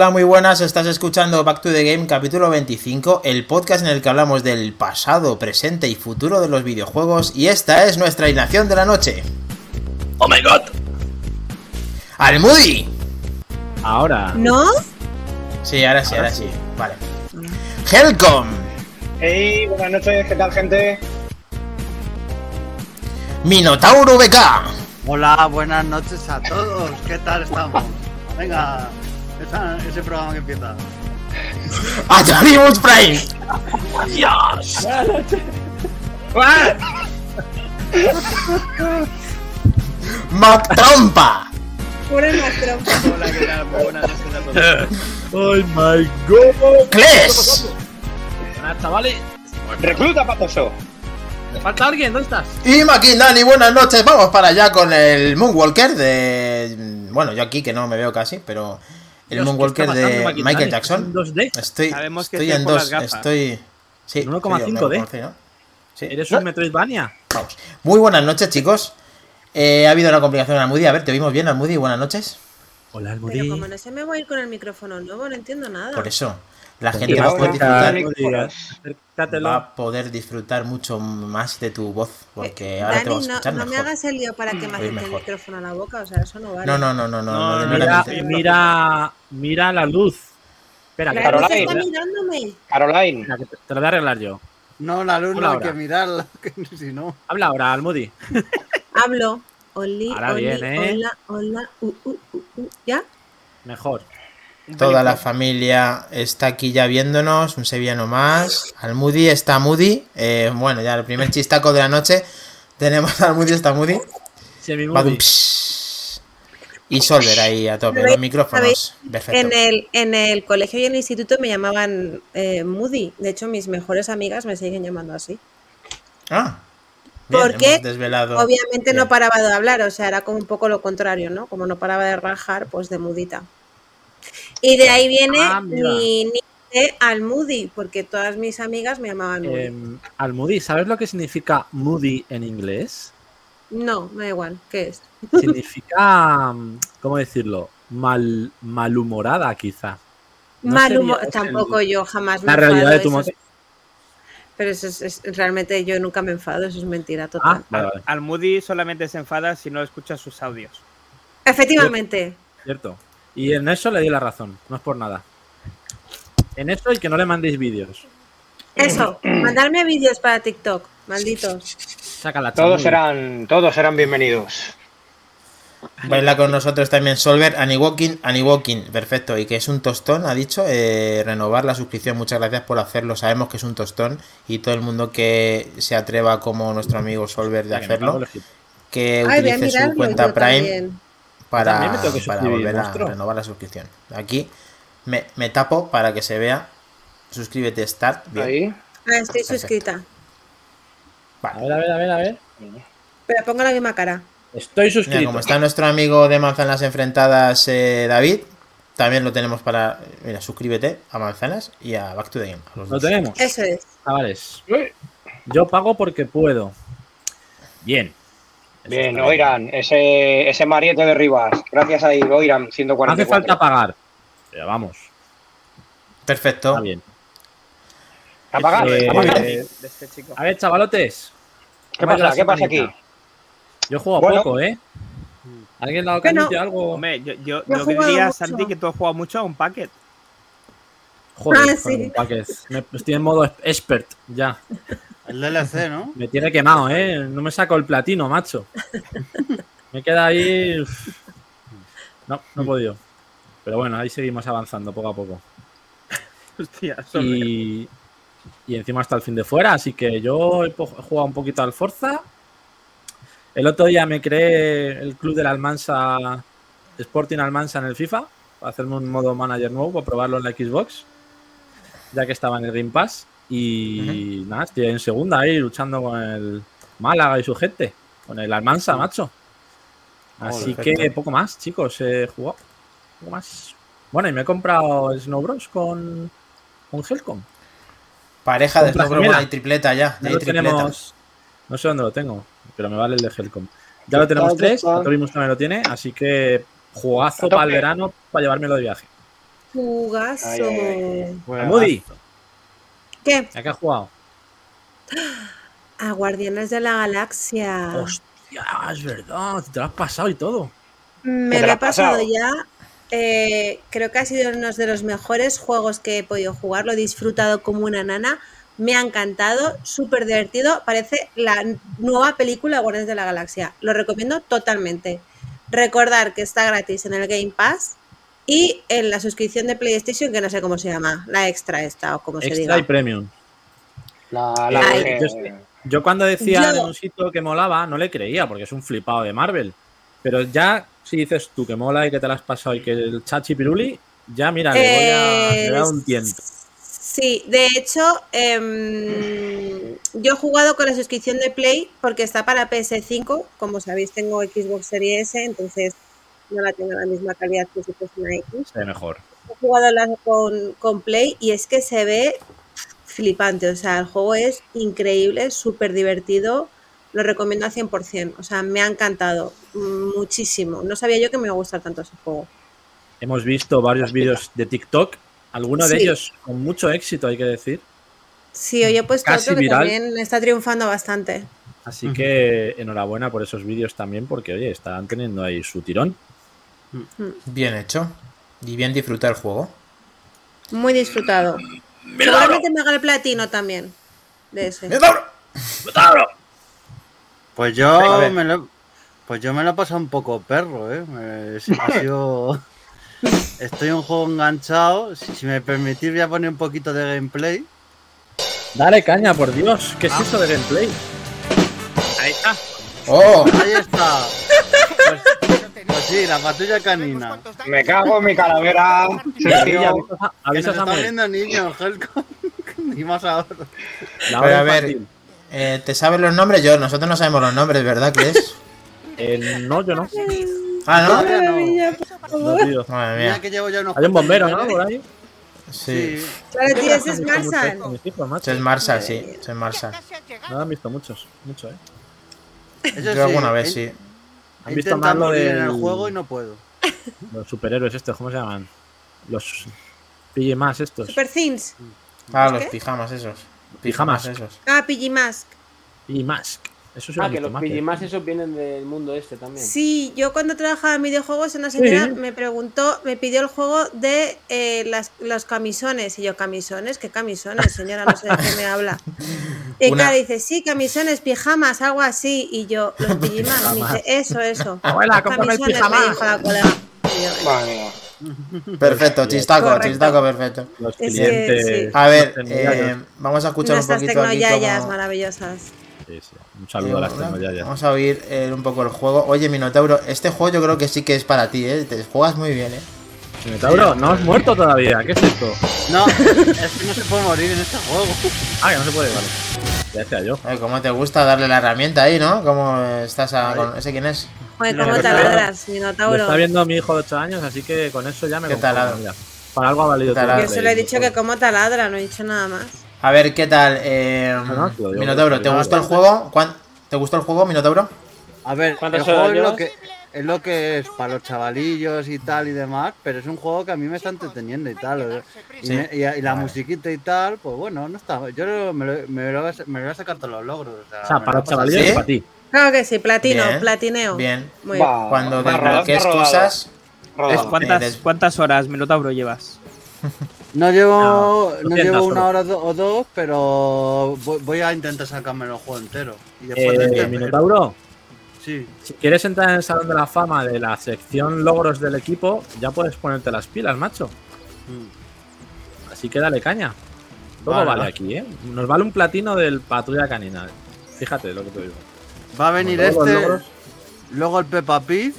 Hola, muy buenas, estás escuchando Back to the Game capítulo 25, el podcast en el que hablamos del pasado, presente y futuro de los videojuegos y esta es nuestra alineación de la noche. ¡Oh my god! ¡Almudi! Ahora. ¿No? Sí, ahora sí, ahora sí. Vale. Helcom, Hey, buenas noches, ¿qué tal, gente? Minotauro BK, Hola, buenas noches a todos. ¿Qué tal estamos? Venga, esa- ese programa que empieza. Atarimus Prime, ¡Dios! Mac Trompa, Pura más trompa. Hola, ¿qué tal? Buenas noches a todos. ¡Oh my god! Kles Buenas, chavales. Recluta paposo. ¿Te falta alguien? ¿Dónde estás? y Maquindani. Buenas noches, vamos para allá con el Moonwalker de... Bueno, yo aquí que no me veo casi, pero el Dios, ¿qué Moonwalker de? Michael ¿Es Jackson. en 2D? Estoy, Sabemos que estoy es en por las dos, gafas. estoy... Sí, En 1,5D. sí, yo me conocí, ¿no? Sí. ¿Eres un Metroidvania? Vamos. Muy buenas noches, chicos. Eh, ha habido una complicación en Almudi. A ver, ¿te oímos bien, Almudi? Buenas noches. Hola, Pero como no se me voy a ir con el micrófono nuevo, no entiendo nada. Por eso, la gente va a, poder disfrutar, va a poder disfrutar mucho más de tu voz. Porque Eh, ahora te vas a Dani, no, escuchar no me mejor. hagas el lío para que me Oír acerque el mejor. micrófono a la boca, o sea, eso no vale. No, no, no, no, no. No, Mira, mira, mira la luz. Espera, La Caroline. está mirándome. Caroline, te- te lo voy a arreglar yo. No, la luz Hola, no hay ahora. que mirarla, si no. Habla ahora, Almudi. Hablo. Oli, Ahora oli, bien, ¿eh? hola, hola, uh, uh, uh, uh. ¿Ya? Mejor. Toda la familia está aquí ya viéndonos. Un sevillano más. Almudi está Moody. Eh, bueno, ya el primer chistaco de la noche. Tenemos a Almudi está Moody. Badum. Y Solver ahí a tope, los micrófonos. Perfecto. En el, en el colegio y en el instituto me llamaban eh, Moody. De hecho, mis mejores amigas me siguen llamando así. Ah. Bien, Porque, desvelado. Obviamente no paraba de hablar, o sea, era como un poco lo contrario, ¿no? Como no paraba de rajar, pues de mudita. Y de ahí viene Ah, mi nick de Almudi, porque todas mis amigas me llamaban Moody. Almudi, ¿sabes lo que significa Moody en inglés? No, me da igual, ¿qué es? Significa, mm, ¿cómo decirlo? Mal, malhumorada, quizá. No tampoco el- yo jamás me La realidad de tu eso Pero eso es, es- realmente yo nunca me enfado, eso es mentira Ah, total. vale, vale, Al Moody solamente se enfada si no escucha sus audios. Efectivamente. cierto. Y en eso le di la razón, no es por nada. En eso y que no le mandéis vídeos. Eso, mandarme vídeos para TikTok, malditos. Saca la todos serán, todos serán bienvenidos. Baila con nosotros también Solver, Aniwalking, Aniwalking, perfecto. Y que es un tostón, ha dicho, eh, renovar la suscripción. Muchas gracias por hacerlo. Sabemos que es un tostón y todo el mundo que se atreva como nuestro amigo Solver de que hacerlo, que Ay, utilice su mirarlo cuenta Prime también. Para, para volver a monstruo. renovar la suscripción. Aquí me, me tapo para que se vea. Suscríbete, start. Bien. Ahí. Ah, estoy Perfecto. suscrita. A ver, a ver, a ver, a ver. Pero pongo la misma cara. Estoy Mira, suscrito. como está nuestro amigo de Manzanas Enfrentadas, eh, David, también lo tenemos para. Mira, suscríbete a Manzanas y a Back to the Game. Lo dos. tenemos. Eso es. Chavales, yo pago porque puedo. Bien. Bien, Oiran, ese, ese mariete de Rivas. Gracias ahí, Oiran, No hace 144. falta pagar. Pero vamos, Perfecto. está bien. Apagar, Eh, apagar. De este chico. A ver, chavalotes. ¿Qué ¿cómo ha ido pasa? ¿Qué pasa aquí? Yo Bueno. poco, ¿eh? ¿Alguien ha dado cañete a algo? Hombre, yo, yo, Yo que diría, mucho. Santi, que tú has jugado mucho a un packet. Joder, Ah, sí. paquete. Me- estoy en modo expert ya. El DLC, ¿no? Me tiene quemado, ¿eh? No me saco el platino, macho. Me queda ahí. No, no he podido. Pero bueno, ahí seguimos avanzando poco a poco. Hostia. Y, y encima hasta el fin de fuera, así que yo he, jugado un poquito al Forza. El otro día me creé el club de la Almansa, Sporting Almansa en el FIFA, para hacerme un modo manager nuevo, para probarlo en la Xbox, ya que estaba en el Game Pass. Y nada, estoy en segunda ahí luchando con el Málaga y su gente, con el Almansa, macho. Así Perfecto. que poco más, chicos, he jugado. Poco más. Bueno, y me he comprado el Snow Bros con, con Helcom. Pareja de Snowball, mira. hay tripleta ya. Ya hay tripleta. tenemos. No sé dónde lo tengo, pero me vale el de Helcom. Ya lo tenemos tres, Atorimus también lo tiene, así que jugazo para el verano para llevármelo de viaje. Jugazo. Ay, ay, Juegazo. Moody, ¿Qué? ¿a qué has jugado? A Guardianes de la Galaxia. Hostia, es verdad, te lo has pasado y todo. Me ¿Te lo he pasado pasado? ya. Eh, creo que ha sido uno de los mejores juegos que he podido jugar. Lo he disfrutado como una nana. Me ha encantado, súper divertido. Parece la nueva película de Guardianes de la Galaxia. Lo recomiendo totalmente. Recordar que está gratis en el Game Pass y en la suscripción de PlayStation, que no sé cómo se llama, la extra esta o como se Extra diga. y premium. La, la Yo cuando decía Yo- en un sitio que molaba, no le creía, porque es un flipado de Marvel. Pero ya, si dices tú que mola y que te la has pasado y que el chachi piruli, ya mira, le voy a, le voy a dar un tiento. Sí, de hecho, em, yo he jugado con la suscripción de Play porque está para PS5. Como sabéis, tengo Xbox Series S, entonces no la tengo a la misma calidad que si fuese una X. Mejor. He jugado la- con, con Play y es que se ve flipante. O sea, el juego es increíble, súper divertido. Lo recomiendo al 100%. O sea, me ha encantado muchísimo. No sabía yo que me iba a gustar tanto ese juego. Hemos visto varios vídeos de TikTok, algunos de ellos con mucho éxito, hay que decir. Sí, hoy he puesto Casi otro que viral. también está triunfando bastante. Así que enhorabuena por esos vídeos también, porque oye, están teniendo ahí su tirón. Bien hecho. Y bien disfrutar el juego. Muy disfrutado. Seguramente me haga el platino también. De ese. Pues yo me lo, pues yo me lo he pasado un poco perro, ¿eh? Me- ha sido... Estoy un juego enganchado. Si, si me permitís voy a poner un poquito de gameplay. Dale caña, por Dios, ¿qué es Ah. eso de gameplay? Ahí está. ¡Oh! Ahí está. Pues sí, la patrulla canina. Me cago en mi calavera. ¿Avisas a, Que están Mel? viendo niños, Helcom. Y más ahora. La Pero hora a ver, infantil. eh, ¿te sabes los nombres? Yo, nosotros no sabemos los nombres, ¿verdad? ¿Qué es? El- no, yo no. Ah, ¿no? Todavía no. No, tío. Madre Mira mía. que llevo ya unos Hay un bombero, ¿no? Por ahí. Sí. Sí. Claro, tío, ese es Marsan. con mis hijos, macho. Ese es Marsa, sí. es Marsa. No lo han visto muchos, mucho, ¿eh? Eso Yo sí, alguna vez sí. Han he visto intentado más lo en el juego y no puedo. los superhéroes estos, ¿cómo se llaman? Los pille más estos. Super Things. Ah, ¿Es los qué? pijamas esos. Pijamas. esos. Ah, PG Mask. Eso sí Ah, que los más. Pigimas esos vienen del mundo este también. Sí, yo cuando trabajaba en videojuegos, una señora Sí. me preguntó, me pidió el juego de eh, las, los camisones. Y yo, ¿camisones? ¿Qué camisones, señora? No sé de qué me habla. Y Una- claro, dice, sí, camisones, pijamas, algo así. Y yo, los pijamas. Me dice, eso, eso. Abuela, cómprame el Camisones, pijama. me dijo la colega. Y yo, Madre mía. Perfecto, chistaco, Correcto. chistaco, perfecto. Los clientes. sí. A ver, eh, vamos a escuchar un Nuestras poquito aquí tecnoyayas cómo- maravillosas. Sí, sí. Un saludo a las Eh, tecnoyayas. Vamos a oír eh, un poco el juego. Oye, Minotauro, este juego yo creo que sí que es para ti, ¿eh? Te juegas muy bien, ¿eh? Minotauro, no has muerto todavía. ¿Qué es esto? No, es que no se puede morir en este juego. Ah, que no se puede, vale. Ya decía yo. Ay, ¿Cómo te gusta darle la herramienta ahí, no? ¿Cómo estás a, con ese quién es? Joder, ¿cómo te está- ladras, Lo Minotauro? está viendo mi hijo de 8 años, así que con eso ya me ¿Qué taladro? Para algo ha valido. Yo se lo he dicho que cómo te ladra, no he dicho nada más. A ver, ¿qué tal? Eh, digo, Minotauro, te ¿te lo gustó el juego? ¿Cuán- ¿Te gustó el juego, Minotauro? A ver, el ¿Cuántas juego es lo, que, es lo que es para los chavalillos y tal y demás, pero es un juego que a mí me está entreteniendo y tal. o- Y, Sí. me- y- y la musiquita y tal, pues bueno, no está. Yo me, lo, me, lo, voy a- me lo voy a sacar todos los logros. O sea, O sea, me para lo los chavalillos ¿Sí? y para ti. Claro que sí, platino, Bien, platineo. Bien. Muy bien. Va, Cuando desbloquees cosas, Rodado. ¿Cuántas, Eh, des- ¿Cuántas horas, Minotauro, llevas? No llevo, No, no 200 llevo una hora do- o dos, pero voy, voy a intentar sacarme el juego entero. Y después de Eh, este, Minotauro, sí. si quieres entrar en el Salón de la Fama de la sección logros del equipo, ya puedes ponerte las pilas, macho. Mm. Así que dale caña. Todo Vale, vale aquí, ¿eh? Nos vale un platino del patrulla canina. Fíjate lo que te digo. Va a venir este, luego el Peppa Pig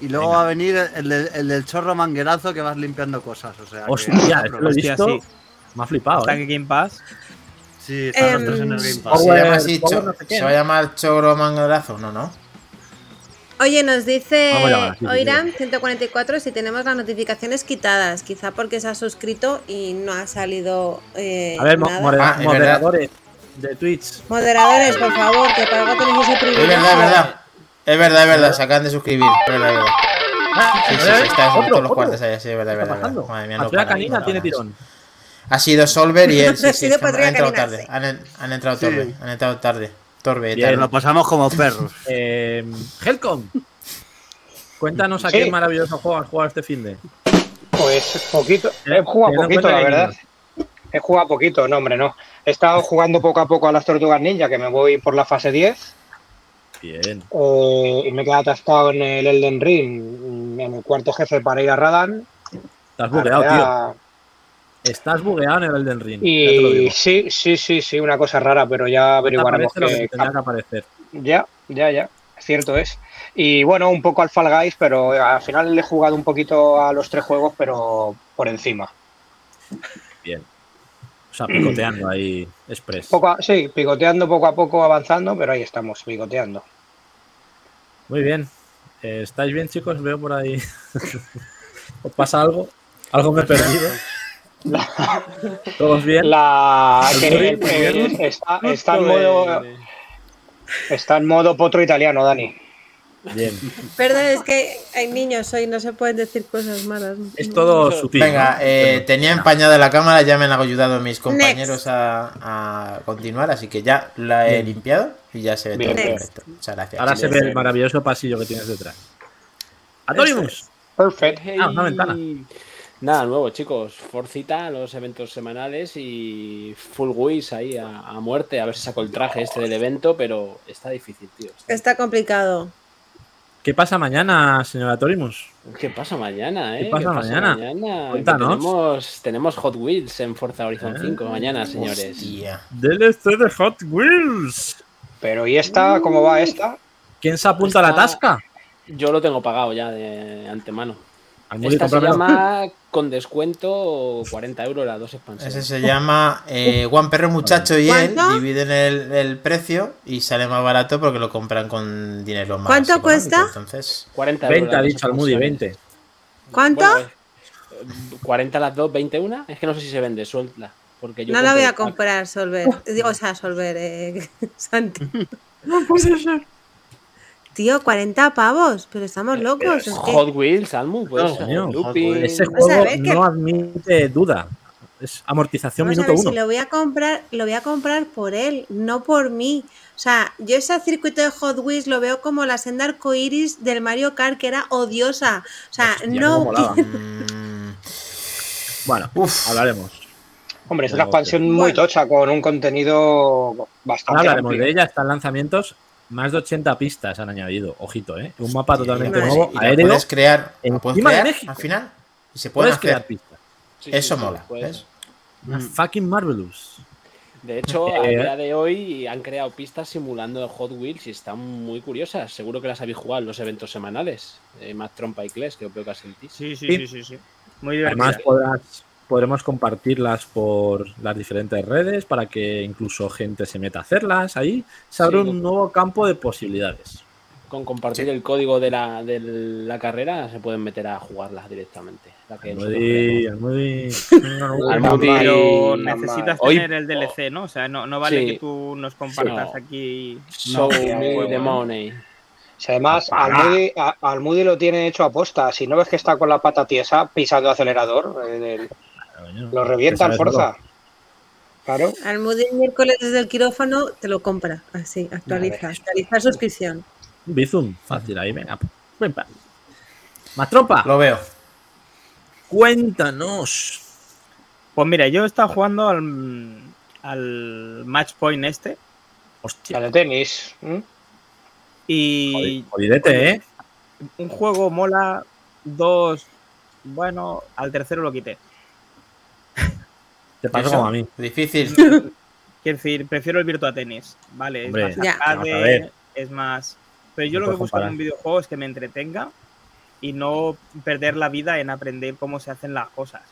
y luego Venga. va a venir el, del- el del chorro manguerazo que vas limpiando cosas. O sea, que- Hostia, esto lo he Hostia, visto. sí. Me ha flipado, Está ¿eh? que Game Pass. Sí, están los Em, tres en el Game se Pass. Power- llama así, Power cho- no sé qué, se va a llamar Chogro Mangrazo, no, no. Oye, nos dice Vamos a llamar, sí, sí, Oiram 144 si tenemos las notificaciones quitadas, quizá porque se ha suscrito y no ha salido eh, A ver, nada. Ah, es moderadores de Twitch. Moderadores, por favor, que para algo tenéis ese Es privilegio. verdad, es verdad. Es verdad, es verdad, se acaban de suscribir. Es verdad, es verdad. Sí, sí, sí, está en todos los cuartos ahí, sí, es verdad, ¿Qué es verdad. Madre mía, no para, canina tiene tirón. Ha sido Solver y él. Sí, Ha sí, han Patrulla entrado tarde. sí. Han, han entrado Sí. tarde. Han entrado tarde. Torbe, Bien. tarde. Lo pasamos como perros. Eh, Helcom, cuéntanos a Sí. qué maravilloso juego has jugado este fin de. Pues poquito, he jugado poquito, la verdad. He jugado poquito, no, hombre, no. He estado jugando poco a poco a las Tortugas Ninja, que me voy por la fase 10. Bien. eh, y me he quedado atascado en el Elden Ring, en el cuarto jefe para ir a Radan. Estás bugueado, tío. Estás bugueado en el Elden Ring. Y sí, sí, sí, sí, una cosa rara, pero ya averiguaremos que que, te tendría que aparecer. Ya, ya, ya. Cierto es. Y bueno, un poco al Fall Guys, pero al final le he jugado un poquito a los tres juegos, pero por encima. Bien. O sea, picoteando ahí, express. Poco a- sí, picoteando poco a poco, avanzando, pero ahí estamos, picoteando. Muy bien. Eh, ¿Estáis bien, chicos? Veo por ahí. ¿Os pasa algo? ¿Algo me he perdido? ¿Todos bien? La que el- el- está, está en modo está en modo potro italiano, Dani. Bien. Perdón, es que hay niños hoy, no se pueden decir cosas malas. Es todo sutil. Venga, ¿no? eh, tenía empañada la cámara, ya me han ayudado mis compañeros a, a continuar, así que ya la he Bien. limpiado y ya se ve Bien, todo perfecto. Muchas gracias. Ahora se ve el maravilloso pasillo que tienes detrás. Atorimus. Perfecto. Ah, una ventana. Nada nuevo, chicos. Forcita, los eventos semanales y full wish ahí a, a muerte. A ver si saco el traje este del evento, pero está difícil, tío. Está- Está complicado. ¿Qué pasa mañana, señora Torimus? ¿Qué pasa mañana, eh? ¿Qué pasa mañana? Cuéntanos. Tenemos, tenemos Hot Wheels en Forza Horizon Ah, 5 mañana, señores. Hostia. DLC de Hot Wheels. Pero ¿y esta? ¿Cómo va esta? ¿Quién se apunta a la tasca? Yo lo tengo pagado ya de antemano. Esta se llama con descuento 40 euros las dos expansiones. Ese se llama eh, Juan Perro Muchacho y él ¿Cuánto? dividen el, el precio y sale más barato porque lo compran con dinero más. ¿Cuánto cuesta? Entonces, 40 euros 20 ha dicho Almudi, expansiones. 20. ¿Cuánto? Bueno, eh, 40 las dos, 20 una. Es que no sé si se vende, suelta. Porque yo No la voy a comprar, Solver. Digo, o sea, Solver, eh, Santi. No puede ser. Tío, 40 pavos, pero estamos locos. es que- Hot Wheels, Almu, pues. No, Looping. Ese juego no admite duda. Es amortización Vamos a minuto ver, uno. si lo voy a comprar, lo voy a comprar por él, no por mí. O sea, yo ese circuito de Hot Wheels lo veo como la senda arcoiris del Mario Kart, que era odiosa. O sea, Hostia, no. mm, Bueno, Uf. hablaremos. Hombre, es una expansión muy tocha con un contenido bastante Ahora hablaremos amplio. de ella. Están lanzamientos. Más de 80 pistas han añadido. Ojito, ¿eh? Un mapa totalmente nuevo, y aéreo. puedes crear, puedes México. al final y se pueden Puedes crear pistas. Sí, Eso sí, mola. ¿ves? Una Fucking marvelous. De hecho, a Eh, día de hoy han creado pistas simulando Hot Wheels y están muy curiosas. Seguro que las habéis jugado en los eventos semanales. Eh, más trompa y Kles, que os veo que sentís. Sí, sí, Sí. sí, sí, sí. Muy divertido. Además, podrás, podremos compartirlas por las diferentes redes para que incluso gente se meta a hacerlas. Ahí se abre Sí. un nuevo campo de posibilidades. Con compartir el código de la, de la carrera se pueden meter a jugarlas directamente. La que Almudi. Almudi. Almudi. Pero necesitas tener el DLC, ¿no? O sea, no, no vale Sí. que tú nos compartas No. aquí. Show No, the ¿eh? money. Si además, Almudi, Almudi lo tiene hecho a posta. Si no ves que está con la pata tiesa pisando acelerador, eh, lo revienta al Forza. Claro. Almudi el miércoles desde el quirófano te lo compra. Así, actualiza. Actualiza suscripción. Bizum, fácil ahí, venga. Ven pa. Más trompa. Lo veo. Cuéntanos. Pues mira, yo he estado jugando al, al Match Point este Hostia. de tenis. y Jodidete, ¿eh? un juego mola, dos, bueno, al tercero lo quité. Te pasa como a mí. Difícil. Quiero decir, prefiero el Virtua Tennis, ¿vale? Es más arcade, es más... Pero yo No lo que busco en un videojuego es que me entretenga y no perder la vida en aprender cómo se hacen las cosas,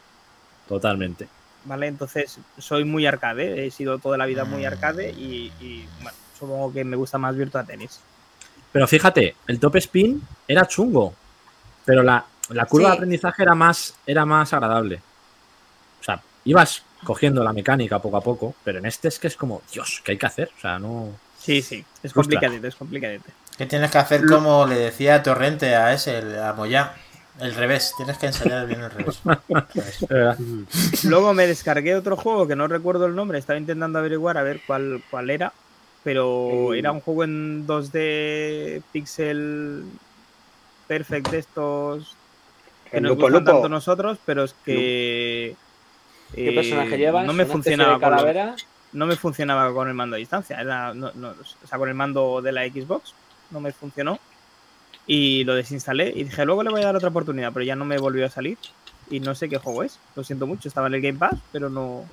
Totalmente. ¿vale? Entonces, soy muy arcade, he sido toda la vida muy Mm. arcade y, y, bueno, supongo que me gusta más Virtua Tennis. Pero fíjate, el top spin era chungo. Pero la, la curva Sí. de aprendizaje era más, era más agradable. O sea, ibas cogiendo la mecánica poco a poco, pero en este es que es como, Dios, ¿qué hay que hacer? O sea, no. Sí, sí, es Ostras. complicadete, es complicadete. ¿Qué tienes que hacer como le decía Torrente a ese, a Moyá? El revés, tienes que ensayar bien el revés. Luego me descargué otro juego que no recuerdo el nombre, estaba intentando averiguar a ver cuál, cuál era, pero Mm. era un juego en 2D pixel perfect de estos que El nos Lupo gustan Lupo. tanto nosotros, pero es que ¿Qué eh, personaje llevas? no me ¿Una especie funcionaba de con no me funcionaba con el mando a distancia, era, no, no, o sea, con el mando de la Xbox no me funcionó y lo desinstalé y dije luego le voy a dar otra oportunidad, pero ya no me volvió a salir y no sé qué juego es, lo siento mucho, estaba en el Game Pass, pero no,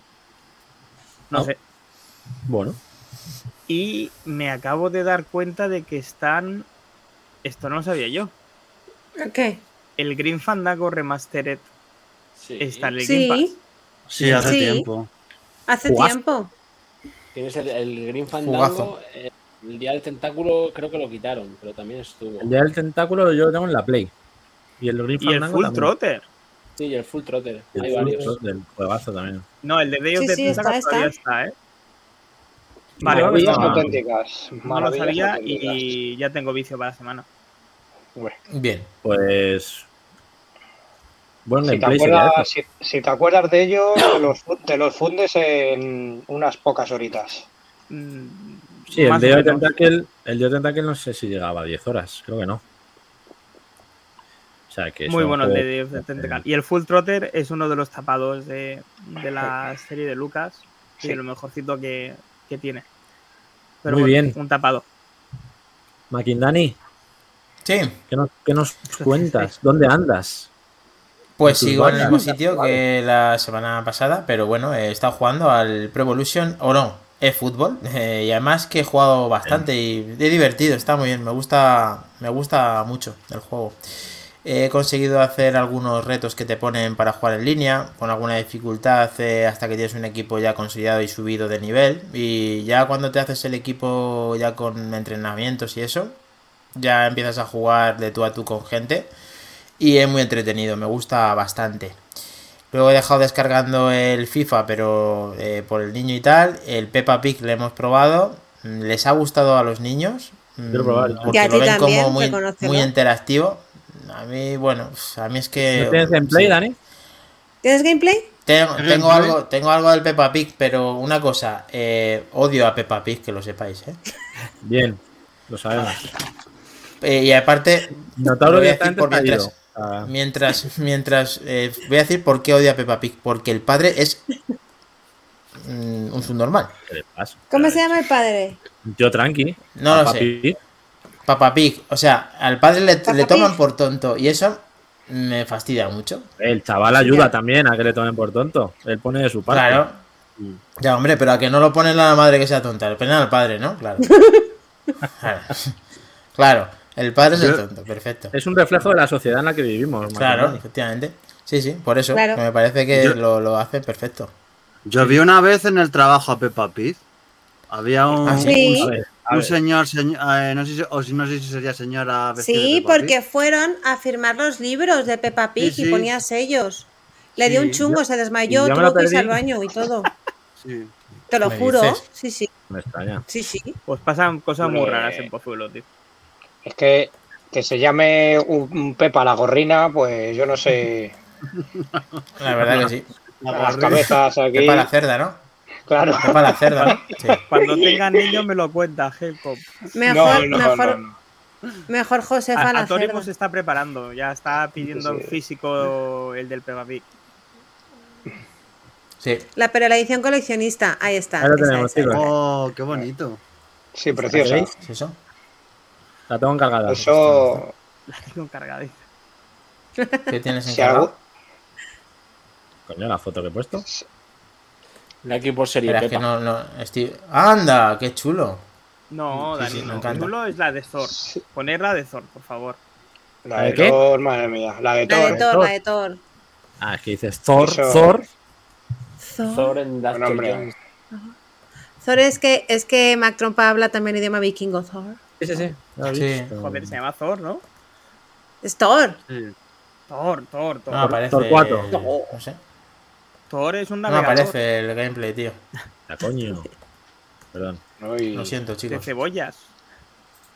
no Ah. sé. Bueno, Y me acabo de dar cuenta de que están, esto no lo sabía yo, ¿Qué? el Green Fandango Remastered Sí. está en el Game Pass. Sí, hace Sí. tiempo. hace tiempo. Tienes el, el Green. Fandango. eh, el día del tentáculo creo que lo quitaron, pero también estuvo. el día del tentáculo yo lo tengo en la Play. Y el Green Y el Full también. Trotter. Sí, y el Full Trotter. El Hay Full varios. Trotter, del juegazo también. No, el de Day of Sí, the sí, Tentacle está, todavía está. ¿eh? Vale, Maravillas pues no, auténticas. no lo sabía auténticas. y ya tengo vicio para la semana. Bueno, Bien. Pues. Buen si, te acuerdas, si, si te acuerdas de ellos, te los, fu- te los fundes en unas pocas horitas. Mm, Sí, el menos. Tentacle, el of Tentacle no sé si llegaba a 10 horas, creo que no. O sea que es Muy bueno el de Tentacle. Y el Full Trotter es uno de los tapados de, de la serie de Lucas y de Sí. lo mejorcito que, que tiene. Pero Muy bueno, bien. un tapado. Maquindani, Sí, ¿qué nos, qué nos cuentas? ¿Dónde andas? Pues sigo en el mismo sitio que la semana pasada, pero bueno, he estado jugando al Pro Evolution, o no, eFootball, eh, y además que he jugado bastante y he divertido, está muy bien, me gusta, me gusta mucho el juego. He conseguido hacer algunos retos que te ponen para jugar en línea, con alguna dificultad eh, hasta que tienes un equipo ya consolidado y subido de nivel. Y ya cuando te haces el equipo ya con entrenamientos y eso, ya empiezas a jugar de tú a tú con gente. Y es muy entretenido, me gusta bastante. Luego he dejado descargando el FIFA, pero eh, por el niño y tal. El Peppa Pig le hemos probado. Mm, ¿Les ha gustado a los niños? Mm, Quiero probar, ¿no? Porque Y a lo ti ven también, como muy, muy interactivo. A mí, bueno, a mí es que... ¿No tienes gameplay, sí. Dani? ¿Tienes gameplay? Tengo, algo, tengo algo del Peppa Pig, pero una cosa, eh, odio a Peppa Pig, que lo sepáis, ¿eh? Bien, lo sabemos. Eh, y aparte, lo voy a decir directamente por está mientras, ido. Ah, mientras, mientras eh, voy a decir por qué odio a Peppa Pig, porque el padre es mm, un subnormal. ¿Qué le? ¿Cómo se llama el padre? Yo tranqui. No lo sé. Peppa Pig, o sea, al padre le, le toman Pig. por tonto y eso me fastidia mucho. El chaval ayuda también a que le tomen por tonto. Él pone de su parte. Claro. Ya, hombre, pero a que no lo ponen a la madre que sea tonta, lo ponen al padre, ¿no? Claro. Claro, Claro, el padre es el tonto, perfecto. Es un reflejo de la sociedad en la que vivimos. Claro, efectivamente. Sí, sí, por eso Claro. me parece que Yo- lo, lo hace perfecto. Yo vi una vez en el trabajo a Peppa Pig. Había un, Ah, sí. A un- ver, a un ver. señor, señor- eh, no sé si, o si no sé si sería señora de Sí, Pig. porque fueron a firmar los libros de Peppa Pig Sí, y ponía sellos. Le dio un chungo, se desmayó, tuvo que irse al baño y todo. Sí. Te lo ¿Me juro. dices? Sí, sí, Me extraña. sí, sí. Pues pasan cosas muy Hombre. raras en Pozuelo, tío. Es que que se llame un, un Pepa la gorrina, pues yo no sé. La verdad que sí. Las cabezas aquí. Pepa la cerda, ¿no? Claro. Pepa la cerda, ¿no? Sí. Cuando tengan niños me lo cuenta, Helcom. Mejor, No, no, mejor, no, no. mejor Josefa A, la a Tori cerda. se está preparando, ya está pidiendo en Sí. físico el del Peppa Pig. Sí. La, pero la edición coleccionista, ahí está. Ahí lo tenemos, esa, chicos. esa. Oh, qué bonito. Sí, preciosa. ¿Veis? ¿Es eso? La tengo encargada. Eso. La tengo cargada. ¿Qué tienes Si encargado? algo, Coño, la foto que he puesto. La Espera, es que no, no, estoy... ¡Anda! ¡Qué chulo! No, Dani, sí, no. Chulo es la de Thor. Ponerla de Thor, por favor. la ¿La de de qué? Thor, madre mía. La de La de Thor. Thor, Thor. la de Thor. Ah, es que dices Thor, Eso. Thor. Thor. Thor en Dark. Thor es que, es que Mac Trompa habla también idioma vikingo, Thor. Sí, sí, sí. Ya Sí. Joder, se llama Thor, ¿no? Es Thor. Sí. Thor, Thor, Thor. No aparece... Thor cuatro. No sé. Thor es un No navegador aparece el gameplay, tío. La coño. Perdón. Uy. Lo siento, de chicos. cebollas.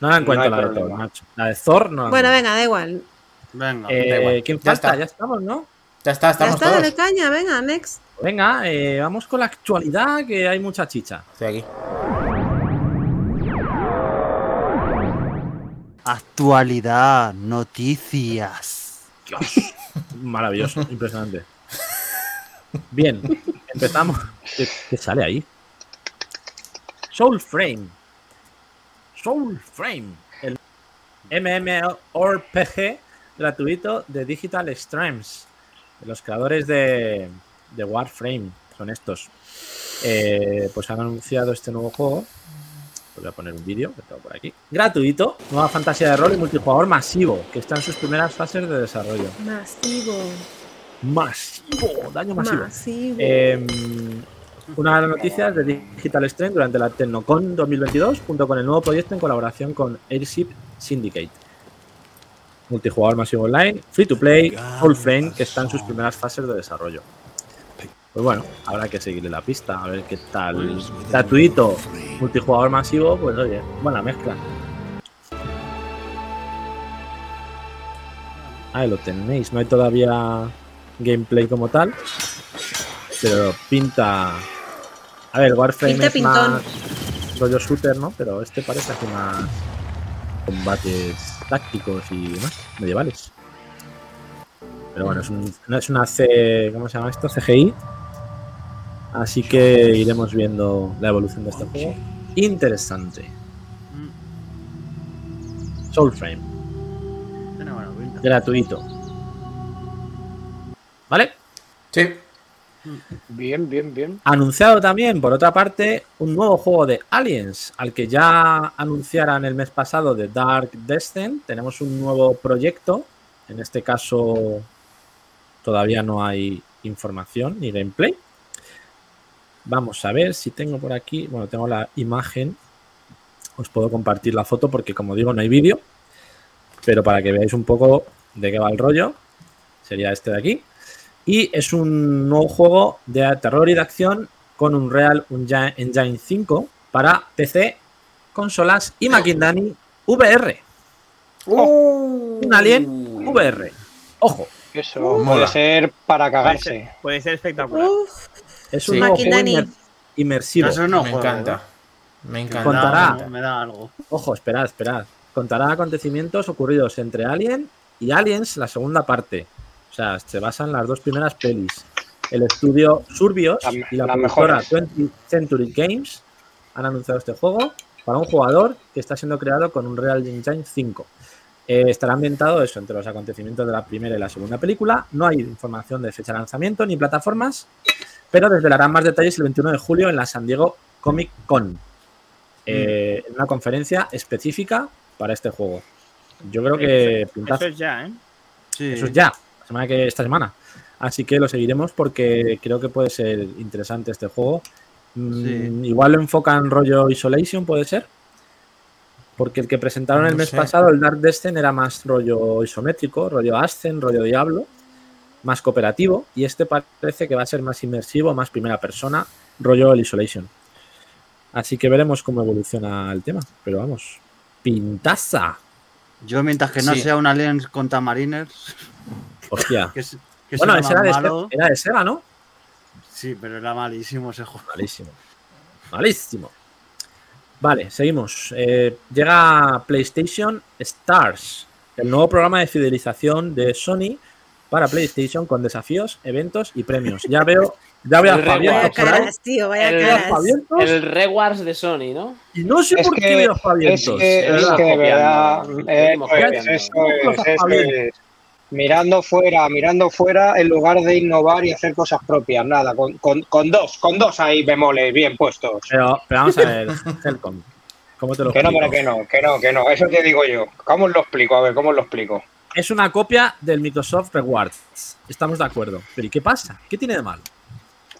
No la encuentro hay la de Thor, macho. La de Thor no la Bueno, venga, da igual. Venga. Eh, da igual. ¿Quién Ya falta? está. Ya estamos, ¿no? Ya está, Ya estamos está, todos. dale caña, venga, next. Venga, eh, vamos con la actualidad, que hay mucha chicha. Estoy aquí. Actualidad, noticias. Dios, maravilloso, impresionante. Bien, empezamos. ¿Qué, sale ahí? Soulframe. Soulframe. El MMORPG gratuito de Digital. De los creadores de, de Warframe. Son estos. Eh, pues han anunciado este nuevo juego. Os Voy a poner un vídeo que tengo por aquí. Gratuito. Nueva fantasía de rol y multijugador masivo. Que está en sus primeras fases de desarrollo. Masivo. Masivo. Daño masivo. Masivo. Eh, una de las noticias de Digital Strength durante la Tecnocon 2022, junto con el nuevo proyecto en colaboración con Airship Syndicate. Multijugador masivo online, free to play, full frame, que está en sus primeras fases de desarrollo. Pues bueno, habrá que seguirle la pista, a ver qué tal. Gratuito, multijugador masivo, pues oye, buena mezcla. Ahí lo tenéis, no hay todavía gameplay como tal, pero pinta. A ver, Warframe Pinta es pintón. más rollo shooter, ¿no? Pero este parece así más combates tácticos y demás, medievales. Pero bueno, es, un, es una C. ¿Cómo se llama esto? CGI. Así que iremos viendo la evolución de este juego. Interesante. Soulframe, buena pinta. gratuito. ¿Vale? Sí. Bien, bien, bien. Anunciado también, por otra parte, un nuevo juego de Aliens, al que ya anunciaran el mes pasado de Dark Descent. Tenemos un nuevo proyecto. En este caso, todavía no hay información ni gameplay. Vamos a ver si tengo por aquí. Bueno, tengo la imagen. Os puedo compartir la foto porque, como digo, no hay vídeo. Pero para que veáis un poco de qué va el rollo, sería este de aquí. Y es un nuevo juego de terror y de acción con un Real Engine 5 para PC, consolas y Maquindani VR. Un Alien VR. Ojo, Eso Mola. puede ser para Puede cagarse. ser, puede ser espectacular. Uf, es un Sí. nuevo juego inmer- inmersivo. Eso no me juego, encanta. Me encanta. Contará. Me da, me da algo. Ojo, esperad, esperad. Contará acontecimientos ocurridos entre Alien y Aliens, la segunda parte. O sea, se basan las dos primeras pelis. El estudio Surbios La- y la las productora mejores. 20th Century Games han anunciado este juego para un jugador que está siendo creado con un Real Engine 5. Eh, estará ambientado eso entre los acontecimientos de la primera y la segunda película. No hay información de fecha de lanzamiento ni plataformas, pero desvelarán más detalles el 21 de julio en la San Diego Comic Con. eh, en una conferencia específica para este juego. Yo creo que Eso es ya, ¿eh? Sí. Eso es ya, la semana que esta semana. Así que lo seguiremos porque creo que puede ser interesante este juego. Mm, Sí. Igual lo enfocan rollo Isolation, puede ser. Porque el que presentaron el mes sé. pasado, el Dark Descent, era más rollo isométrico, rollo Ascen, rollo Diablo, más cooperativo. Y este parece que va a ser más inmersivo, más primera persona, rollo el Isolation. Así que veremos cómo evoluciona el tema. Pero vamos, pintaza. Yo, mientras que no Sí. sea un Alien contra Mariners, Hostia. que, es, que Bueno, ese era de, malo. Sega, era de Sega, ¿no? Sí, pero era malísimo ese juego. Malísimo. Malísimo. Vale, seguimos. Eh, llega PlayStation Stars, el nuevo programa de fidelización de Sony para PlayStation con desafíos, eventos y premios. Ya veo, ya veo El a caras, tío, vaya El- caras. El Rewards de Sony, ¿no? y no sé Es por qué que- veo a Es que, es verdad. que de verdad, eh, pues, eso es. Mirando fuera, mirando fuera, en lugar de innovar y hacer cosas propias, nada, con, con, con dos, con dos ahí bemoles bien puestos. Pero, pero vamos a ver, Helcom, ¿cómo te lo Que no, explico? hombre, que no, que no, que no, eso te digo yo. ¿Cómo os lo explico? A ver, ¿cómo os lo explico? Es una copia del Microsoft Rewards. Estamos de acuerdo. Pero ¿y qué pasa? ¿Qué tiene de malo?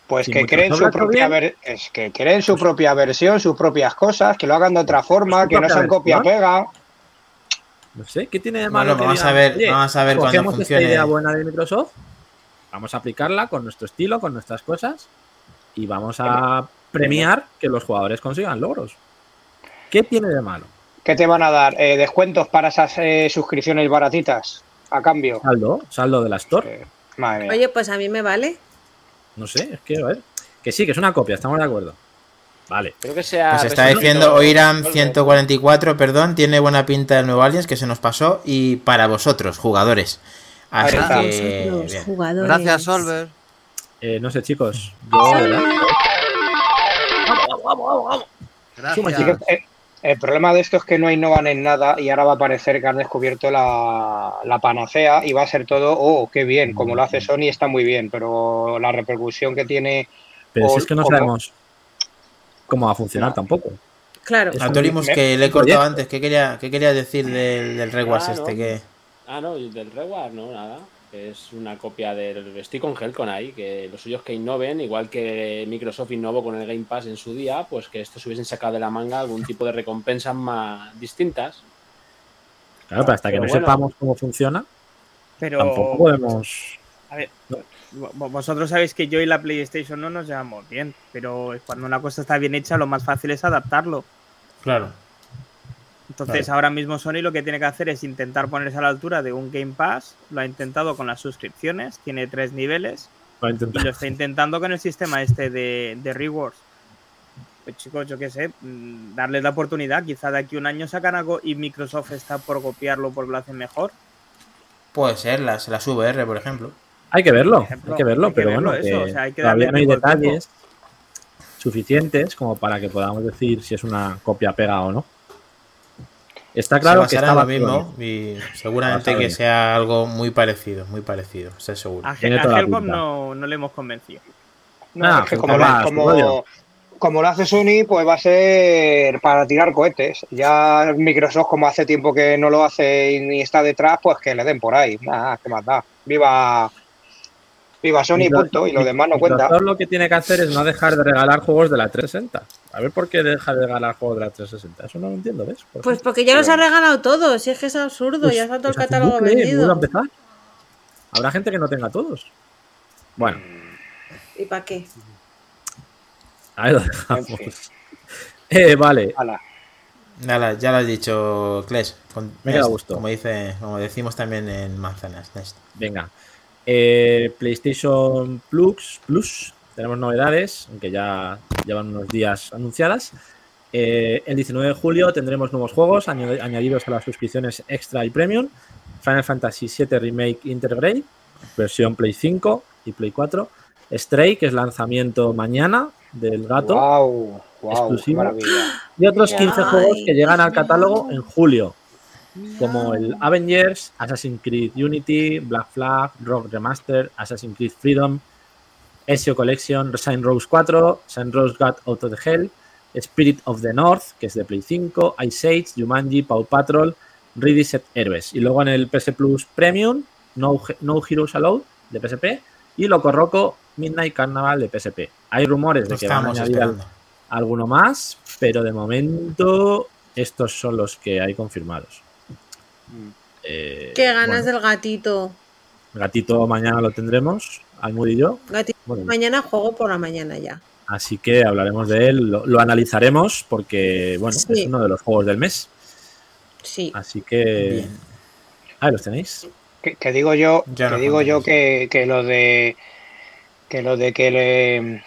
Pues Si que creen su propia bien. ver- es que creen su propia versión, sus propias cosas, que lo hagan de otra forma, Su que no sean copia versión. pega. No sé, ¿qué tiene de malo? Bueno, que vamos digan, a ver, "Oye, vamos a ver cuando funcione. esta idea buena de Microsoft, vamos a aplicarla con nuestro estilo, con nuestras cosas y vamos a premiar que los jugadores consigan logros. ¿Qué tiene de malo? ¿Qué te van a dar? Eh, ¿Descuentos para esas eh, suscripciones baratitas? a cambio. Saldo, saldo de la Store. Eh, Madre mía. Oye, pues a mí me vale. No sé, es que, a ver. Que sí, que es una copia, estamos de acuerdo. Vale. Creo que sea. Pues está diciendo Oiram Volver. 144, perdón, tiene buena pinta el nuevo Aliens que se nos pasó y para vosotros, jugadores. Así Ahí está. que Vosotros, bien. jugadores. Gracias, Solver. Eh, no sé, chicos. Yo, ¿verdad? Gracias. Así que, eh, el problema de esto es que no innovan en nada y ahora va a parecer que han descubierto la, la panacea y va a ser todo, oh, qué bien, como lo hace Sony está muy bien, pero la repercusión que tiene... Pero si es que no sabemos cómo va a funcionar No. tampoco. Claro. Es A un- Torimus, me- que le he cortado antes, ¿qué quería, qué quería decir del, del Rewards Ah, este? no. Que... Ah, no, del Reward, no, nada. Es una copia del. Estoy con Helcon ahí, que los suyos que innoven, igual que Microsoft innovó con el Game Pass en su día, pues que estos hubiesen sacado de la manga algún tipo de recompensas más distintas. Claro, pero hasta que Pero no bueno. sepamos cómo funciona, Pero, tampoco podemos. a ver, vo- vosotros sabéis que yo y la PlayStation no nos llevamos bien, pero cuando una cosa está bien hecha, lo más fácil es adaptarlo. Claro. Entonces, ahora mismo Sony lo que tiene que hacer es intentar ponerse a la altura de un Game Pass. Lo ha intentado con las suscripciones, tiene tres niveles y lo está intentando con el sistema este de, de rewards. Pues chicos, yo qué sé, mm, darles la oportunidad. Quizá de aquí un año sacan algo y Microsoft está por copiarlo porque lo hacen mejor. Puede ser las, las VR, por ejemplo. Hay que verlo, ejemplo, hay que verlo, hay que pero verlo bueno, eso, que o sea, hay que todavía no hay tiempo detalles suficientes como para que podamos decir si es una copia pega o no. Está claro se que está lo mismo y seguramente que sea algo muy parecido, muy parecido, estoy seguro. A, a no, no le hemos convencido. No, Ah, es que pues como, como, como lo hace Sony, pues va a ser para tirar cohetes. Ya Microsoft, como hace tiempo que no lo hace y ni está detrás, pues que le den por ahí. Nada, ¿qué más da? Viva, viva Sony, Micro- punto. Y lo demás no cuenta. Microsoft lo que tiene que hacer es no dejar de regalar juegos de la 360. A ver por qué deja de regalar juegos de la 360. Eso no lo entiendo, ¿ves? Por Pues porque ya los ha regalado todos. Si es que es absurdo, Pues- ya está todo el pues un catálogo bucle, vuelve a vendido. empezar. Habrá gente que no tenga todos. Bueno, ¿Y para qué? ahí lo En fin. dejamos. Eh, vale, Hala. Nada, ya lo has dicho, Kles. con- Me queda gusto. Como, dice, como decimos también en Manzanas. Nest. venga. Eh, PlayStation Plus, Plus, tenemos novedades, aunque ya llevan unos días anunciadas. Eh, el 19 de julio tendremos nuevos juegos añadidos a las suscripciones Extra y Premium. Final Fantasy VII Remake Intergrade, versión Play 5 y Play 4. Stray, que es lanzamiento mañana del gato. Wow, wow, Exclusivo. Y otros Ay, 15 juegos que llegan al catálogo en julio, como el Avengers, Assassin's Creed Unity, Black Flag, Rock Remaster, Assassin's Creed Freedom, Ezio Collection, Saint Rose 4, Saint Rose God Out of the Hell, Spirit of the North, que es de Play 5, Ice Age, Jumanji, Paw Patrol, Reset Heroes. Y luego en el PS Plus Premium, No, no Heroes Allowed, de PSP, y Loco Roco, Midnight Carnival de PSP. Hay rumores de Lo que van a añadir al- alguno más, pero de momento estos son los que hay confirmados. Eh, Qué ganas bueno, del gatito. Gatito mañana lo tendremos, Almud y yo. Gatito. Bueno, Mañana juego por la mañana ya. así que hablaremos de él, lo, lo analizaremos porque bueno, Sí. es uno de los juegos del mes. Sí. Así que Bien. ahí los tenéis. Que, que digo yo, Ya que digo yo que, que lo de que lo de que le,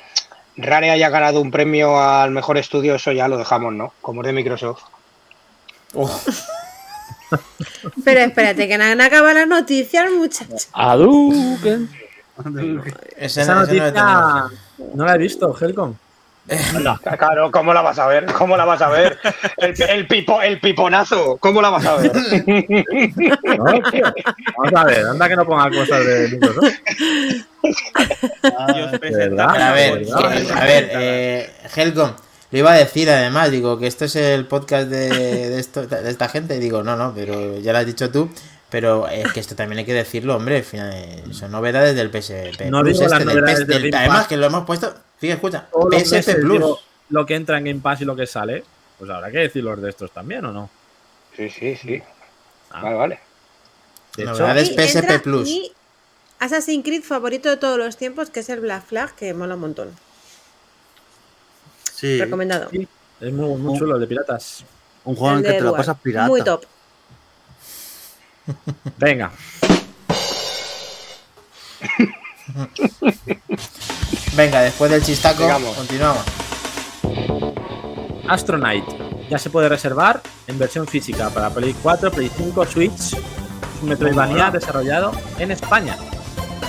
Rare haya ganado un premio al mejor estudio, eso ya lo dejamos, ¿no? Como es de Microsoft. Oh, Pero espérate, que no han acabado las noticias, muchachos. Hadouken. Esa no lo noticia tenemos. no la he visto, Helcom. Claro, ¿cómo la vas a ver? ¿Cómo la vas a ver? El, el pipo, el piponazo, ¿cómo la vas a ver? No, tío. Vamos a ver, anda que no ponga cosas de Microsoft. Y os ¿de presentamos verdad? A ver, a ver, eh, Helcom, lo iba a decir además, digo que esto es el podcast de, de, esto, de esta gente, y digo, no, no, pero ya lo has dicho tú, pero es que esto también hay que decirlo, hombre, al final, eh, son novedades del PSP No Plus, digo las este, novedades PS del del- además que lo hemos puesto, fíjate, escucha, PSP meses Plus, digo lo que entra en Game Pass y lo que sale, pues habrá que decir los de estos también, ¿o no? Sí, sí, sí. Ah, Vale, vale. de hecho, Novedades Y PSP entra Plus. mi Assassin's Creed favorito de todos los tiempos, que es el Black Flag, que mola un montón. Sí, Recomendado. Sí, es muy, muy chulo el de piratas. un juego en El que te lo pasas pirata. Muy top. Venga, Venga, después del chistaco, continuamos. Astronaut. Ya se puede reservar en versión física para Play 4, Play 5, Switch. Es un Metroidvania desarrollado en España.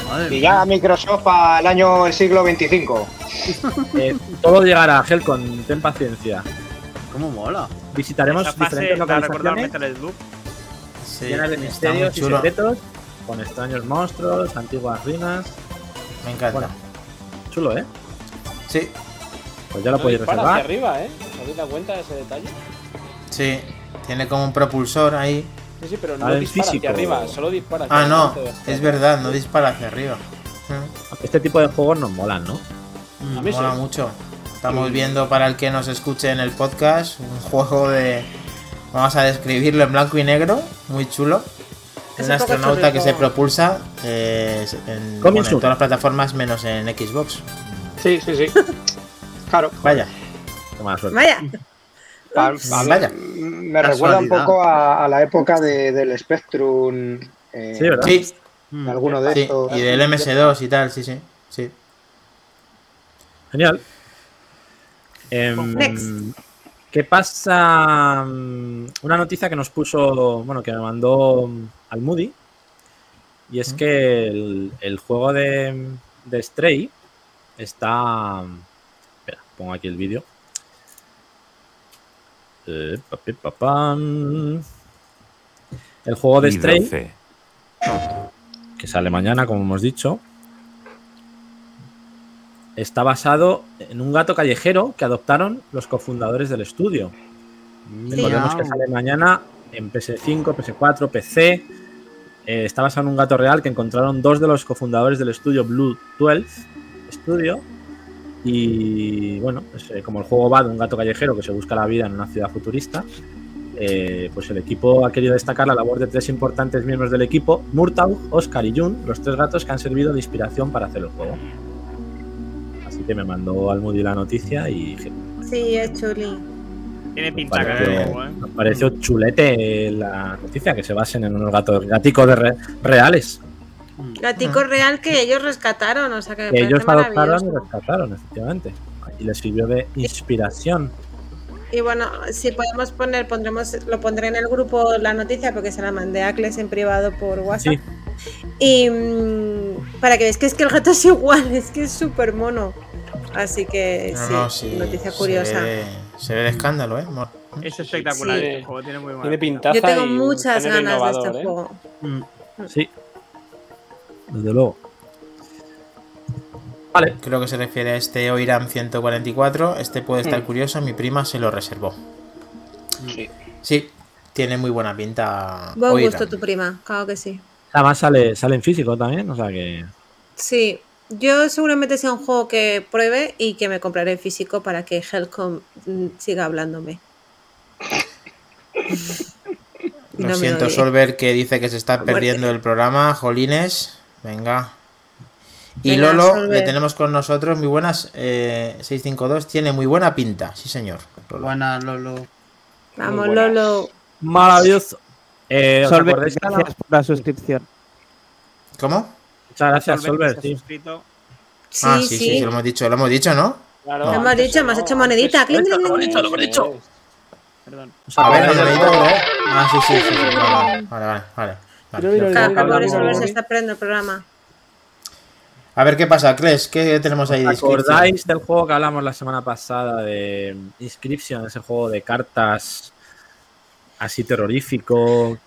Madre Y ya Microsoft para el año el siglo 25. Eh, todo llegará, Helcon, ten paciencia. ¿Cómo mola? Visitaremos Esa fase diferentes localizaciones. Sí, llenas de misterios y secretos, con extraños monstruos, antiguas ruinas. Me encanta. Bueno. Chulo, ¿eh? Sí, Pues ya lo No podéis dispara hacia reservar. arriba, ¿eh? ¿Os habéis dado cuenta de ese detalle? sí. Tiene como un propulsor ahí. Sí, sí, pero no Ah, dispara físico. hacia arriba, solo dispara hacia Ah, no, es verdad, no dispara hacia arriba. Mm, Este tipo de juegos nos molan, ¿no? A mí sí. Mola mucho. Estamos viendo para el que nos escuche en el podcast un juego de. Vamos a describirlo en blanco y negro, muy chulo. Es un astronauta que se propulsa eh, en, bueno, todas las plataformas menos en Xbox. Sí, sí, sí. Claro. Vaya, Qué mala suerte. Vaya, Vaya. Me recuerda un poco a, a la época de- del Spectrum. eh, Sí, ¿verdad? sí, Mm. Alguno de sí, estos. y del MS2 y tal, sí, sí. sí. Genial. Em. ¿Qué pasa? Mm, Una noticia que nos puso, bueno, que me mandó mm, al Moody. Y es que el, el juego de, de Stray está. Espera, pongo aquí el vídeo. Eh, papi, papam. El juego de Stray, que sale mañana, como hemos dicho, está basado en un gato callejero que adoptaron los cofundadores del estudio. Recordemos que sale mañana en PS5, PS4, PC. Eh, está basado en un gato real que encontraron dos de los cofundadores del estudio Blue 12 Studio. Y bueno, pues, eh, como el juego va de un gato callejero que se busca la vida en una ciudad futurista, eh, pues el equipo ha querido destacar la labor de tres importantes miembros del equipo, Murtaugh, Oscar y Jun, los tres gatos que han servido de inspiración para hacer el juego. Así que me mandó al Moody la noticia y dije, sí, es chuli. Tiene pinta que ¿eh? me pareció chulete la noticia, que se basen en unos gatos gaticos de re- reales. Gatico real que ellos rescataron, o sea que me Que ellos adoptaron y rescataron, efectivamente. Y les sirvió de inspiración. Y bueno, si podemos poner, pondremos, lo pondré en el grupo la noticia porque se la mandé a Cles en privado por WhatsApp. Sí, Y mm, para que veáis que es que el gato es igual, es que es súper mono. Así que No, sí, no, sí, noticia se curiosa. ve- Se ve el escándalo, ¿eh? Mor? Es espectacular. Sí. El juego tiene muy buena Tiene pinta. pintaza Yo tengo muchas ganas de este ¿eh? juego. Mm. sí. Desde luego. Vale, Creo que se refiere a este Oiram 144. Este puede estar Mm. curioso, mi prima se lo reservó. Sí. Sí, tiene muy buena pinta. Buen Oiram. gusto tu prima, claro que sí. además sale, sale en físico también, o sea que. Sí, yo seguramente sea un juego que pruebe y que me compraré en físico para que Helcom mm, siga hablándome. Lo no siento. Solver, que dice que se está perdiendo el programa. Jolines, venga. Y Venga, Lolo, le tenemos con nosotros, muy buenas. eh, 652, tiene muy buena pinta, sí, señor. Lolo. Buena, Lolo. Vamos, buenas. Lolo. Maravilloso. Eh, ¿os Solver, gracias por la suscripción. ¿Cómo? Muchas gracias, Solver, sí. suscrito. Sí, ah, sí, sí, sí, sí, lo hemos dicho, lo hemos dicho, ¿no? Claro, Lo hemos dicho, hemos hecho monedita. Lo clink. bonito, lo. Eso es. Perdón. ¿Os A ver. Ah, sí, sí, sí, sí, vale, vale, vale, vale. Mira, Claro, por está perdiendo el programa. A ver qué pasa, Cles, ¿qué tenemos ahí de ¿Os acordáis del juego que hablamos la semana pasada de Inscription, ese juego de cartas así terrorífico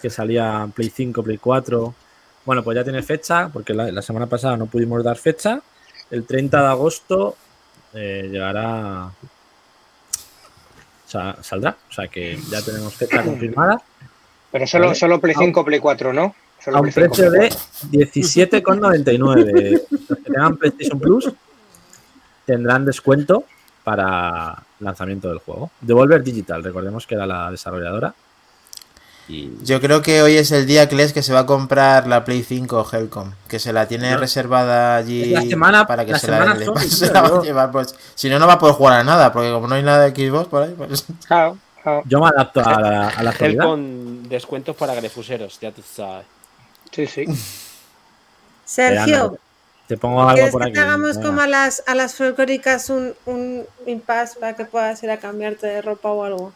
que salía en Play 5, Play 4? Bueno, pues ya tiene fecha, porque la, la semana pasada no pudimos dar fecha. El 30 de agosto eh, llegará. O sea, saldrá. O sea que ya tenemos fecha confirmada. Pero solo, Vale. solo Play 5, Play 4, ¿no? Solo A un Play 5, precio Play de 4. 17,99. Los que tengan PlayStation Plus tendrán descuento para lanzamiento del juego. Devolver Digital, recordemos que era la desarrolladora. Y Yo creo que hoy es el día, que se va a comprar la Play 5 Helcom, que se la tiene No. reservada allí la semana- para que la se semana la, son, se la va a llevar. Pues, si no, no va a poder jugar a nada, porque como no hay nada de Xbox por ahí, pues... Claro, claro. yo me adapto a la, a la actualidad. Descuentos para grefuseros, ya tú sabes. Sí, sí. Sergio, Te pongo algo ¿quieres por que aquí. te hagamos venga. como a las, a las folclóricas un, un impasse para que puedas ir a cambiarte de ropa o algo?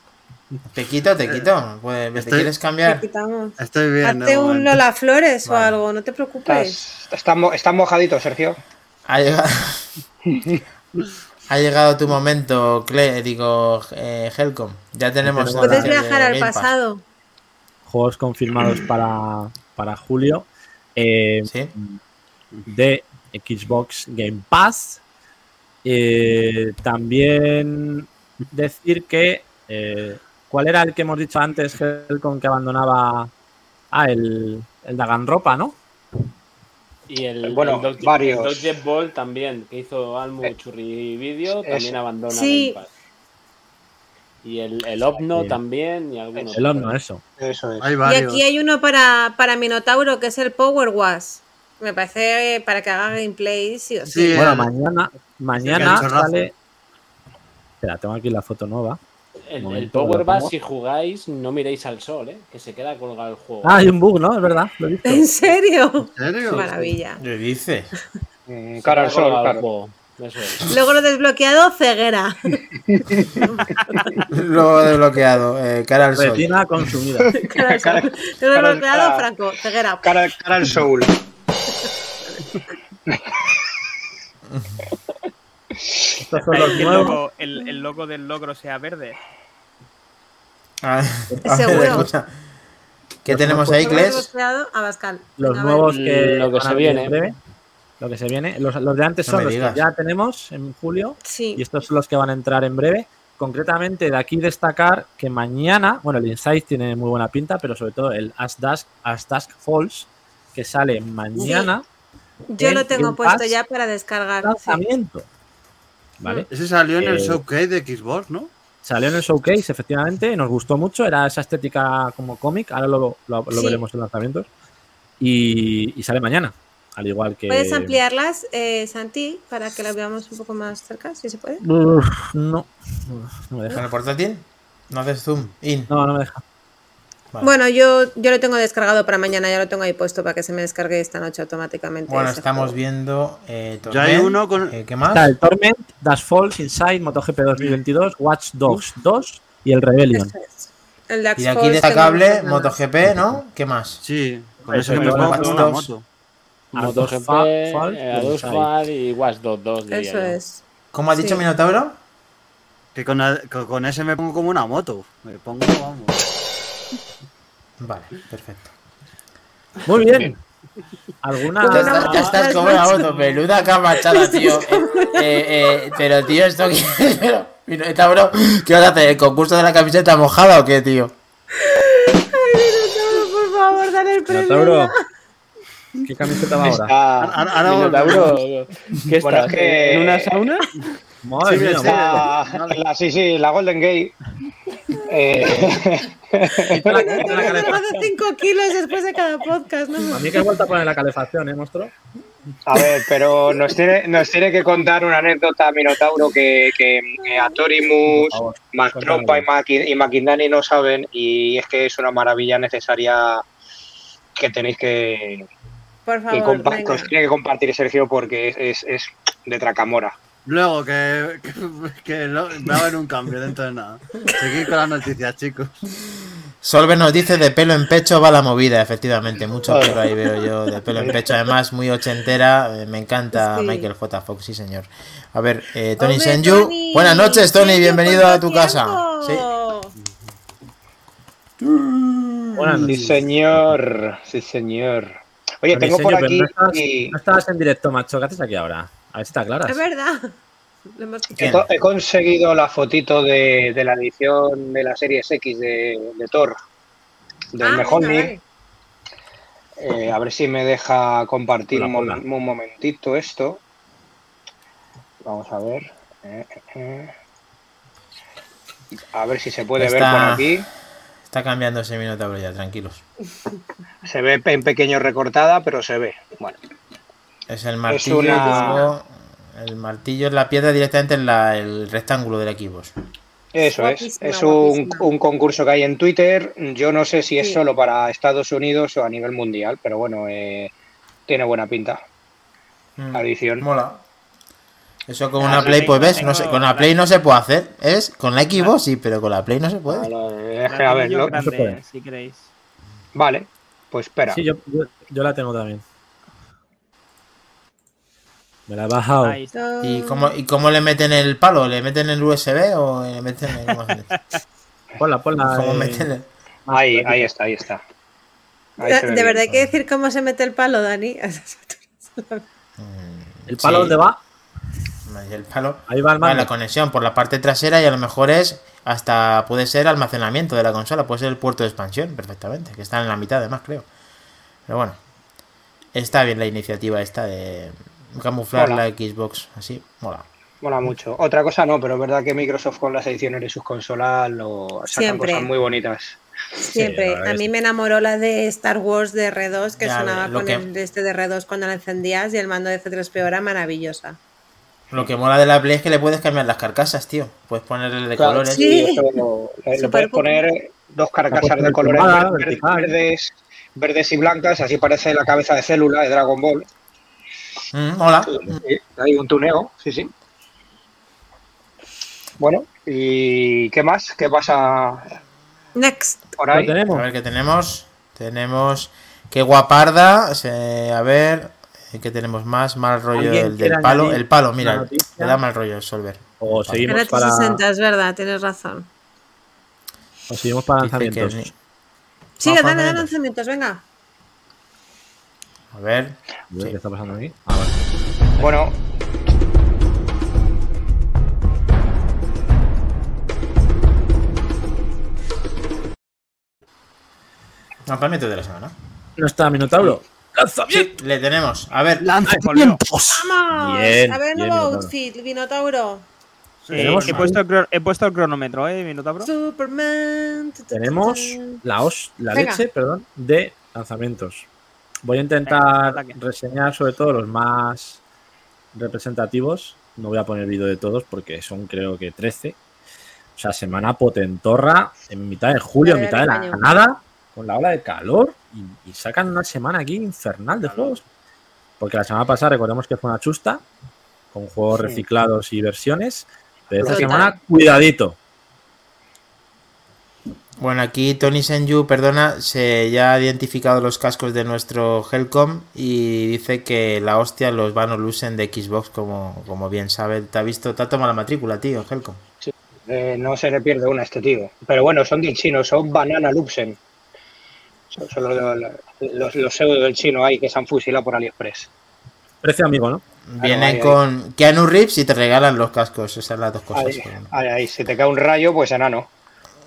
Te quito, te quito. Pues, ¿Te Estoy- quieres Te cambiar? quitamos. Estoy bien. Hazte un momento. Lola Flores o algo, no te preocupes. Estás, estás mo- estás mojadito, Sergio. Ha llegado, ha llegado tu momento, Cle, digo, eh, Helcom. Ya tenemos. Puedes viajar al pasado. Juegos confirmados para, para julio. eh, Sí. de Xbox Game Pass. Eh, también decir que. eh, ¿Cuál era el que hemos dicho antes, Helcom, que abandonaba? Ah, el, el Daganropa, ¿no? Y el, Bueno, el Dodge, varios. el Dodge Ball también, que hizo Almu Eh, Churri Video, es- también abandona Sí. Game Pass. Y el, el Opno Sí. también, y algunos. El Omno, eso. Eso es. Hay Y aquí hay uno para, para Minotauro que es el Power Wash. Me parece eh, para que haga gameplay, sí o sí. Sí, Bueno, el- mañana, mañana sale. Espera, tengo aquí la foto nueva. El, el Power Bass, si jugáis, no miréis al sol, ¿eh? que se queda colgado el juego. Ah, hay un bug, ¿no? Es verdad, lo he visto. ¿En serio? ¿En serio? Qué maravilla. ¿Qué dices? Se Cara al sol, claro. Eso es. Logro desbloqueado, ceguera. Luego desbloqueado. Eh, cara al sol. Retina consumida. Cara al sol. Logro cara- desbloqueado, cara- Franco, ceguera. Cara, cara al soul. Estos son los que el, logo, el, el logo del logro sea verde. Ah, a ver, Seguro. escucha. ¿Qué Los tenemos ahí, Logro Cles? desbloqueado, Abascal. Los ver. nuevos que, Lo que se viene. Lo que se viene. Los, los de antes No son los digas. que ya tenemos en julio. Sí. Y estos son los que van a entrar en breve. Concretamente, de aquí destacar que mañana, bueno, el Insight tiene muy buena pinta, pero sobre todo el As Dusk, As Dusk Falls, que sale mañana, Yo lo tengo Game puesto Pass, ya para descargar. sí. lanzamiento. ¿Vale? Ese salió en el Eh, showcase de Xbox, ¿no? Salió en el showcase, efectivamente, y nos gustó mucho. Era esa estética como cómic, ahora lo, lo- lo Sí. veremos en lanzamientos. Y, y sale mañana, al igual que. ¿Puedes ampliarlas, eh, Santi, para que las veamos un poco más cerca, si se puede? Uf, no. No me deja. ¿Con el portátil? No haces zoom. In. No, no me deja. Vale. Bueno, yo, yo lo tengo descargado para mañana, ya lo tengo ahí puesto para que se me descargue esta noche automáticamente. Bueno, estamos juego. viendo. Eh, Ya hay uno con- Eh, ¿Qué más? Está el Torment, Dash Falls, Inside, MotoGP 2022, Watch Dogs 2 y el Rebellion. Es. El Y de aquí que destacable. MotoGP, ¿no? ¿Qué más? Sí, con eso se me pongo una moto. A MotoGP, dos fa- fall, eh, y Watch Dogs 2. diría Eso yo. es. ¿Cómo has dicho Sí. Minotauro? Que con, el- con- ese me pongo como una moto. Me pongo, vamos. Vale, perfecto. Muy bien. ¿Alguna.? Una estás, estás como una moto, peluda camachada, tío. Eh, eh, pero, tío, esto que. Minotauro, ¿qué vas a hacer? ¿El concurso de la camiseta mojada o qué, tío? Minotauro, por favor, dale el premio. Minotauro, ¿Qué camiseta va ahora? Está, Ahora, ahora Minotauro, ¿qué Bueno, estás? que- ¿En una sauna? Madre Sí, mía, la, la- sí, sí, la Golden Gate. Eh, Quita la- quita la Minotauro calefacción. de 5 kilos después de cada podcast, ¿no? A mí que he vuelto a poner la calefacción, ¿eh, monstruo? a ver, pero nos tiene, nos tiene que contar una anécdota Minotauro que, que eh, Atorimus, favor, Mastrompa y, Makindani no saben y es que es una maravilla necesaria que tenéis que, Por que, favor, compa- venga. que os tiene que compartir Sergio porque es, es, es de Tracamora. Luego que, que, que lo- va a haber un cambio dentro de nada. Seguid con las noticias, chicos. Solver nos dice de pelo en pecho va la movida, efectivamente. Mucho por ahí veo yo de pelo en pecho. Además, muy ochentera. eh, Me encanta Sí. Michael J. Fox, sí, señor. A ver, eh, Tony Hombre, Senju. Tony. Buenas noches, Tony. Senju, Bienvenido ¿cuánto a tu casa. Sí. Buenas Sí, noches. señor. Sí, señor. Oye, tengo diseño, por aquí. No estás, y no estabas en directo, macho. ¿Qué haces aquí ahora? A ver si te aclaras. Es verdad. Lo hemos he, conseguido la fotito de, de la edición de la Series X de, de Thor. Del Ah, mejor vale. Eh, a ver si me deja compartir Hola, un, hola. un momentito esto. Vamos a ver. Eh, eh. A ver si se puede ver por aquí. Está cambiando ese Minotauro ya, tranquilos. Se ve en pequeño recortada, pero se ve. Bueno, Es el martillo. una- El martillo es la piedra directamente en la- el rectángulo del equipo. eso Guapísima, es. Es un, un concurso que hay en Twitter. Yo no sé si es Sí. solo para Estados Unidos o a nivel mundial, pero bueno, eh, tiene buena pinta. Mm, La edición. Mola. Eso con Ah, una Play, pues ves, no sé, con la la- Play no se puede hacer. Es con la Xbox sí, pero con la Play no se puede. A ver, Anillo lo- grande, se puede. si queréis. Vale, pues espera. Sí, yo, yo, yo la tengo también. Me la he bajado. Ahí está. ¿Y cómo, ¿Y cómo le meten el palo? ¿Le meten el USB o le meten el... Ponla, ponla. ¿Cómo eh, meten el- Ahí, ahí está, ahí está. Ahí De, verdad hay que decir cómo se mete el palo, Dani. ¿El palo Sí. dónde va? El palo... Ahí va el Va mando. la conexión por la parte trasera y a lo mejor es hasta puede ser almacenamiento de la consola, puede ser el puerto de expansión perfectamente, que está en la mitad además creo. Pero bueno, está bien la iniciativa esta de camuflar Mola. la Xbox así, mola. Mola mucho. Otra cosa no, pero es verdad que Microsoft con las ediciones de sus consolas lo sacan Siempre. cosas muy bonitas. Siempre. a mí me enamoró la de Star Wars de R2, que Ya, sonaba con que- el de este de R2 cuando la encendías y el mando de C3PO era maravillosa. Lo que mola de la Play es que le puedes cambiar las carcasas, tío. Puedes ponerle de Claro, colores. Sí. Y eso le- puedes poner dos carcasas de colores verdes, verdes y blancas, así parece la cabeza de célula de Dragon Ball. Mm, mola. Sí, hay un tuneo, sí, sí. Bueno, ¿y qué más? ¿Qué pasa Next. por Lo ahí? tenemos. A ver qué tenemos. Tenemos qué guaparda. a ver, ¿qué tenemos más? Mal rollo ¿Alguien del, del palo. El palo, mira, le da mal rollo el Solver. O seguimos para, 360, es verdad, tienes razón. o seguimos para que lanzamientos. Vamos, dale, dale lanzamientos. lanzamientos, venga. A ver. ¿Qué sí. está pasando aquí? Ah, vale. Bueno, Lanzamiento de la semana. No está Minotauro. ¡Lanzamiento! Sí, le tenemos. A ver, ¡Lanzamientos! ¡Vamos! Bien, a ver, bien, nuevo Minotauro. outfit, Minotauro. Eh, Tenemos he, puesto el, cro- he puesto el cronómetro, ¿eh, Minotauro? Superman. Tenemos la, os- la Venga. leche perdón, de lanzamientos. Voy a intentar Venga, reseñar sobre todo los más representativos. No voy a poner vídeo de todos porque son creo que 13. O sea, semana potentorra en mitad de julio, en mitad de la nada, con la ola de calor y, y sacan una semana aquí infernal de juegos. Porque la semana pasada recordemos que fue una chusta con juegos Sí. reciclados y versiones. Pero esta Total. semana, cuidadito. bueno, aquí Tony Senju, perdona, se ya ha identificado los cascos de nuestro Helcom y dice que la hostia los van o lucen de Xbox, como, como bien sabe. Te ha visto, te ha tomado la matrícula, tío, Helcom. eh, no se le pierde una a este tío. Pero bueno, son del chino, son Banana Lupsen. Son, son los, los, los pseudo del chino ahí que se han fusilado por AliExpress. Precio amigo, ¿no? Vienen ahí, ahí. con Keanu Reeves y te regalan los cascos. Esas son las dos cosas. Ahí, ahí, ahí, si te cae un rayo, pues enano.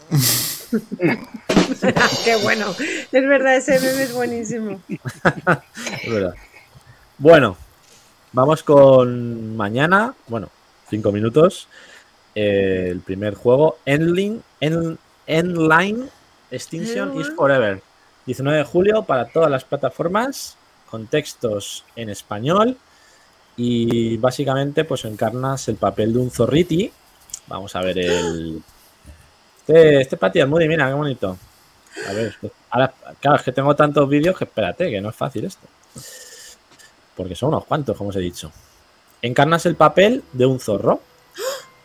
Qué bueno. Es verdad, ese meme es buenísimo. Es verdad. Bueno, vamos con mañana. Bueno, cinco minutos. eh, el primer juego, Endling, End- Endline Extinction is. Forever. 19 de julio para todas las plataformas, con textos en español. Y básicamente, pues encarnas el papel de un zorriti. Vamos a ver el. Este, este Pati Almudi, mira qué bonito. A ver, ahora, claro, es que tengo tantos vídeos que espérate, que no es fácil esto. Porque son unos cuantos, como os he dicho. Encarnas el papel de un zorro.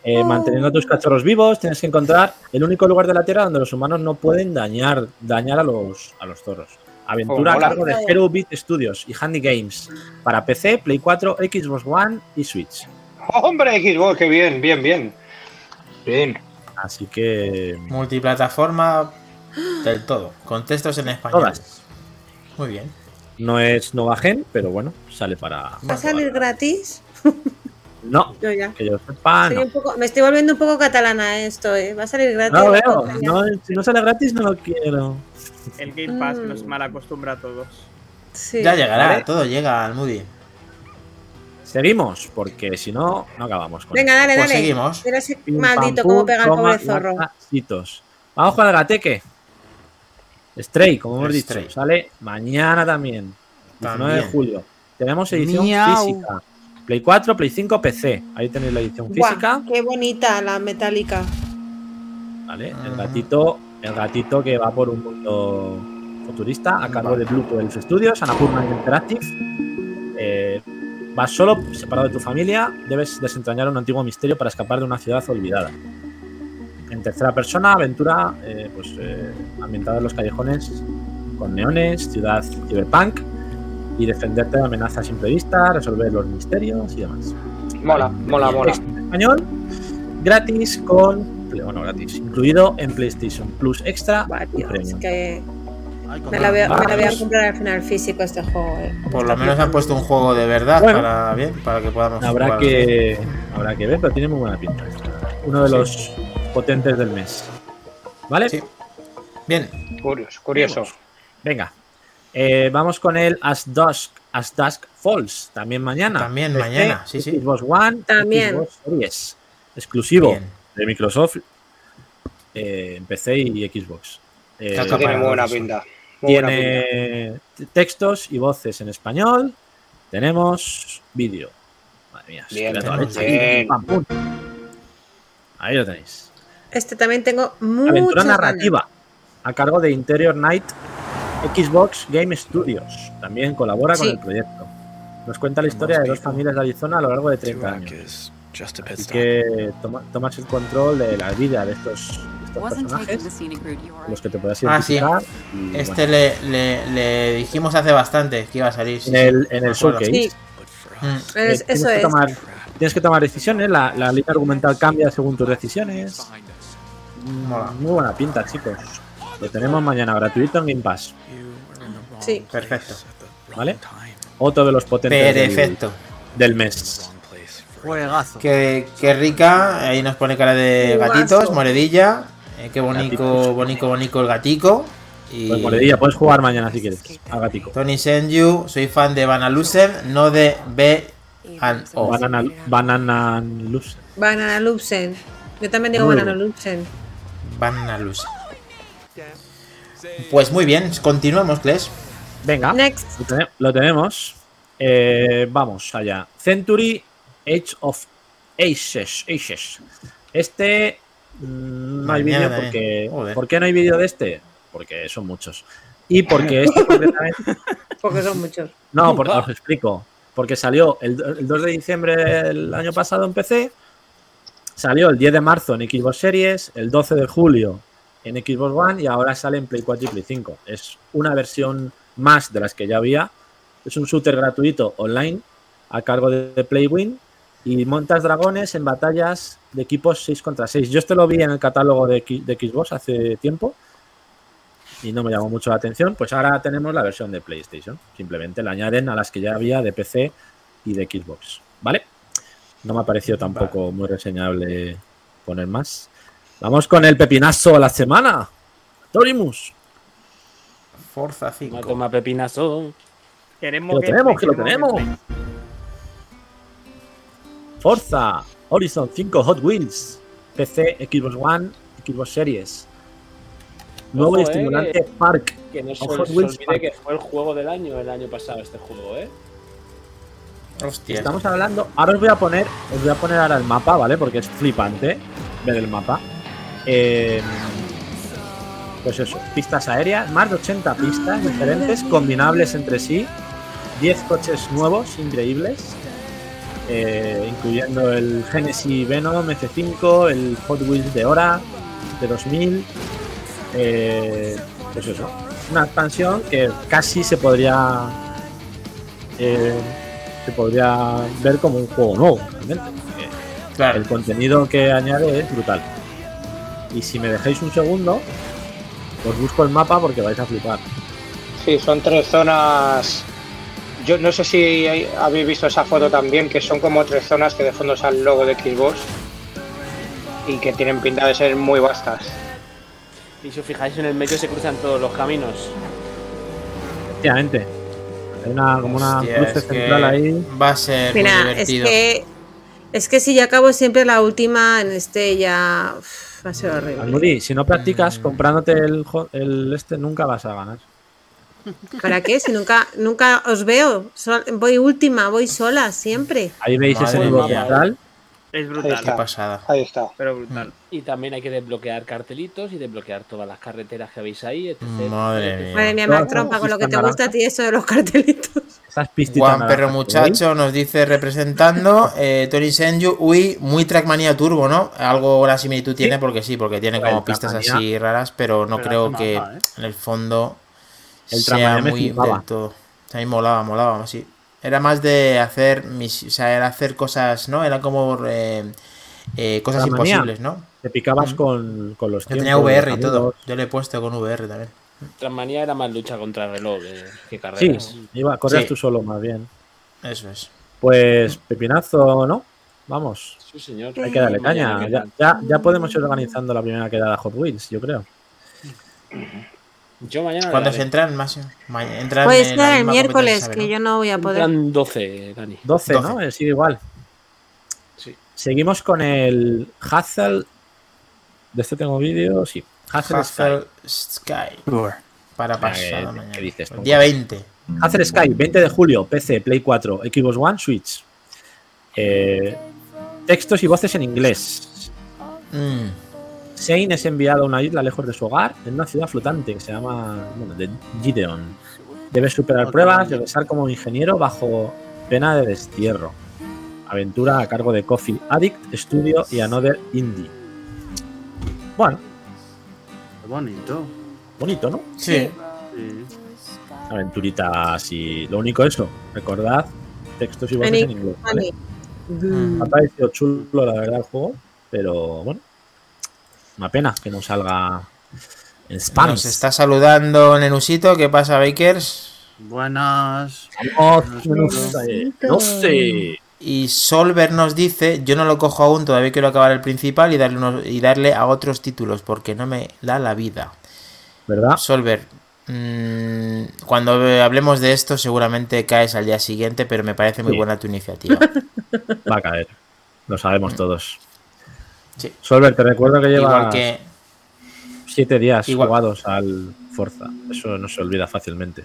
Eh, Oh. Manteniendo a tus cachorros vivos, tienes que encontrar el único lugar de la Tierra donde los humanos no pueden dañar, dañar a, los, a los zorros. Aventura Oh, a cargo de Hero Beat Studios y Handy Games para PC, Play 4, Xbox One y Switch. ¡Hombre, Xbox! ¡Qué bien, bien, bien! Bien. Así que Multiplataforma del todo. Con textos en español. todas. Muy bien. No es Nova Gen, pero bueno, sale para. ¿Va a salir gratis? No, Yo ya. que yo sepa, Soy no. un poco- me estoy volviendo un poco catalana esto, ¿eh? Va a salir gratis. No lo veo. No, si no sale gratis, no lo quiero. El Game Pass que nos Mm. mal acostumbra a todos. Sí. Ya llegará, Vale. todo llega al Moody. Seguimos, porque si no, no acabamos con Venga, dale, Pues dale. seguimos. Mira ese Pim, maldito pam, cómo pega el pobre zorro. Vamos con el gateque. Stray, como hemos Stray. dicho, sale mañana también. 19 de julio. Tenemos edición Miau. física. Play 4, Play 5, PC. Ahí tenéis la edición Guau, física. qué bonita la metálica. ¿vale? El gatito, el gatito que va por un mundo futurista a cargo de Blue Elf Studios, Annapurna Interactive. Vas solo, separado de tu familia, debes desentrañar un antiguo misterio para escapar de una ciudad olvidada. En tercera persona, aventura eh, pues, eh, ambientada en los callejones con neones, ciudad cyberpunk y defenderte de amenazas imprevistas, resolver los misterios y demás. Mola, mola, mola. En español, gratis con. Bueno, gratis, incluido en PlayStation Plus Extra y tío, es que me la, voy a, me la voy a Vamos. comprar al final físico este juego. eh. Por lo menos han puesto un juego de verdad Bueno. para bien, para que podamos Habrá jugar. que, habrá que ver, pero tiene muy buena pinta. Uno de los potentes del mes. ¿Vale? Sí. Bien, Curioso, curioso. Venga. Eh, vamos con el As Dusk, As Dusk Falls. También mañana. También PC, mañana, sí, sí. Xbox One. También. Xbox Series. Exclusivo bien. de Microsoft eh, en PC y Xbox. Eh, Tiene muy buena pinta. Muy buena pinta. tiene textos y voces en español. Tenemos vídeo. Madre mía, Bien. Ahí lo tenéis. Este también tengo muchas Aventura ganas. narrativa a cargo de Interior Night Xbox Game Studios. También colabora con el proyecto. Nos cuenta la historia de dos familias de Arizona a lo largo de 30 años. Así que toma- tomas el control de la vida de estos, de estos personajes, los que te puedas Ah, sí. identificar. y, Este bueno, le, le, le dijimos hace bastante que iba a salir. sí, en el, en el showcase. Sí, Mm. eh, es- eso que es. tomar- tienes que tomar decisiones, la, la línea argumental cambia según tus decisiones. Mola. Muy buena pinta, chicos. Lo tenemos mañana gratuito en Game Pass, Sí. Perfecto. ¿vale? Otro de los potentes del, Perfecto. del mes. Juegazo. Qué, qué rica. Ahí nos pone cara de gatitos, moredilla. Eh, qué bonito, bonito, bonito el gatico. Y Pues moredilla, puedes jugar mañana si quieres. A gatico. Tony Senju, soy fan de Lusen, no de B and O. Banana, banana Luz. Banana. Yo también digo Muy Banana. Van Lusen. Pues muy bien, continuamos, Kles. Venga, Next. lo, lo tenemos. Eh, vamos allá. Century Age of Aces. Aces. Este mm, no hay vídeo porque. ¿Por qué no hay vídeo de este? Porque son muchos. Y porque este concretamente. Porque son muchos. No, porque os explico. Porque salió el, el 2 de diciembre del año pasado en PC, salió el 10 de marzo en Xbox Series, el 12 de julio en Xbox One y ahora sale en Play 4 y Play 5. Es una versión más de las que ya había. Es un shooter gratuito online a cargo de, Playwin y montas dragones en batallas de equipos 6 contra 6. Yo este lo vi en el catálogo de, de Xbox hace tiempo y no me llamó mucho la atención, pues ahora tenemos la versión de PlayStation. Simplemente la añaden a las que ya había de PC y de Xbox. ¿Vale? No me ha parecido tampoco muy reseñable poner más. Vamos con el pepinazo de la semana. Torimus. Forza Toma, 5. toma pepinazo. Queremos Que lo tenemos, que lo tenemos. Forza Horizon 5 Hot Wheels. PC, Xbox One, Xbox Series. Nuevo y Ojo, eh, estimulante Park. Que no se, Hot se Wheels olvide que fue el juego del año el año pasado este juego, ¿eh? Hostia. Estamos hablando. Ahora os voy a poner. Os voy a poner ahora el mapa, ¿vale? Porque es flipante ver el mapa. Eh, pues eso, pistas aéreas, más de 80 pistas diferentes, combinables entre sí. 10 coches nuevos, increíbles. eh, incluyendo el Genesis Venom F5, el Hot Wheels de Hora de 2000. eh, pues eso, una expansión que casi se podría eh, se podría ver como un juego nuevo, realmente. Claro. El contenido que añade es brutal. Y si me dejáis un segundo, os busco el mapa porque vais a flipar. Sí, son tres zonas. Yo no sé si hay- habéis visto esa foto también, que son como tres zonas que de fondo sale el logo de Xbox y que tienen pinta de ser muy vastas. Y si os fijáis en el medio se cruzan todos los caminos. Efectivamente. Hay una, como una Hostia, cruce es que central ahí. Va a ser muy Mira, es divertido. que. Es que si yo acabo siempre la última, en este ya. uf, va a ser horrible. Almudi, si no practicas comprándote el, el este, nunca vas a ganar. ¿Para qué? Si nunca, nunca os veo. Sol- voy última, voy sola, siempre. Ahí veis ese nivel. Es Ahí brutal, Qué pasada. Ahí está. pero brutal. Y también hay que desbloquear cartelitos y desbloquear todas las carreteras que veis ahí, etc. Madre etc. mía. Madre mía, Mac Trompa, con lo que te gusta a ti eso de los cartelitos. Juan Perro que Muchacho nos dice representando eh, Tony Senju, uy, muy Trackmania Turbo, ¿no? Algo la similitud tiene porque sí, porque tiene como pistas así raras, pero no Pero creo que mapa, ¿eh? en el fondo El sea muy del todo. A mí molaba, molaba, sí. Era más de hacer mis, o sea, era hacer cosas, ¿no? Era como eh, eh, cosas imposibles, ¿no? Te picabas con, con los Yo tenía VR y todo. Yo le he puesto con VR también. Transmanía era más lucha contra el reloj que, que Sí, carreras. iba, corrías Sí. tú solo más bien. Eso es. Pues pepinazo, ¿no? Vamos, Sí, señor. hay que darle caña. ¿qué Ya, ya, ya podemos ir organizando la primera quedada Hot Wheels, yo creo. Yo mañana. ¿Cuándo se entran más? Entran Puede ser el miércoles, que ¿no? yo no voy a poder. Entran 12, Dani. 12, 12. ¿no? Eh, Sigue igual. Sí. Seguimos con el Hazel. De este tengo vídeo, sí. Hazel Sky. Hazel Sky. Para pasado ¿qué- mañana. qué dices, El tonto? día 20. Hazel Sky, 20 de julio, PC, Play 4, Xbox One, Switch. Eh, textos y voces en inglés. Mm. Shane es enviado a una isla lejos de su hogar en una ciudad flotante que se llama bueno, de Gideon. Debe superar pruebas, regresar como ingeniero bajo pena de destierro. Aventura a cargo de Coffee Addict, Studio y Another Indie. Bueno, Qué bonito. bonito, ¿no? Sí. Sí. Aventurita así. Lo único eso, recordad textos y voces En inglés. ¿vale? Mm. Me ha parecido chulo, la verdad, el juego, pero bueno, una pena que no salga en spam. Nos está saludando Nenusito. ¿Qué pasa, Bakers? Buenas. Vamos, menos, eh, 12. Y Solver nos dice, yo no lo cojo aún, todavía quiero acabar el principal y darle, unos- y darle a otros títulos porque no me da la vida. ¿Verdad? Solver, mm, cuando hablemos de esto seguramente caes al día siguiente, pero me parece muy Sí. buena tu iniciativa. Va a caer. Lo sabemos todos. Sí. Solver, te recuerdo que lleva que... siete días igual- jugados al Forza. Eso no se olvida fácilmente.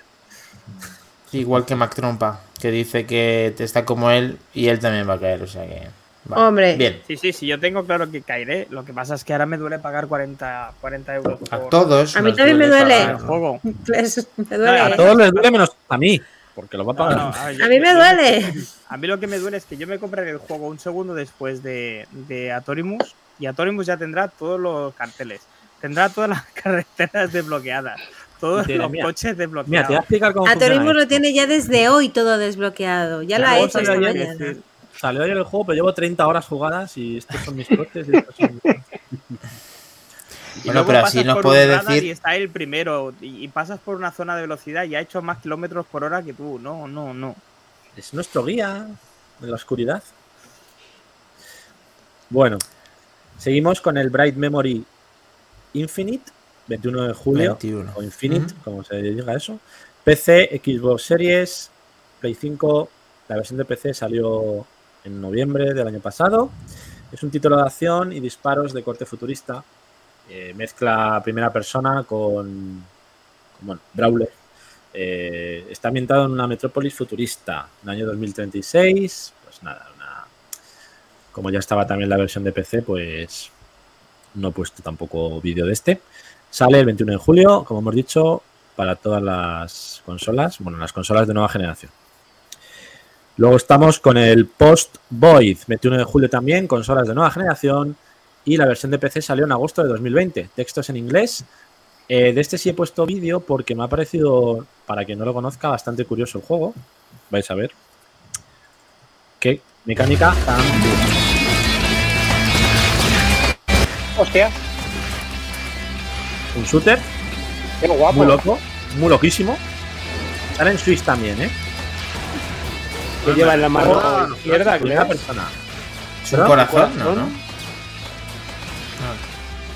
Igual que Mac Trompa, que dice que te está como él y él también va a caer, o sea que... va. Hombre. Bien. Sí, sí, sí, yo tengo claro que caeré. Lo que pasa es que ahora me duele pagar 40, 40 euros A por todos. A mí también me duele. el pagar, ¿no? juego. Pues, me No, duele. A todos les duele menos a mí, porque lo va a pagar. no, a, ver, yo- A mí me duele. A mí lo que me duele es que yo me compraré el juego un segundo después de, de Atorimus y Atorimus ya tendrá todos los carteles. Tendrá todas las carreteras desbloqueadas. Todos Mira, los mira. coches Mira, te voy a desbloqueados. explicar cómo A funciona Turismo lo tiene ya desde hoy todo desbloqueado. Ya lo ha hecho salió esta mañana. Salió ayer el juego, pero llevo 30 horas jugadas y estos son mis coches. y estos son mis- Y Bueno, luego pero pasas así nos puede decir- Y está el primero. Y, y pasas por una zona de velocidad y ha hecho más kilómetros por hora que tú. No, no, no. Es nuestro guía en la oscuridad. Bueno, seguimos con el Bright Memory Infinite, 21 de julio, 21. o Infinite, como se diga eso. PC, Xbox Series, Play 5. La versión de PC salió en noviembre del año pasado. Es un título de acción y disparos de corte futurista. Eh, mezcla primera persona con, bueno, Brawler. Eh, está ambientado en una metrópolis futurista, en el año 2036. Pues nada, una- como ya estaba también la versión de PC, pues no he puesto tampoco vídeo de este. Sale el 21 de julio, como hemos dicho, para todas las consolas, bueno, las consolas de nueva generación. Luego estamos con el Post Void, 21 de julio también, consolas de nueva generación. Y la versión de PC salió en agosto de 2020. Textos en inglés. Eh, de este sí he puesto vídeo porque me ha parecido, para quien no lo conozca, bastante curioso el juego. Vais a ver. Qué mecánica tan. Hostia, Un shooter qué guapo. muy loco, muy loquísimo. Sale en Switch también, ¿eh? ¿Qué lleva en la mano Oh, izquierda? Clear? persona. ¿Es un corazón? No, ¿Corazón? no.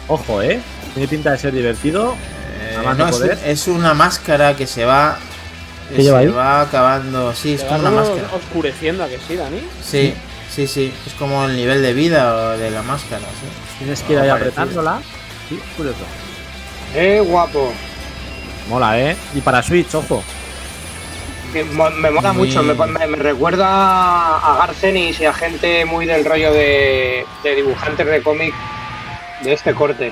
Ojo, ¿eh? Tiene pinta de ser divertido. Eh, Además no, es, poder. es una máscara que se va. ¿Qué que lleva se ahí? va acabando. Sí, es como una máscara. oscureciendo a que sí, Dani. Sí, sí, sí. Es como el nivel de vida de la máscara. sí. Tienes que ir ahí apretándola. Sí, curioso. Qué guapo. Mola, ¿eh? Y para Switch, ojo. Mo- Me mola Muy- mucho, me, me- me recuerda a Garcenis y a gente muy del rollo de, de dibujantes de cómic de este corte.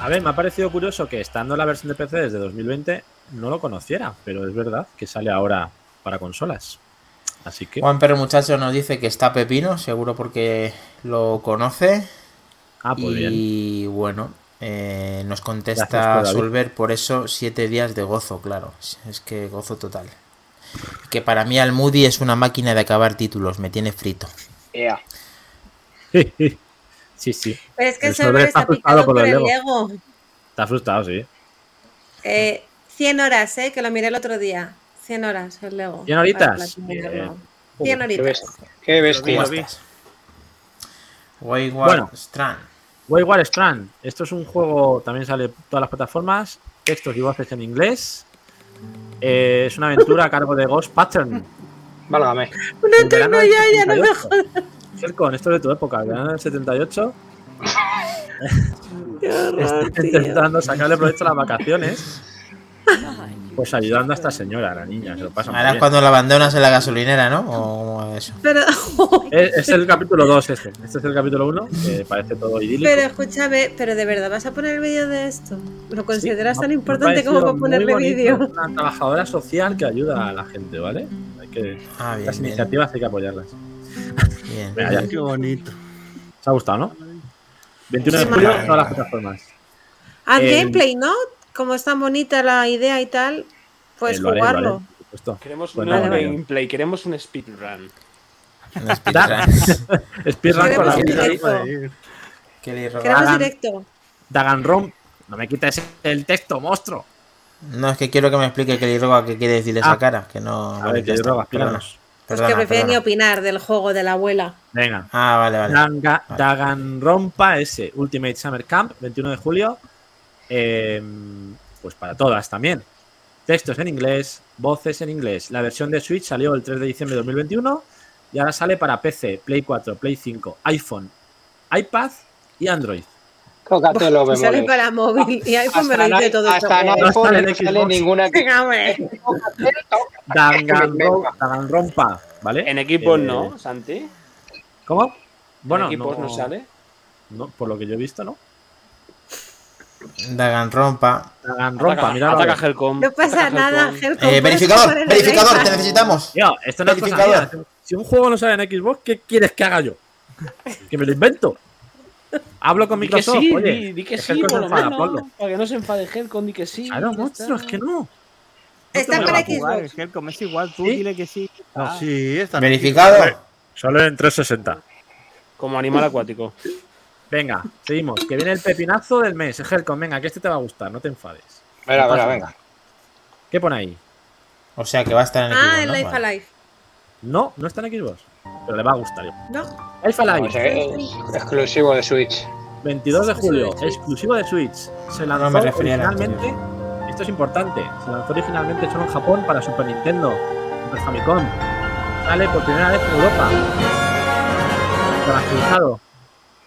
A ver, me ha parecido curioso que estando en la versión de PC desde 2020 no lo conociera, pero es verdad que sale ahora para consolas. Así que. Juan Perro Muchacho nos dice que está Pepino, seguro porque lo conoce. Ah, pues bien. y bueno, eh, nos contesta. Solver por eso siete días de gozo, claro. Es que gozo total. Que para mí al Moody es una máquina de acabar títulos, me tiene frito. Ea. sí, sí. Pero es que El server está está frustrado picado por por el Lego. Lego. Está frustrado, sí. Eh, 100 horas, ¿eh? Que lo miré el otro día. 100 horas el Lego. 100 horitas. Para platinar Bien. Lego. 100 Qué horitas. bestia. Qué bestia. Wayward Bueno. Strand. Wayward Strand. Esto es un juego, también sale en todas las plataformas, textos y voces en inglés. Eh, es una aventura a cargo de Ghost Pattern. Válgame. Un En eterno verano del ya, ya no me 78. jodas. Sercon, esto es de tu época, verano del 78. Qué horror, Estoy intentando sacarle provecho a las vacaciones. Pues ayudando a esta señora, la niña, se lo pasa muy Ahora es cuando la abandonas en la gasolinera, ¿no? ¿O eso? Pero, Es, es el capítulo 2 este. Este es el capítulo 1, que parece todo idílico. pero escúchame, pero de verdad vas a poner el vídeo de esto. ¿Lo consideras Sí, tan importante como para ponerle vídeo? Una trabajadora social que ayuda a la gente, ¿vale? Hay que, Ah, bien, las bien, iniciativas hay que apoyarlas. Bien. Qué bonito. ¿Os ha gustado, no? 21 de julio, todas las plataformas. Haz El- gameplay, ¿no? Como es tan bonita la idea y tal, pues Eh, lo haré, lo haré, jugarlo. por supuesto. Queremos Pues un nada, nuevo vale. gameplay, queremos un speedrun. Un speedrun. Speedrun con la Queremos vida. directo. Queremos directo. No me quites el texto, monstruo. No, es que quiero que me explique Kelly Roga qué quiere decir esa Ah. cara. Que no. A vale, ver, perdona. explícanos. Es Perdona, que prefiere ni opinar del juego de la abuela. Venga. Ah, vale, vale. Danga- Vale. Danganronpa S, Ultimate Summer Camp, 21 de julio. Eh, pues para todas también. Textos en inglés, voces en inglés. La versión de Switch salió el 3 de diciembre de 2021 y ahora sale para PC, Play 4, Play 5, iPhone, iPad y Android. Tócate los Y sale para móvil y iPhone me lo dice todo hasta en. No iPhone sale no ninguna. Danganro- Danganronpa, ¿vale? En equipos Eh, no, Santi. ¿Cómo? Bueno, en equipos no, sale. no, por lo que yo he visto, ¿no? Danganronpa, Ataca, mira. ataca Helcom. No pasa ataca nada, Helcom. Helcom, Eh, verificador, verificador, te necesitamos. Tío, esto no es cosa Verificador. mía. Si un juego no sale en Xbox, ¿qué quieres que haga yo? Que me lo invento. Hablo con Di que Microsoft. sí, oye, di, di que sí, el por se lo enfada, menos. ponlo. Para que no se enfade Helcom, di que sí. Claro, monstruo, está. es que no. Está para Xbox. Helcom, es igual, tú ¿Sí? dile que sí. Ah, Sí, está Verificado. Solo en 360. Como animal acuático. Venga, seguimos. Que viene el pepinazo del mes. Helcom, venga, que este te va a gustar, no te enfades. Venga, venga, venga. ¿Qué pone ahí? O sea que va a estar en Ah, Xbox, el ¿no? Life. Alive. No, no está en Xbox. Pero le va a gustar. yo. ¿No? No, Alive, es exclusivo de Switch. 22 de julio, Switch. exclusivo de Switch. Se lanzó No me refería a la originalmente. Esto es importante. Se lanzó originalmente solo en Japón para Super Nintendo, Super Famicom. Sale por primera vez en Europa. Remasterizado.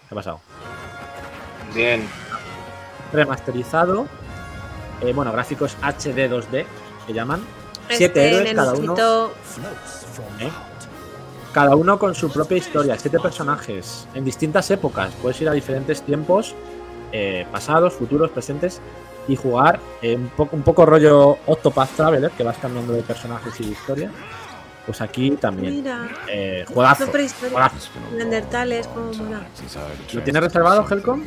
¿Qué ha pasado? Bien. Remasterizado. Eh, bueno, gráficos HD 2D que llaman. Este Siete héroes cada uno. ¿eh? Cada uno con su propia historia, siete personajes, en distintas épocas. Puedes ir a diferentes tiempos, eh, pasados, futuros, presentes, y jugar eh, un, poco, un poco rollo Octopath Traveler, que vas cambiando de personajes y de historia. Pues aquí también. Mira, Eh, juegazo. Neandertales, como mola. ¿Lo tienes reservado, Helcom?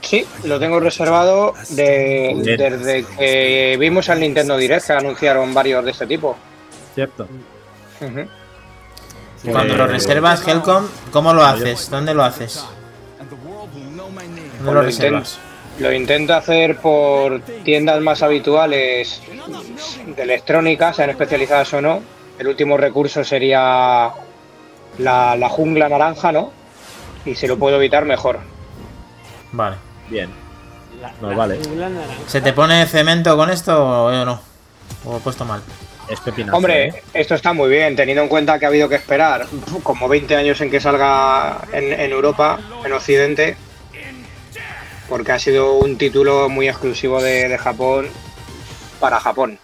Sí, lo tengo reservado de, desde que vimos al Nintendo Direct que anunciaron varios de este tipo. Cierto. Cuando lo Eh, reservas, Helcom, ¿cómo lo haces? ¿Dónde lo haces? ¿Dónde lo reservas? Lo intento hacer por tiendas más habituales de electrónica, sean especializadas o no. El último recurso sería la, la jungla naranja, ¿no? Y si lo puedo evitar, mejor. Vale. Bien. La- No, la vale. ¿Se te pone cemento con esto o no? ¿O he puesto mal? Es pepinazo. Hombre, ¿eh? esto está muy bien, teniendo en cuenta que ha habido que esperar como 20 años en que salga en, en Europa, en Occidente, porque ha sido un título muy exclusivo de, de Japón para Japón.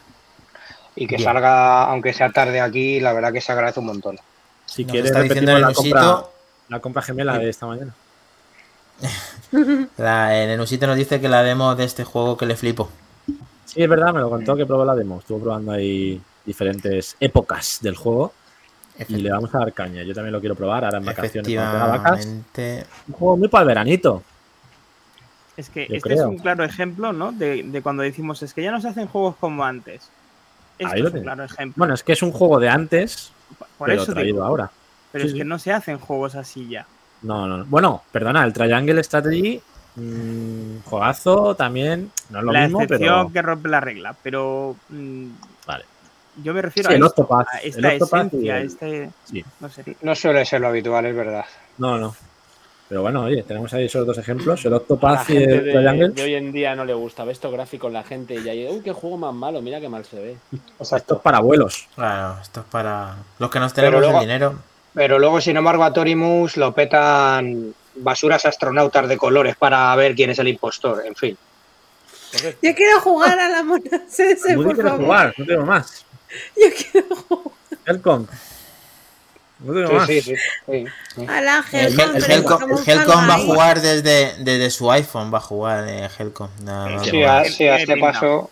Y que Bien. salga, aunque sea tarde aquí, la verdad que se agradece un montón. Si Nos quieres, repetimos la el compra, la compra gemela de esta mañana. la, el nos dice que la demo de este juego que le flipo. Sí, es verdad, me lo contó que probó la demo. Estuvo probando ahí diferentes épocas del juego. Y le vamos a dar caña. Yo también lo quiero probar ahora en vacaciones. vacas. Un juego muy para el veranito. Es que Yo este es un claro ejemplo, ¿no? De, de cuando decimos, es que ya no se hacen juegos como antes. Este Ahí lo es un claro ejemplo. Bueno, es que es un juego de antes, Por pero eso traído digo, ahora. pero Sí, es sí. que no se hacen juegos así ya. No, no, no. Bueno, perdona, el Triangle Strategy, mm, juegazo también. No es lo la mismo, excepción pero. que rompe la regla, pero mm, Vale. Yo me refiero Sí, a, el esto, Octopath, a esta Octopath y esencia, el- este, Sí. no sé. No suele ser lo habitual, es verdad. No, no. Pero bueno, oye, tenemos ahí esos dos ejemplos: el Octopath y el de, Triangle. de hoy en día no le gusta. Ve estos gráficos la gente y dice, uy, qué juego más malo, mira qué mal se ve. Esto es para abuelos. Claro, esto es para los que nos tenemos luego- el dinero. Pero luego, sin embargo, a Torimus lo petan basuras astronautas de colores para ver quién es el impostor, en fin. Yo quiero jugar a la mona por favor. jugar, no tengo más. Yo quiero jugar Helcom. No tengo Sí, más. sí, sí. sí, la Helcom. Hel- el pero Helcom, como el Helcom va a jugar desde, desde su iPhone, va a jugar eh, Helcom. No, no Sí, a, sí, a este paso.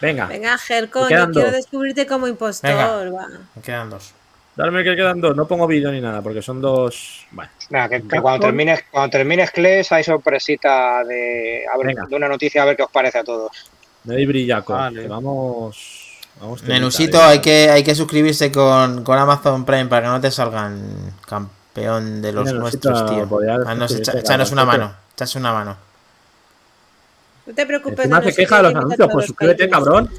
Venga, Venga, Helcom, yo quiero descubrirte como impostor. va. Me quedan dos. darme que quedan dos. No pongo vídeo ni nada porque son dos. Bueno, Nada, que, cuando termines, cuando termines Kles hay sorpresita de, a ver, de una noticia a ver qué os parece a todos. Me doy brillaco. Vale. vamos. vamos Menusito, hay que, hay que suscribirse con, con Amazon Prime para que no te salgan campeón de los Menusito, nuestros, tío. echa- échanos una mano. Echas una mano. No te preocupes. Encima no se queja de los anuncios. Pues suscríbete, cabrón.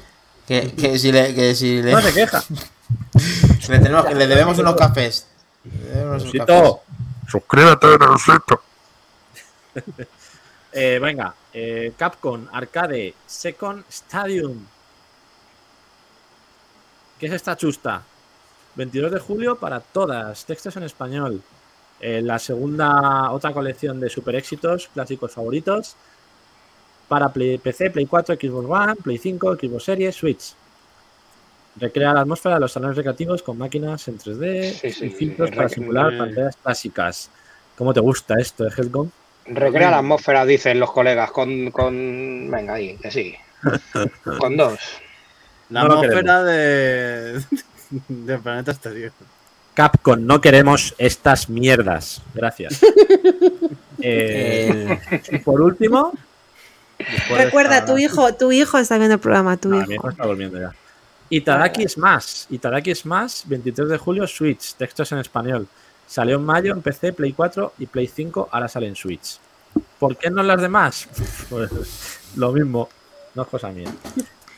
Que, que si le, que si le, No se queja. le tenemos, que le debemos unos cafés. Le debemos unos cafés. Menusito. Suscríbete, Menusito. Eh, venga, eh, Capcom Arcade Second Stadium. ¿Qué es esta chusta? 22 de julio para todas, textos en español. Eh, la segunda, otra colección de super éxitos, clásicos favoritos. Para Play- PC, Play 4, Xbox One, Play 5, Xbox Series, Switch. Recrea la atmósfera de los salones recreativos con máquinas en 3D Sí, sí, y filtros sí, para simular pantallas clásicas. ¿Cómo te gusta esto, eh, Helcom? Recrea la atmósfera, dicen los colegas, con, con... Venga, ahí, que sí. Con dos. La No atmósfera de... del planeta exterior. Capcom, no queremos estas mierdas. Gracias. Eh, y por último. de Recuerda, tu hijo, tu hijo está viendo el programa, tu Ah, mi hijo. hijo está durmiendo ya. Itadaki Smash. Itadaki Smash, 23 de julio, Switch. Textos en español. Salió en mayo en PC, Play 4 y Play 5. Ahora sale en Switch. ¿Por qué no las demás? Pues lo mismo. No es cosa mía.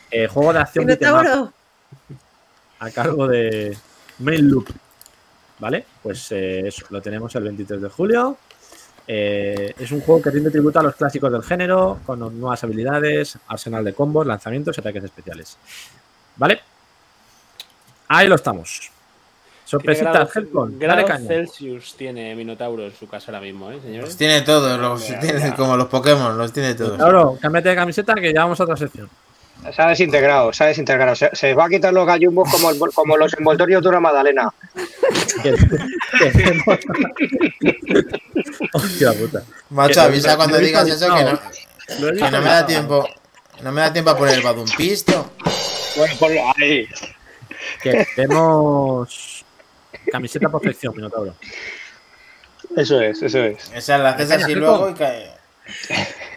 Eh, juego de acción up a cargo de Main Loop. ¿Vale? Pues eh, eso, lo tenemos el 23 de julio. Eh, es un juego que rinde tributo a los clásicos del género, con nuevas habilidades, arsenal de combos, lanzamientos y ataques especiales. ¿Vale? Ahí lo estamos. ¿Qué Sorpresita, grado- Helcon, dale grado caña. Celsius tiene Minotauro en su casa ahora mismo, ¿eh, Los señores? tiene todos, los tiene, como los Pokémon, los tiene todos. Claro, cámbiate de camiseta que ya vamos a otra sección. Se ha desintegrado, se ha desintegrado. Se, se va a quitar los gallumbos como, el- como los envoltorios de una magdalena. Hostia puta. Macho, avisa cuando digas eso que no, que no me da tiempo. No me da tiempo a poner el Badumpis, tío. Bueno, ponlo ahí. Que tenemos camiseta perfección, Minotauro. Eso es, eso es. Esa la haces así luego y cae.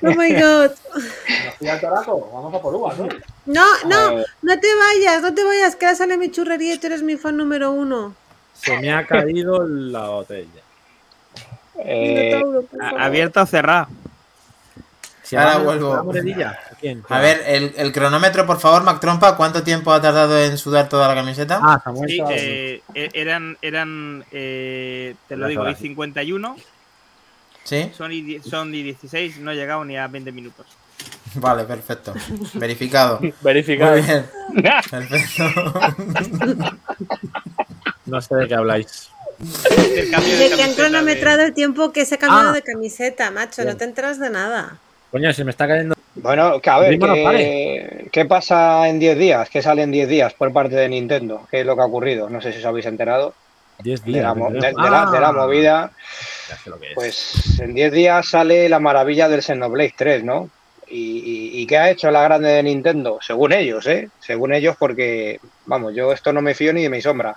Oh my god. Vamos a por uvas, ¿no? No, no, no te vayas, no te vayas, que ahora sale mi churrería y tú eres mi fan número uno. Se me ha caído la botella. eh, Minotauro. ¿Abierta o cerrada? Si Ahora vuelvo. ¿A quién? A ver, el, el cronómetro, por favor, Mac Trompa, ¿cuánto tiempo ha tardado en sudar toda la camiseta? Ah, Samuel Sí, eh, e- eran, eran eh, te lo digo, y horas. 51, ¿Sí? son y, son y 16, no he llegado ni a 20 minutos. Vale, perfecto. Verificado. Verificado. Muy bien. Perfecto. No sé de qué habláis. De que han cronometrado el tiempo que se ha cambiado Ah. de camiseta, macho, no te enteras de nada. Coño, se me está cayendo. Bueno, que a ver, ¿qué, ¿qué pasa en 10 días? ¿Qué sale en 10 días por parte de Nintendo? ¿Qué es lo que ha ocurrido? No sé si os habéis enterado 10 de días. la, de- la- de la movida. Pues en 10 días sale la maravilla del Xenoblade 3, ¿no? ¿Y, y, y qué ha hecho la grande de Nintendo? Según ellos, ¿eh? Según ellos, porque, vamos, yo esto no me fío ni de mi sombra.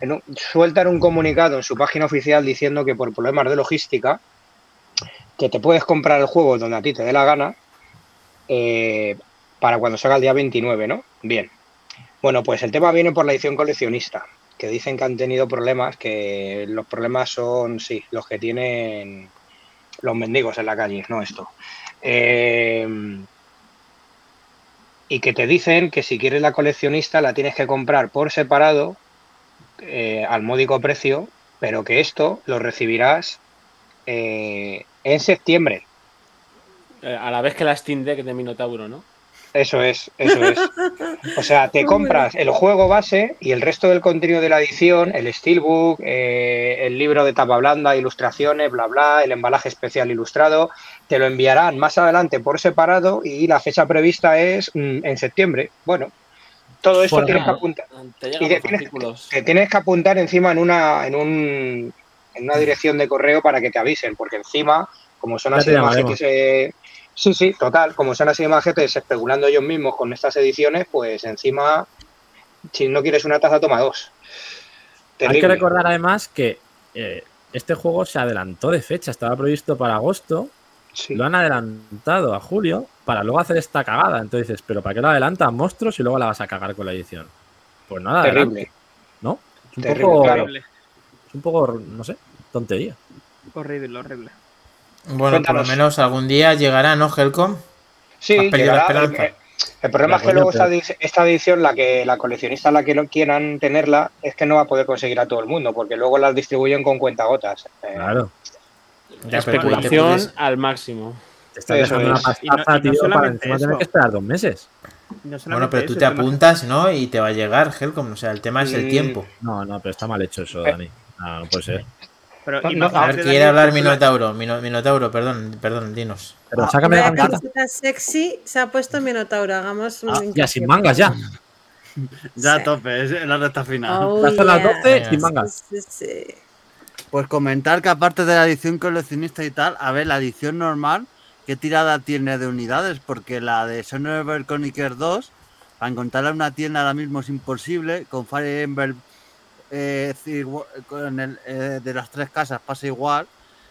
En un- sueltan un comunicado en su página oficial diciendo que por problemas de logística, que te puedes comprar el juego donde a ti te dé la gana, eh, para cuando salga el día 29, ¿no? Bien. Bueno, pues el tema viene por la edición coleccionista, que dicen que han tenido problemas, que los problemas son, sí, los que tienen los mendigos en la calle, no esto. Eh, y que te dicen que si quieres la coleccionista la tienes que comprar por separado eh, al módico precio, pero que esto lo recibirás en septiembre. Eh, a la vez que la Steam Deck de Minotauro, ¿no? Eso es, eso es. O sea, te compras el juego base y el resto del contenido de la edición, el steelbook, eh, el libro de tapa blanda, ilustraciones, bla, bla, el embalaje especial ilustrado, te lo enviarán más adelante por separado y la fecha prevista es mm, en septiembre. Bueno, todo esto Por tienes que apuntar. Te Y te tienes, artículos. te tienes que apuntar encima en una, en un, en una dirección de correo para que te avisen, porque encima, como son Ya de llamaremos. Sí, sí, total, como son así de majetes especulando ellos mismos con estas ediciones, pues encima, si no quieres una taza, toma dos. Hay que recordar además que eh, este juego se adelantó de fecha, estaba previsto para agosto, Sí. lo han adelantado a julio para luego hacer esta cagada. Entonces dices, pero ¿para qué lo adelantan monstruos y luego la vas a cagar con la edición? Pues nada, adelante, Terrible. ¿no? Es un, Terrible, poco, es un poco, no sé, tontería. horrible, horrible. Bueno, por lo menos algún día llegará, ¿no, Helcom? Sí, la llegará. El, esperanza. el problema es que luego esta, esta edición, la que la coleccionista, la que no quieran tenerla, es que no va a poder conseguir a todo el mundo, porque luego las distribuyen con cuentagotas. Eh, Claro. Te Especulación puedes- al máximo. Te estás Eso dejando una. Y no- pastaza, y no tío, para solamente encima tener que esperar dos meses. No Bueno, pero tú te apuntas, ¿no? Y te va a llegar, Helcom. O sea, el tema es el Mm. tiempo. No, no, pero está mal hecho eso. Dani. No, no puede ser. Pero No, quiere hablar Minotauro. Mino- Minotauro, perdón, perdón, dinos. Pero sácame la camiseta. sexy se ha puesto Minotauro. Hagamos un Ah, ya, sin mangas, ya. Ya a tope, es la recta final. Oh, Ya son las yeah. 12 Venga. sin mangas. Sí, sí, sí. Pues comentar que aparte de la edición coleccionista y tal, a ver, la edición normal, ¿qué tirada tiene de unidades? Porque la de Xenoblade Chronicles 2, para encontrarla en una tienda ahora mismo es imposible. Con Fire Emblem eh, el, eh, de las tres casas pasa igual.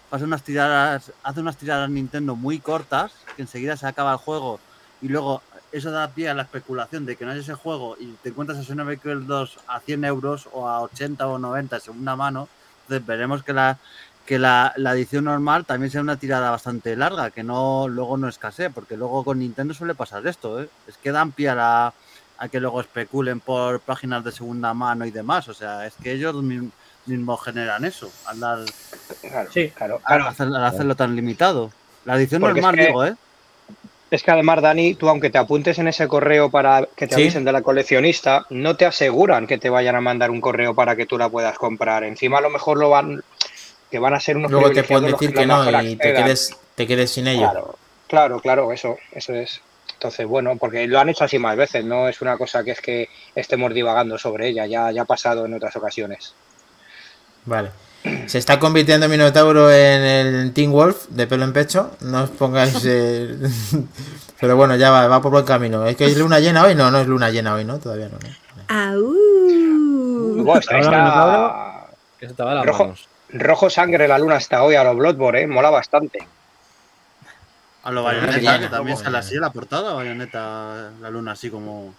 Pasa unas tiradas, hace unas tiradas Nintendo muy cortas, que enseguida se acaba el juego y luego eso da pie a la especulación de que no hay ese juego y te encuentras a Xenoblade Chronicles 2 a 100 euros o a 80 o 90 de segunda mano. Entonces veremos que la que la, la edición normal también sea una tirada bastante larga, que no luego no escasee, porque luego con Nintendo suele pasar esto, ¿eh? es que dan pie a, la- a que luego especulen por páginas de segunda mano y demás, o sea, es que ellos mi- mismos generan eso, al, dar, Claro, Sí. claro, al claro. hacer- al hacerlo tan limitado. La edición Porque es normal, que- digo, ¿eh? Es que además, Dani, tú aunque te apuntes en ese correo para que te Sí. avisen de la coleccionista, no te aseguran que te vayan a mandar un correo para que tú la puedas comprar. Encima a lo mejor lo van, que van a ser unos Luego te pueden decir que no y te quedes, te quedes sin ello. Claro, claro, claro, eso, eso es. Entonces, bueno, porque lo han hecho así más veces, no es una cosa que es que estemos divagando sobre ella, ya, ya ha pasado en otras ocasiones. Vale. Se está convirtiendo Minotauro en el Teen Wolf de pelo en pecho. No os pongáis. eh, Pero bueno, ya va, va por buen camino. ¿Es que es luna llena hoy? No, no es luna llena hoy, ¿no? Todavía no. ¿no? Aú. Bueno, está, está Rojo. rojo sangre la luna hasta hoy a los Bloodborne, ¿eh? mola bastante. A lo bayoneta, que también sale así la portada, bayoneta, la luna así como...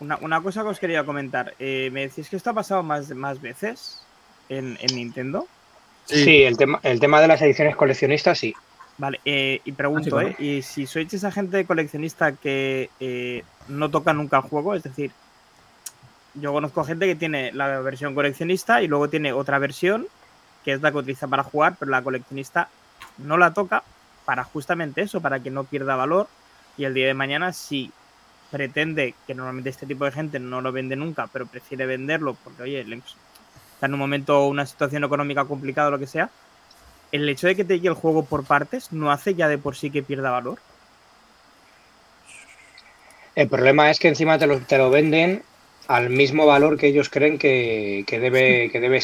Una, una cosa que os quería comentar. eh, me decís que esto ha pasado más, más veces en, en Nintendo. Sí, el, tema, el tema de las ediciones coleccionistas, sí. Vale, eh, y pregunto, Ah, ¿eh? Y si sois esa gente coleccionista que eh, no toca nunca el juego, es decir, yo conozco gente que tiene la versión coleccionista y luego tiene otra versión que es la que utiliza para jugar, pero la coleccionista no la toca para justamente eso, para que no pierda valor y el día de mañana si pretende, que normalmente este tipo de gente no lo vende nunca, pero prefiere venderlo porque, oye, está en un momento, una situación económica complicada o lo que sea, el hecho de que te llegue el juego por partes no hace ya de por sí que pierda valor. El problema es que encima te lo, te lo venden al mismo valor que ellos creen que, que debe, que debe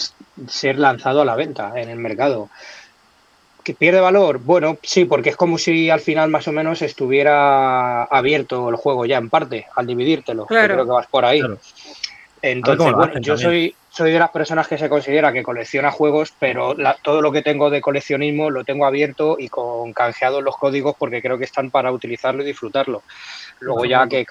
ser lanzado a la venta en el mercado. Que pierde valor. Bueno, sí, porque es como si al final más o menos estuviera abierto el juego ya en parte, al dividírtelo. que Claro. Creo que vas por ahí. Claro. Entonces, bueno, hacen yo también. soy, soy de las personas que se considera que colecciona juegos, pero la- todo lo que tengo de coleccionismo lo tengo abierto y con canjeados los códigos porque creo que están para utilizarlo y disfrutarlo. Luego ya que...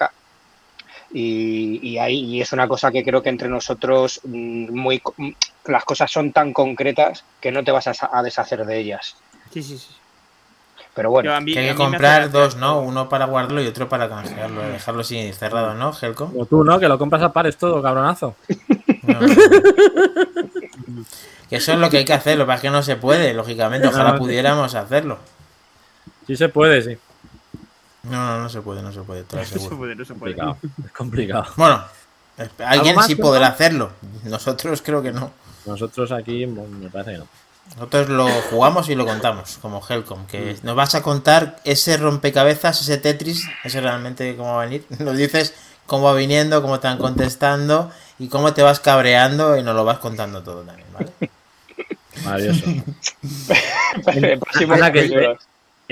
Y, y ahí y es una cosa que creo que entre nosotros mm, muy mm, las cosas son tan concretas que no te vas a, deshacer de ellas. Sí, sí, sí. Pero bueno, Yo a mí- Que comprar dos. ¿no? Uno para guardarlo y otro para canjearlo, dejarlo sin cerrado, ¿no, Helco? Como tú, ¿no? Que lo compras a pares todo, cabronazo. No. Que eso es lo que hay que hacer, lo que pasa es que no se puede, lógicamente. Ojalá No, pudiéramos hacerlo. Sí se puede, sí. No, no, no se puede, no se puede, No se puede, no se puede. Complicado. Es complicado. Bueno, alguien sí podrá hacerlo. Nosotros creo que no. Nosotros aquí me parece que no. Nosotros lo jugamos y lo contamos, como Helcom, que nos vas a contar ese rompecabezas, ese Tetris, ese realmente cómo va a venir. Nos dices cómo va viniendo, cómo te van contestando y cómo te vas cabreando y nos lo vas contando todo también, ¿vale? Maravilloso. el próximo Anda, que- capítulo.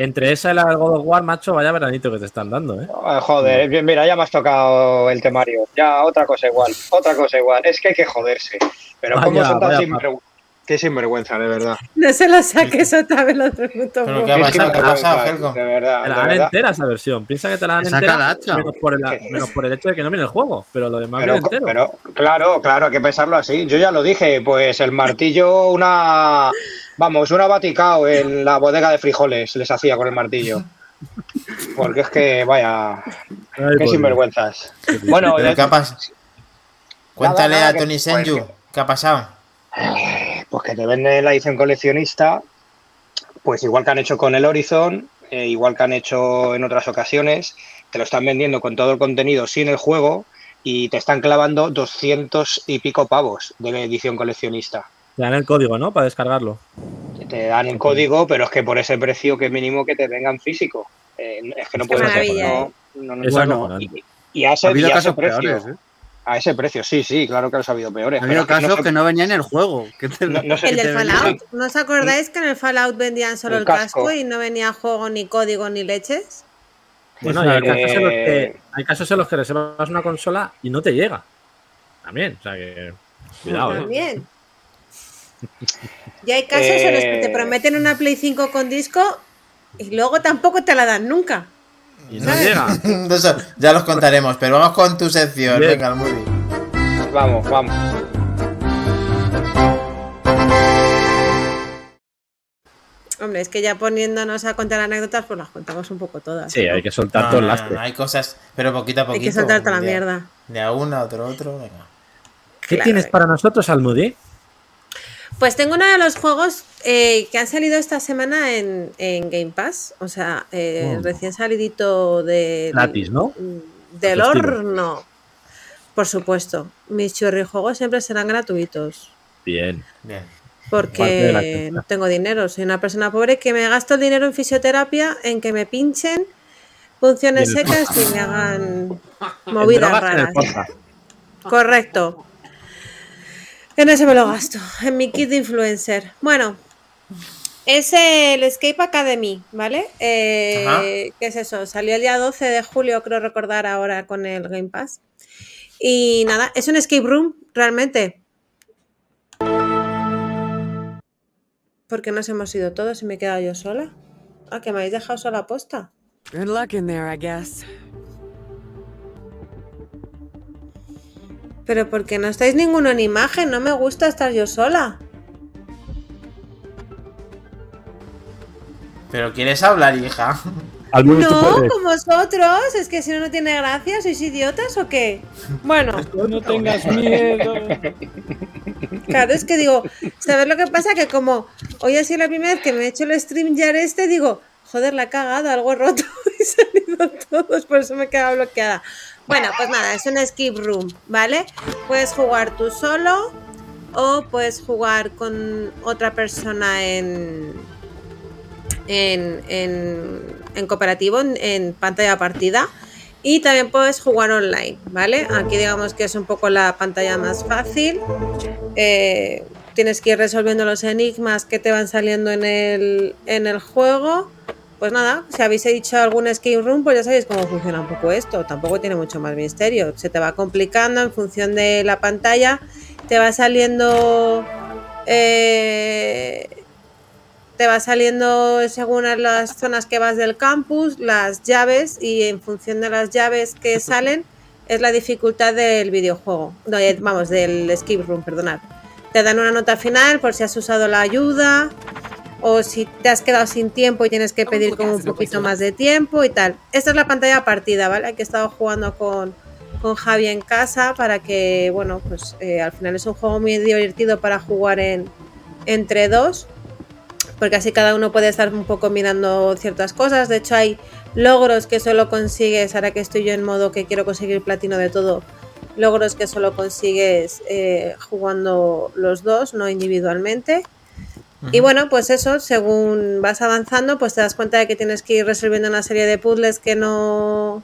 Entre esa y la God of War, macho, vaya veranito que te están dando, ¿eh? Ah, Joder, bien, mira, ya me has tocado el temario. Ya, otra cosa igual, otra cosa igual. Es que hay que joderse. Pero Vaya, ¿cómo son tan? Qué sinvergüenza, de verdad. No se lo saques otra vez los tres minutos. Pero ¿qué ha pasado? ¿Qué ha pasado, sinvergüenza, Helco? De verdad, Te la dan entera esa versión. Piensa que te la dan entera la hacha. menos por, el, menos por el hecho de que no viene el juego. Pero lo demás Pero, viene entero. pero, claro, claro, hay que pensarlo así. Yo ya lo dije, pues el martillo, una. Vamos, una baticao en la bodega de frijoles les hacía con el martillo. Porque es que, vaya, Ay, qué sinvergüenzas. Bueno, ¿Pero eh, qué ha pasado? Cuéntale nada, a Tony Senju, ¿qué ha pasado? Pues que te venden la edición coleccionista, pues igual que han hecho con el Horizon, eh, igual que han hecho en otras ocasiones, te lo están vendiendo con todo el contenido sin el juego y te están clavando 200 y pico pavos de la edición coleccionista. Te dan el código, ¿no? Para descargarlo. Te dan el código, pero es que por ese precio que mínimo que te vengan físico. Eh, es que no puedes maravilla, hacerlo. No, no, Es bueno, y, y a ese, Ha habido y a ese casos precio. peores, ¿eh? A ese precio, sí, sí, claro que los ha habido peores. Ha habido es que no casos se- que no venían en el juego. que te- no- El del Fallout, ¿no os acordáis que en el Fallout vendían solo El el casco, casco. y no venía juego, ni código, ni leches? Bueno, y hay Eh, casos, en los que, hay casos en los que reservas una consola y no te llega. También, o sea que. Cuidado, ¿eh? También. Y hay casos en los que te Eh. prometen una Play 5 con disco y luego tampoco te la dan nunca. Y no llega. Eso ya los contaremos, pero vamos con tu sección. Bien. Venga, muy bien. Vamos, vamos. Hombre, es que ya poniéndonos a contar anécdotas, pues las contamos un poco todas. Sí, ¿no? hay que soltar No, todo el no, lastre. no, hay cosas, pero poquito a Hay poquito. que soltar toda la mierda. De a una, otro, otro, venga. ¿Qué Claro. tienes para nosotros, Almudí? Pues tengo uno de los juegos eh, que han salido esta semana en, en Game Pass. O sea, eh, Mm. recién salidito de, Gratis, ¿no? del Festivo. horno. Por supuesto. Mis chorrijuegos siempre serán gratuitos. Bien. Bien. Porque no tengo dinero. Soy una persona pobre que me gasto el dinero en fisioterapia, en que me pinchen funciones secas y me hagan movidas raras. Correcto. En ese me lo gasto, en mi kit de influencer. Bueno, es el Escape Academy, ¿vale? Eh. ¿Qué es eso? Salió el día 12 de julio, creo recordar ahora con el Game Pass. Y nada, es un escape room, realmente. Porque nos hemos ido todos y me he quedado yo sola. Ah, que me habéis dejado sola posta. Good luck in there, I guess. Pero porque no estáis ninguno en imagen, no me gusta estar yo sola. Pero quieres hablar, hija. No, con vosotros. Es que si no, no tiene gracia. ¿Sois idiotas o qué? Bueno, No tengas miedo. claro, es que digo, ¿sabes lo que pasa? Que como hoy ha sido la primera vez que me he hecho el stream ya este, digo, joder, la he cagado, algo he roto y se han ido todos, por eso me he quedado bloqueada. Bueno, pues nada, es un skip room, ¿vale? Puedes jugar tú solo o puedes jugar con otra persona en, en, en, cooperativo, en, en pantalla partida. Y también puedes jugar online, ¿vale? Aquí digamos que es un poco la pantalla más fácil. Eh, tienes que ir resolviendo los enigmas que te van saliendo en el, en el juego. Pues nada, si habéis hecho algún escape room, pues ya sabéis cómo funciona un poco esto. Tampoco tiene mucho más misterio. Se te va complicando en función de la pantalla. Te va saliendo. eh, te va saliendo según las zonas que vas del campus, las llaves, y en función de las llaves que salen, es la dificultad del videojuego. No, eh, vamos, del escape room, perdonad. Te dan una nota final por si has usado la ayuda o si te has quedado sin tiempo y tienes que pedir como un poquito más de tiempo y tal. Esta es la pantalla partida, ¿vale? Que he estado jugando con, con Javi en casa para que, bueno, pues eh, al final es un juego muy divertido para jugar en entre dos porque así cada uno puede estar un poco mirando ciertas cosas. De hecho, hay logros que solo consigues, ahora que estoy yo en modo que quiero conseguir platino de todo, logros que solo consigues eh, jugando los dos, no individualmente. Y bueno, pues eso, según vas avanzando, pues te das cuenta de que tienes que ir resolviendo una serie de puzzles que no,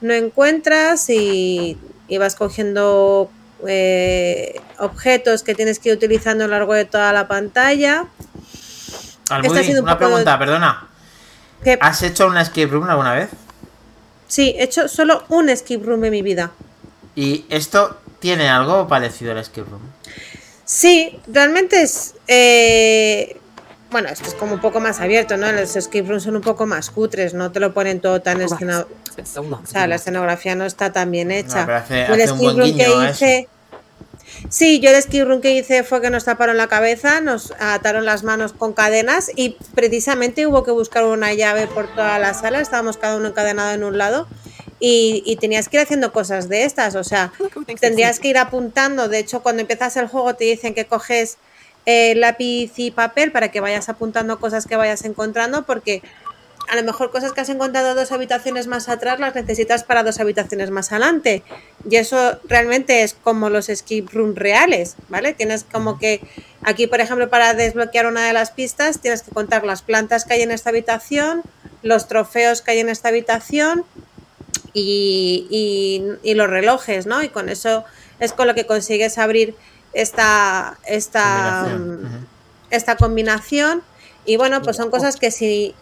no encuentras y, y vas cogiendo eh, objetos que tienes que ir utilizando a lo largo de toda la pantalla. Almudi, Esta ha sido un una poco- pregunta, perdona. ¿Has hecho una escape room alguna vez? Sí, he hecho solo un skip room en mi vida. ¿Y esto tiene algo parecido al escape room? Sí, realmente es. eh, bueno, esto es como un poco más abierto, ¿no? Los escape rooms son un poco más cutres, no te lo ponen todo tan escenado. O sea, la escenografía no está tan bien hecha. No, hace- Yo el escape room que eso. hice. Sí, yo el escape room que hice fue que nos taparon la cabeza, nos ataron las manos con cadenas y precisamente hubo que buscar una llave por toda la sala. Estábamos cada uno encadenado en un lado y, y tenías que ir haciendo cosas de estas. O sea, tendrías que ir apuntando. De hecho, cuando empiezas el juego te dicen que coges eh, lápiz y papel para que vayas apuntando cosas que vayas encontrando, porque a lo mejor cosas que has encontrado dos habitaciones más atrás las necesitas para dos habitaciones más adelante. Y eso realmente es como los escape room reales, ¿vale? Tienes como que aquí, por ejemplo, para desbloquear una de las pistas, tienes que contar las plantas que hay en esta habitación, los trofeos que hay en esta habitación y, y- y los relojes, ¿no? Y con eso es con lo que consigues abrir esta, esta, Combinación, mm, esta combinación. Y bueno, pues son cosas que si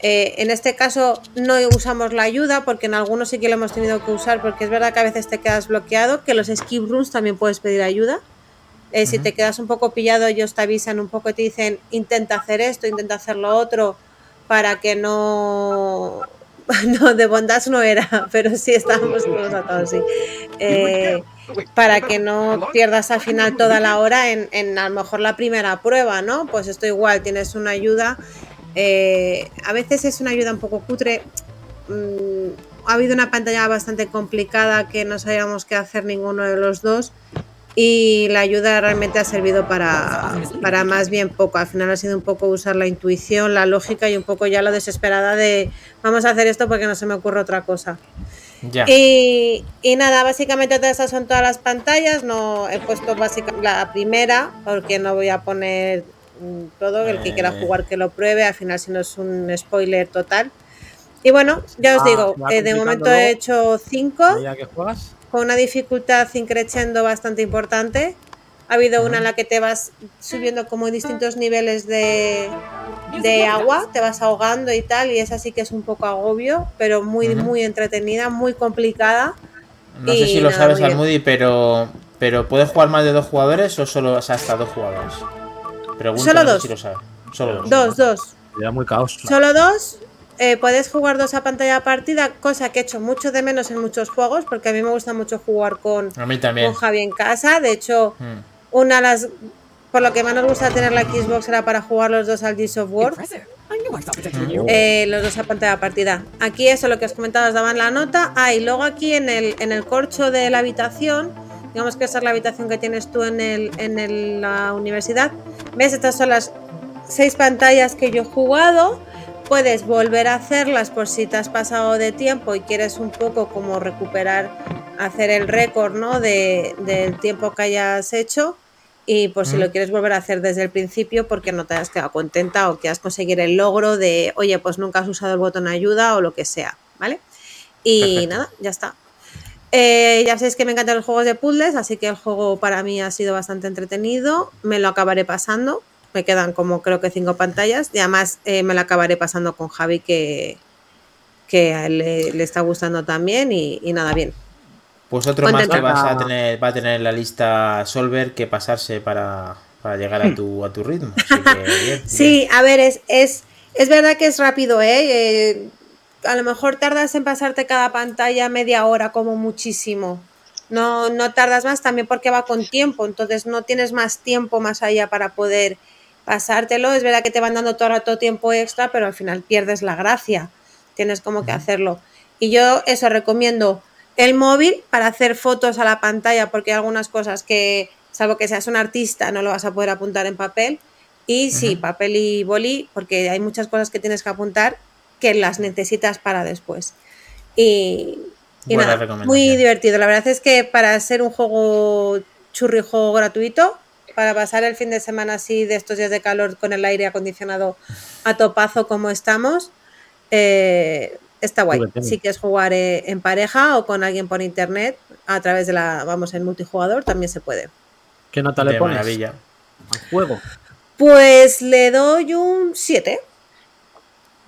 eh, en este caso no usamos la ayuda, porque en algunos sí que lo hemos tenido que usar, porque es verdad que a veces te quedas bloqueado, que los skip rooms también puedes pedir ayuda. Eh, Si te quedas un poco pillado, ellos te avisan un poco y te dicen, intenta hacer esto, intenta hacer lo otro, para que no... No, de bondad no era, pero sí estábamos todos atados, sí. Eh, para que no pierdas al final toda la hora en, a lo mejor la primera prueba, ¿no? Pues esto igual, tienes una ayuda. eh, a veces es una ayuda un poco cutre. mm, ha habido una pantalla bastante complicada que no sabíamos qué hacer ninguno de los dos. Y la ayuda realmente ha servido para, para más bien poco. Al final ha sido un poco usar la intuición, la lógica y un poco ya la desesperada de vamos a hacer esto porque no se me ocurre otra cosa. Ya. Y, y nada, básicamente todas estas son todas las pantallas. No he puesto básicamente la primera porque no voy a poner mm, todo. El que quiera Eh. jugar que lo pruebe. Al final, si no es un spoiler total. Y bueno, ya os Ah, digo, eh, de momento he hecho 5 ¿A medida que juegas? Con una dificultad increciendo bastante importante. Ha habido una en la que te vas subiendo como distintos niveles de, de agua, te vas ahogando y tal, y esa sí que es un poco agobio, pero muy, muy entretenida, muy complicada. No sé si lo nada, sabes. Almudi, pero, pero ¿puedes jugar más de dos jugadores o solo o sea, hasta dos jugadores? Solo no sé dos. si lo sabes. Solo dos. Dos, dos. Sería muy caos. Solo dos. Eh, puedes jugar dos a pantalla partida, cosa que he hecho mucho de menos en muchos juegos, porque a mí me gusta mucho jugar con, A mí también. con Javi en casa. De hecho, Mm. una de las. Por lo que más nos gusta tener la Xbox era para jugar los dos al Gears of War. Eh, los dos a pantalla partida. Aquí eso, lo que os comentaba, os daban la nota. Ah, y luego aquí en el, en el corcho de la habitación, digamos que esa es la habitación que tienes tú en, el, en el- la universidad. ¿Ves? Estas son las seis pantallas que yo he jugado. Puedes volver a hacerlas por si te has pasado de tiempo y quieres un poco como recuperar, hacer el récord ¿no? de, del tiempo que hayas hecho. Y por si lo quieres volver a hacer desde el principio porque no te has quedado contenta o quieras conseguir el logro de, oye, pues nunca has usado el botón ayuda o lo que sea, ¿vale? Y Perfecto. nada, ya está. Eh, ya sabéis que me encantan los juegos de puzzles, así que el juego para mí ha sido bastante entretenido. Me lo acabaré pasando. Me quedan como creo que cinco pantallas. Y además eh, me lo acabaré pasando con Javi, que, que a él le, le está gustando también. Y, y nada, bien. Pues otro más que vas a tener, va a tener en la lista Solver que pasarse para, para llegar a tu, a tu ritmo. Así que bien, bien. Sí, a ver, es, es, es verdad que es rápido, ¿eh? Eh, A lo mejor tardas en pasarte cada pantalla media hora como muchísimo. No, no tardas más también porque va con tiempo, entonces no tienes más tiempo más allá para poder pasártelo. Es verdad que te van dando todo el rato tiempo extra, pero al final pierdes la gracia. Tienes como que hacerlo. Y yo eso recomiendo el móvil para hacer fotos a la pantalla porque hay algunas cosas que, salvo que seas un artista, no lo vas a poder apuntar en papel. Y sí, papel y boli, porque hay muchas cosas que tienes que apuntar que las necesitas para después. Y, nada, muy divertido. La verdad es que para ser un juego churri juego gratuito, para pasar el fin de semana así de estos días de calor con el aire acondicionado a topazo como estamos, eh, está guay. Si quieres jugar eh, en pareja o con alguien por internet, a través de la, vamos, en multijugador también se puede. ¿Qué nota le De pones maravilla. al juego? Pues le doy un 7.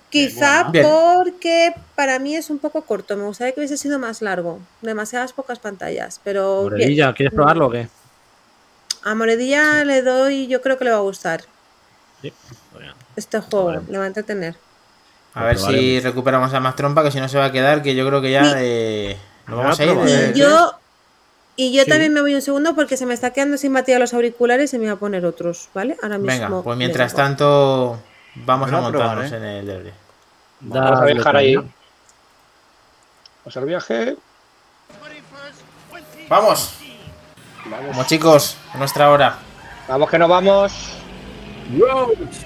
Quizá porque para mí es un poco corto. Me gustaría que hubiese sido más largo. Demasiadas pocas pantallas. Pero bien. ¿quieres probarlo o qué? A Moredilla le doy, yo creo que le va a gustar Sí. Pues ya. este juego. Le va a entretener. A ver si probaremos. recuperamos a más trompa, que si no se va a quedar, que yo creo que ya Sí. eh, nos vamos a ir. probaré. eh, Y yo, y yo Sí. también me voy un segundo porque se me está quedando sin batería los auriculares y me voy a poner otros, ¿vale? Ahora mismo. Venga, pues mientras tanto, vamos a montarnos en el debre. Vamos a viajar ahí. Vamos al viaje. ¡Vamos! Vamos. Como chicos, a nuestra hora. Vamos que nos vamos.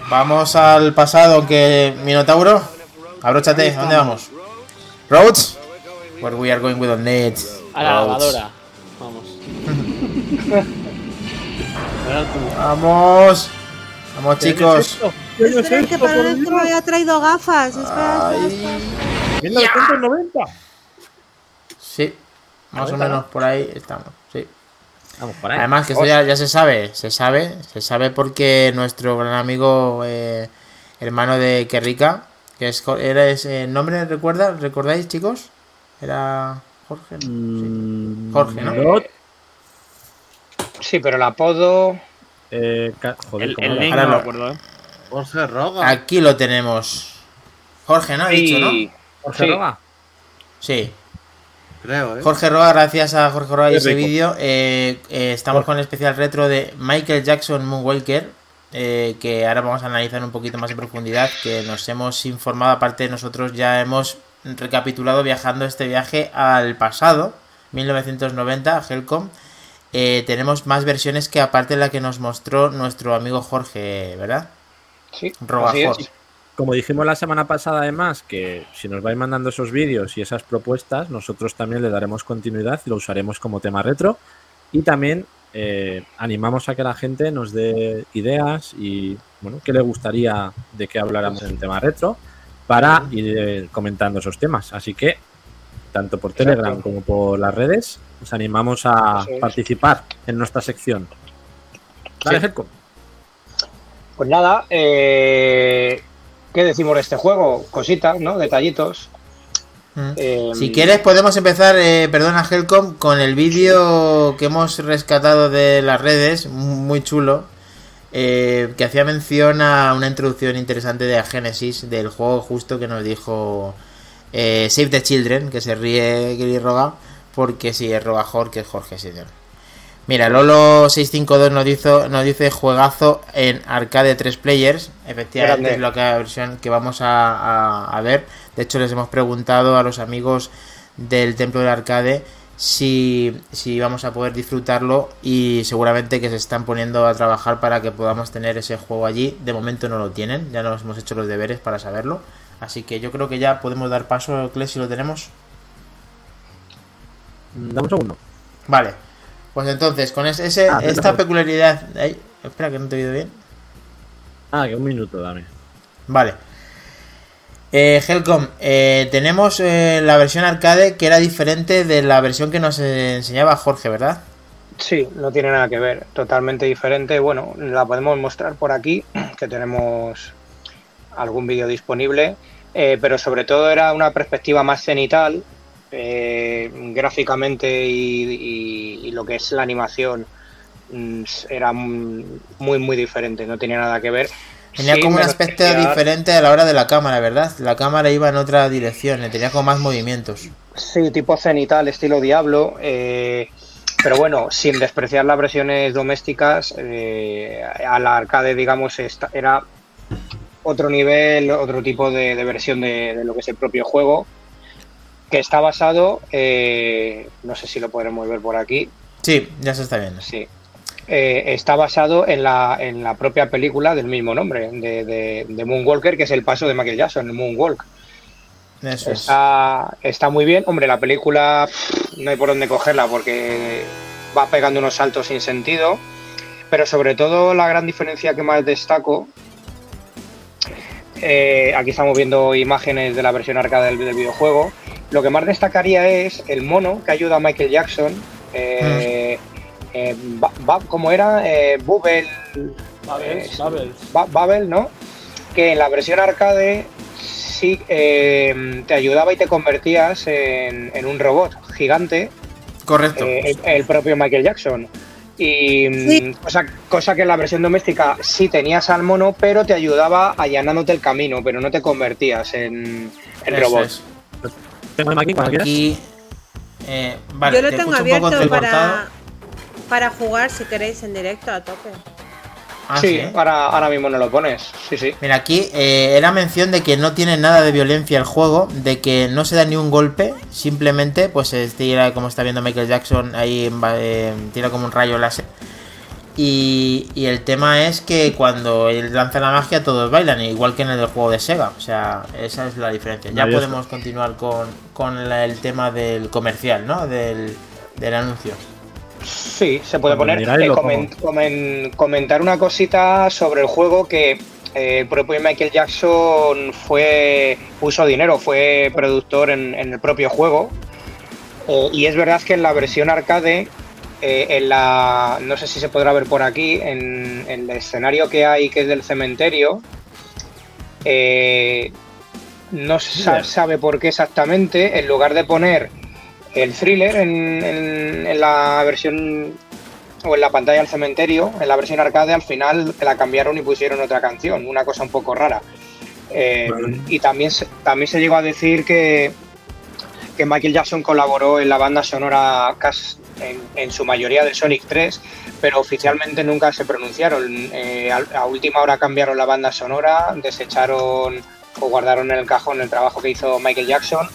Vamos al pasado, aunque Minotauro. Abróchate, ¿a ¿dónde vamos? Roads? Where we are going with the net. A la lavadora. Vamos. Vamos. Vamos, chicos. Espera, que parece que me había traído gafas. Espera, espera, espera. 1990. Sí, más o menos por ahí estamos. Sí. Vamos por ahí. Además que esto ya, ya se sabe, se sabe, se sabe porque nuestro gran amigo eh, hermano de Kerrika, que es era ese nombre, recuerda, ¿recordáis chicos? Era Jorge. ¿no? Sí. Mm, Jorge, ¿no? Sí, pero el apodo. eh, ca- joder, El, ¿cómo el link no me lo- acuerdo, ¿eh? Jorge Roga. Aquí lo tenemos. Jorge, ¿no? Ha dicho, ¿no? Sí. Jorge sí. Roga. Sí. Creo, ¿eh? Jorge Roa, gracias a Jorge Roa y Qué ese vídeo, eh, eh, estamos con el especial retro de Michael Jackson Moonwalker, eh, que ahora vamos a analizar un poquito más en profundidad, que nos hemos informado, aparte nosotros ya hemos recapitulado viajando este viaje al pasado, 1990, a Helcom. Eh, tenemos más versiones que aparte de la que nos mostró nuestro amigo Jorge, ¿verdad? Sí. Roa así es. Jorge. Como dijimos la semana pasada, además, que si nos vais mandando esos vídeos y esas propuestas, nosotros también le daremos continuidad y lo usaremos como tema retro. Y también eh, animamos a que la gente nos dé ideas y, bueno, qué le gustaría de que habláramos en tema retro para ir eh, comentando esos temas. Así que, tanto por Telegram como por las redes, os animamos a es. participar en nuestra sección. Dale, Sí. Pues nada, eh, ¿qué decimos de este juego? Cositas, ¿no? Detallitos. Mm. Eh, Si quieres podemos empezar, eh, perdona Helcom, con el vídeo que hemos rescatado de las redes, muy chulo, eh, que hacía mención a una introducción interesante de Genesis del juego justo que nos dijo eh, Save the Children, que se ríe Giri Roga, porque sí, es Rogajor, que es Jorge señor. Mira, Lolo652 nos, dice, nos dice juegazo en arcade 3 players. Efectivamente Grande. es lo que la versión que vamos a, a- a ver. De hecho, les hemos preguntado a los amigos del Templo del Arcade si, si vamos a poder disfrutarlo y seguramente que se están poniendo a trabajar para que podamos tener ese juego allí. De momento no lo tienen, ya nos hemos hecho los deberes para saberlo. Así que yo creo que ya podemos dar paso, Cle, si lo tenemos. Dame un segundo. Vale. Pues entonces, con ese, ese- Ah, esta peculiaridad... Ay, espera, que no te he oído bien. Ah, que un minuto, dame. Vale. Eh, Helcom, eh, tenemos eh, la versión arcade que era diferente de la versión que nos eh, enseñaba Jorge, ¿verdad? Sí, no tiene nada que ver, totalmente diferente. Bueno, la podemos mostrar por aquí, que tenemos algún vídeo disponible, eh, pero sobre todo era una perspectiva más cenital, eh, gráficamente y, y- y lo que es la animación mm, era muy, muy diferente, no tenía nada que ver. Tenía Sí, como un aspecto diferente a la hora de la cámara, ¿verdad? La cámara iba en otra dirección, tenía como más movimientos. Sí, tipo cenital, estilo Diablo. eh, pero bueno, sin despreciar las versiones domésticas, eh, a la arcade, digamos, esta- era otro nivel, otro tipo de, de versión de, de lo que es el propio juego, que está basado, eh, no sé si lo podremos ver por aquí, Sí, ya se está viendo. sí, eh, está basado en la, en la propia película del mismo nombre, de, de, de Moonwalker, que es el paso de Michael Jackson, el Moonwalk. Eso es. Está, está muy bien. Hombre, la película pff, no hay por dónde cogerla porque va pegando unos saltos sin sentido. Pero sobre todo la gran diferencia que más destaco, eh, aquí estamos viendo imágenes de la versión arcade del, del videojuego, lo que más destacaría es el mono que ayuda a Michael Jackson. eh, eh, Ba- Ba- ¿Cómo era? Eh, Bubble, Eh. Ba- Babel, ¿no? Que en la versión arcade sí eh, te ayudaba y te convertías en, en un robot gigante, Correcto. eh, el, el propio Michael Jackson. Y mm, Sí. cosa, cosa que en la versión doméstica sí tenías al mono, pero te ayudaba allanándote el camino, pero no te convertías en, en robot. es. Tengo el aquí cuando quieras. Aquí. eh, vale, Yo lo te tengo escucho un poco abierto para, para jugar si queréis en directo a tope. Ah, sí, sí. ahora, ahora mismo no lo pones. Sí, sí. Mira, aquí eh, era mención de que no tiene nada de violencia el juego, de que no se da ni un golpe, simplemente pues se tira, como está viendo Michael Jackson, ahí eh, tira como un rayo láser. Y, y el tema es que cuando él lanza la magia todos bailan, igual que en el del juego de Sega. O sea, esa es la diferencia. Ya podemos continuar con, con la- el tema del comercial, ¿no? Del, del anuncio. Sí, se puede poner. Eh, comentar una cosita sobre el juego que eh, el propio Michael Jackson fue puso dinero, fue productor en, en el propio juego. Eh, y es verdad que en la versión arcade, eh, en la no sé si se podrá ver por aquí, en, en el escenario que hay que es del cementerio, eh, no se sa- sabe por qué exactamente, en lugar de poner el thriller en, en- en la versión o en la pantalla del cementerio, en la versión arcade, al final la cambiaron y pusieron otra canción, una cosa un poco rara. Eh, y también se, también se llegó a decir que, que Michael Jackson colaboró en la banda sonora casi en, en su mayoría de Sonic 3, pero oficialmente nunca se pronunciaron. Eh, a, a última hora cambiaron la banda sonora, desecharon o guardaron en el cajón el trabajo que hizo Michael Jackson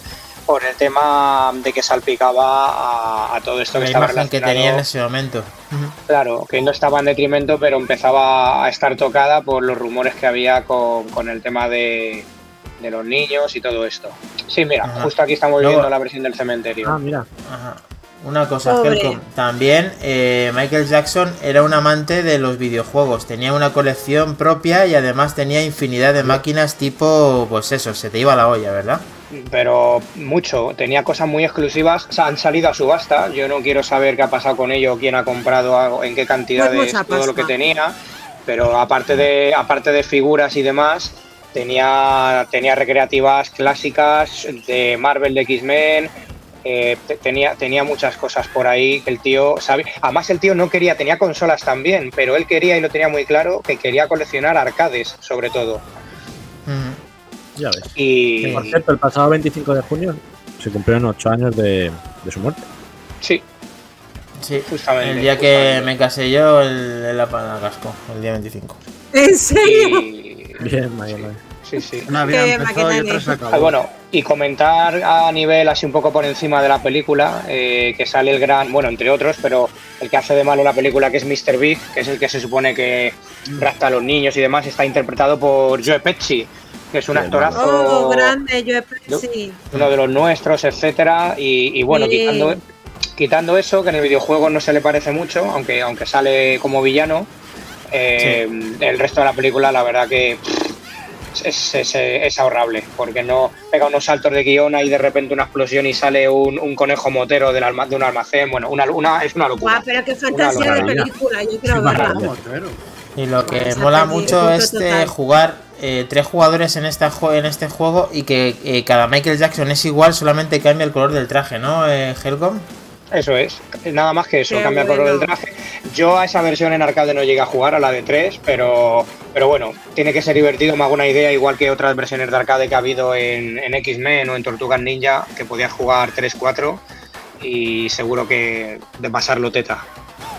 por el tema de que salpicaba a, a todo esto que La estaba imagen que relacionado- tenía en ese momento. Claro, que no estaba en detrimento, pero empezaba a estar tocada por los rumores que había con, con el tema de, de los niños y todo esto. Sí, mira, Ajá. justo aquí estamos Luego- viendo la versión del cementerio. Ah, mira. Ajá. Una cosa. Helcom. También eh, Michael Jackson era un amante de los videojuegos. Tenía una colección propia y además tenía infinidad de máquinas tipo, pues eso, se te iba la olla, ¿verdad? Pero mucho, tenía cosas muy exclusivas, o sea, han salido a subasta. Yo no quiero saber qué ha pasado con ello, quién ha comprado algo, en qué cantidades, Pues mucha todo lo que tenía. Pero aparte de, aparte de figuras y demás, tenía, tenía recreativas clásicas de Marvel, de X-Men. Eh, te- tenía, tenía muchas cosas por ahí que el tío sabe. Además, el tío no quería, tenía consolas también, pero él quería y lo tenía muy claro que quería coleccionar arcades, sobre todo. Ujú. Ya ves. Y Que, por cierto, el pasado 25 de junio se cumplieron 8 años de, de su muerte. sí, Sí, Justamente, el día que justamente. me casé yo, el, el casco, el día 25. ¿En serio? y- Bien, sí, sí. Una vida Qué empezó y maqueta otra ni- se acabó. Ah, bueno, y comentar a nivel así un poco por encima de la película, eh, que sale el gran, bueno, entre otros, pero el que hace de malo la película, que es Mr. Big, que es el que se supone que rapta a los niños y demás, está interpretado por Joe Pesci, que es un actorazo, Oh, grande, yo sí. uno de los nuestros, etcétera, y, y bueno, Sí. quitando, quitando eso, que en el videojuego no se le parece mucho, aunque, aunque sale como villano, eh, el resto de la película, la verdad que pff, es, es- es ahorrable, porque no pega unos saltos de guion y de repente una explosión y sale un, un conejo motero del alma- de un almacén. Bueno, una, una, es una locura. Guau, pero qué fantasía de película, yo quiero verla. Y lo que mola mucho es total. jugar eh, tres jugadores en, esta en este juego y que eh, cada Michael Jackson es igual, solamente cambia el color del traje, ¿no, eh, Helcom? Eso es, nada más que eso, Qué cambia el color del bueno. traje. Yo a esa versión en arcade no llegué a jugar, a la de 3, pero, pero bueno, tiene que ser divertido, me hago una idea, igual que otras versiones de arcade que ha habido en, en X-Men o en Tortugas Ninja, que podías jugar 3-4 y seguro que de pasarlo teta.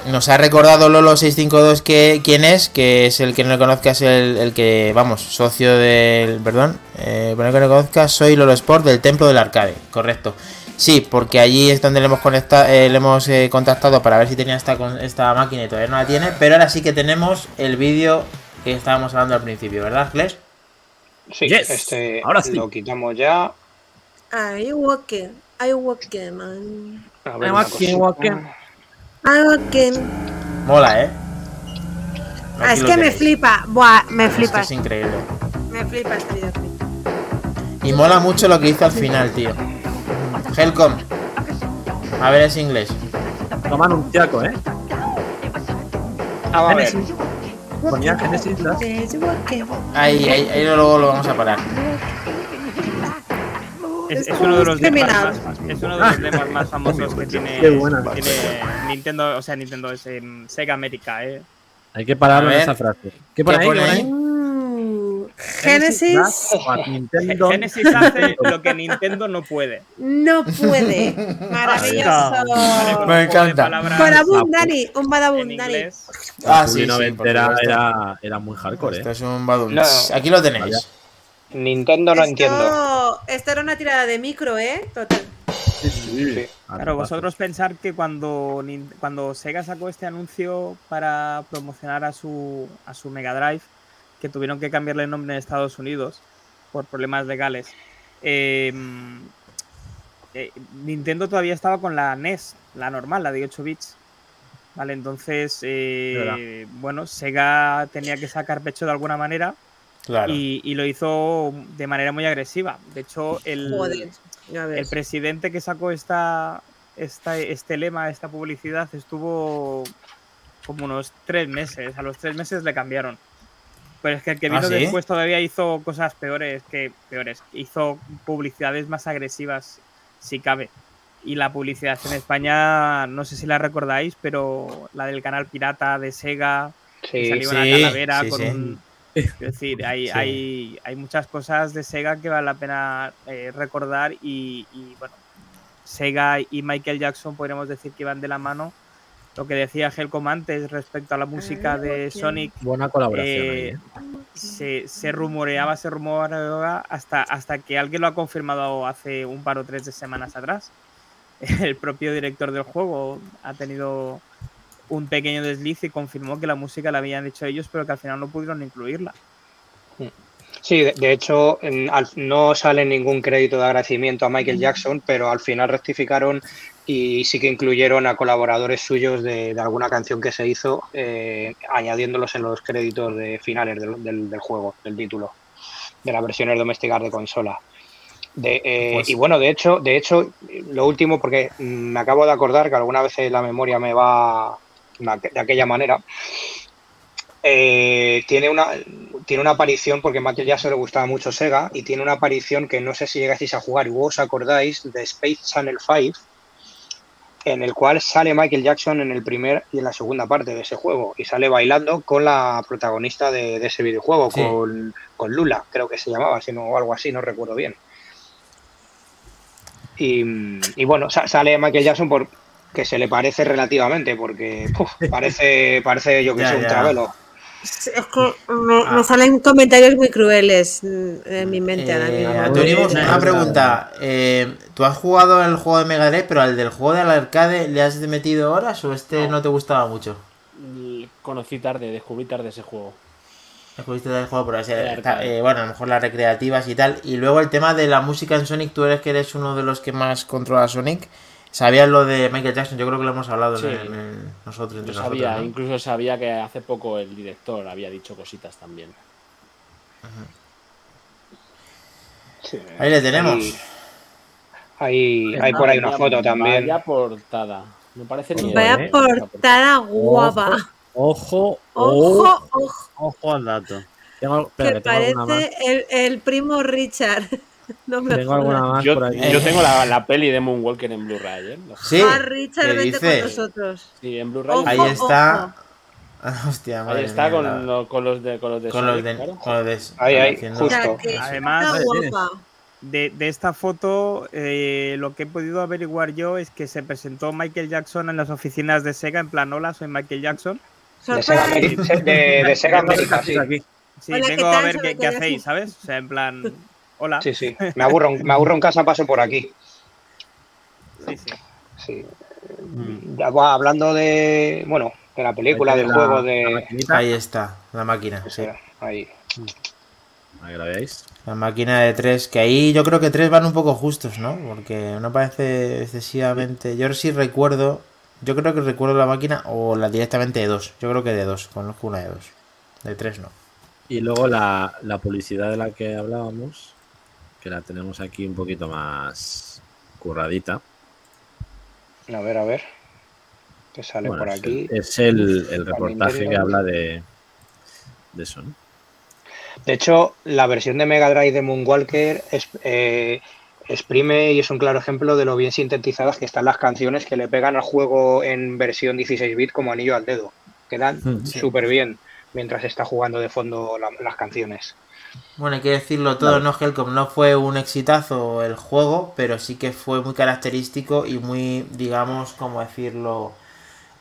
Nos ha recordado Lolo652 que quién es, que es el que no le conozca, es el, el que, vamos, socio del. Perdón, eh, el que no le conozca, soy Lolo Sport del Templo del Arcade, correcto. Sí, porque allí es donde le hemos, eh, le hemos eh, contactado para ver si tenía esta, máquina y todavía no la tiene, pero ahora sí que tenemos el vídeo que estábamos hablando al principio, ¿verdad, Flesh? Sí, Yes, este ahora sí. lo quitamos ya. I walking, I walking, man. A ver I una walking, cosita. walking. I walking. Mola, ¿eh? Ah, es que me tenéis. flipa. Buah, me Esto flipa. es increíble. Me flipa este videoclip. Y mola mucho lo que hizo al final, tío. Helcom. A ver, es inglés. Toman un tiaco, ¿eh? Ah, va a ver. Ponía Genesis. Ahí, ahí, ahí luego lo vamos a parar. Es, uno de los lemas más, es uno de los lemas más famosos que tiene, Qué buena. tiene Nintendo, o sea, Nintendo es en Sega América, eh. Hay que pararlo en esa frase. ¿Qué ¿Qué ahí? pone ¿Qué pone ahí? Genesis. Genesis hace lo que Nintendo no puede. no puede. Maravilloso. de encanta. Badabum, Dani, un en badabum, Dani. Ah, sí, sí, era, era muy hardcore, Esto ¿eh? es un. No. Aquí lo tenéis. Nintendo no entiendo. Esto, esto era una tirada de micro, ¿eh? Total. Sí. Claro, vosotros pensar que cuando, cuando Sega sacó este anuncio para promocionar a su, a su Mega Drive, que tuvieron que cambiarle el nombre en Estados Unidos por problemas legales, eh, eh, Nintendo todavía estaba con la NES, la normal, la de 8 bits. Vale, entonces, eh, bueno, Sega tenía que sacar pecho de alguna manera Claro. y, y lo hizo de manera muy agresiva. De hecho, el, Joder. El presidente que sacó esta, esta, este lema, esta publicidad, estuvo como unos tres meses. A los tres meses le cambiaron. Pero es que el que ¿Ah, vino sí? después todavía hizo cosas peores que peores. Hizo publicidades más agresivas, si cabe. Y la publicidad en España, no sé si la recordáis, pero la del canal pirata de Sega, que Sí, salía una calavera con un. Es decir, hay, hay, hay muchas cosas de Sega que vale la pena eh, recordar y, y, bueno, Sega y Michael Jackson podríamos decir que iban de la mano. Lo que decía Helcom antes respecto a la música de Sonic, Buena colaboración. eh, ahí, ¿eh? se, se rumoreaba, se rumoreaba hasta, hasta que alguien lo ha confirmado hace un par o tres de semanas atrás. El propio director del juego ha tenido un pequeño desliz y confirmó que la música la habían hecho ellos, pero que al final no pudieron incluirla. Sí, de, de hecho, en- al- no sale ningún crédito de agradecimiento a Michael Jackson, pero al final rectificaron y sí que incluyeron a colaboradores suyos de, de alguna canción que se hizo, eh, añadiéndolos en los créditos de finales del, del- del juego, del título, de las versiones domésticas de consola. De, eh, Pues- y bueno, de hecho, de hecho, lo último, porque me acabo de acordar que alguna vez la memoria me va de aquella manera. Eh, tiene una tiene una aparición porque a Michael Jackson le gustaba mucho Sega y tiene una aparición que no sé si llegasteis a jugar y vos os acordáis de Space Channel 5 en el cual sale Michael Jackson en el primer y en la segunda parte de ese juego y sale bailando con la protagonista de, de ese videojuego Sí. con, con Lula creo que se llamaba sino o algo así no recuerdo bien y, y bueno sa- sale Michael Jackson por que se le parece relativamente porque puf, parece parece yo que Ya, sé un ya. travelo Es que me, Ah. me salen comentarios muy crueles mm, en mi mente ahora Eh, mismo. Antonimos, Eh, una pregunta. Eh, ¿Tú has jugado el juego de Mega Drive, pero al del juego del arcade le has metido horas o este no, No. te gustaba mucho? Conocí tarde, descubrí tarde ese juego. Escogiste del juego por así, El eh, bueno, a lo mejor las recreativas y tal. Y luego el tema de la música en Sonic, tú eres que eres uno de los que más controla Sonic. ¿Sabías lo de Michael Jackson? Yo creo que lo hemos hablado en- Sí. en, nosotros, Yo entre sabía, nosotros. ¿no? incluso sabía que hace poco el director había dicho cositas también. Ahí le tenemos. Ahí, hay por ahí una Vaya- foto también. Vaya portada. No parece ni Vaya eh. portada guapa. Ojo, Ojo, ojo, Ojo al dato. Tengo, espera, que parece el, el primo Richard. No me Tengo alguna más Yo, por aquí. yo tengo la, la peli de Moonwalker en Blu-ray, ¿eh? Sí, Ah, Richard, ¿qué vente dice? con nosotros. Sí, en Blu-ray. Ahí está. Ah, Hostia, madre Ahí está mía, con, la- lo- con los de con los de con los de, claro. con los de- Ahí, ahí, Justo. Además. De, de esta foto, eh, lo que he podido averiguar yo es que se presentó Michael Jackson en las oficinas de Sega, en plan, hola, soy Michael Jackson. De Sega, Surprise. Ameri- de, de Sega América, sí. Sí, Hola, ¿qué vengo a ver qué, qué hacéis. ¿sabes? O sea, en plan, hola. Sí, sí. Me aburro, me aburro en casa, paso por aquí. Sí, sí. Sí. Ya va hablando de, bueno, de la película, del La- juego, de... Ahí está, la máquina. o sí. ahí. para que la veáis. La máquina de tres, que ahí yo creo que tres van un poco justos, ¿no? Porque no parece excesivamente. Yo sí recuerdo. Yo creo que recuerdo la máquina o la directamente de dos. Yo creo que de dos, conozco una de dos. De tres no. Y luego la, la publicidad de la que hablábamos, que la tenemos aquí un poquito más curradita. A ver, a ver. Que sale Bueno, por es aquí. el- es el, el reportaje que habla de, de eso, ¿no? De hecho, la versión de Mega Drive de Moonwalker es, eh, exprime y es un claro ejemplo de lo bien sintetizadas que están las canciones que le pegan al juego en versión 16 bit como anillo al dedo. Quedan Mm, sí. súper bien mientras está jugando de fondo la- las canciones. Bueno, hay que decirlo todo, ¿no? Helcom no fue un exitazo el juego, pero sí que fue muy característico y muy, digamos, ¿cómo decirlo?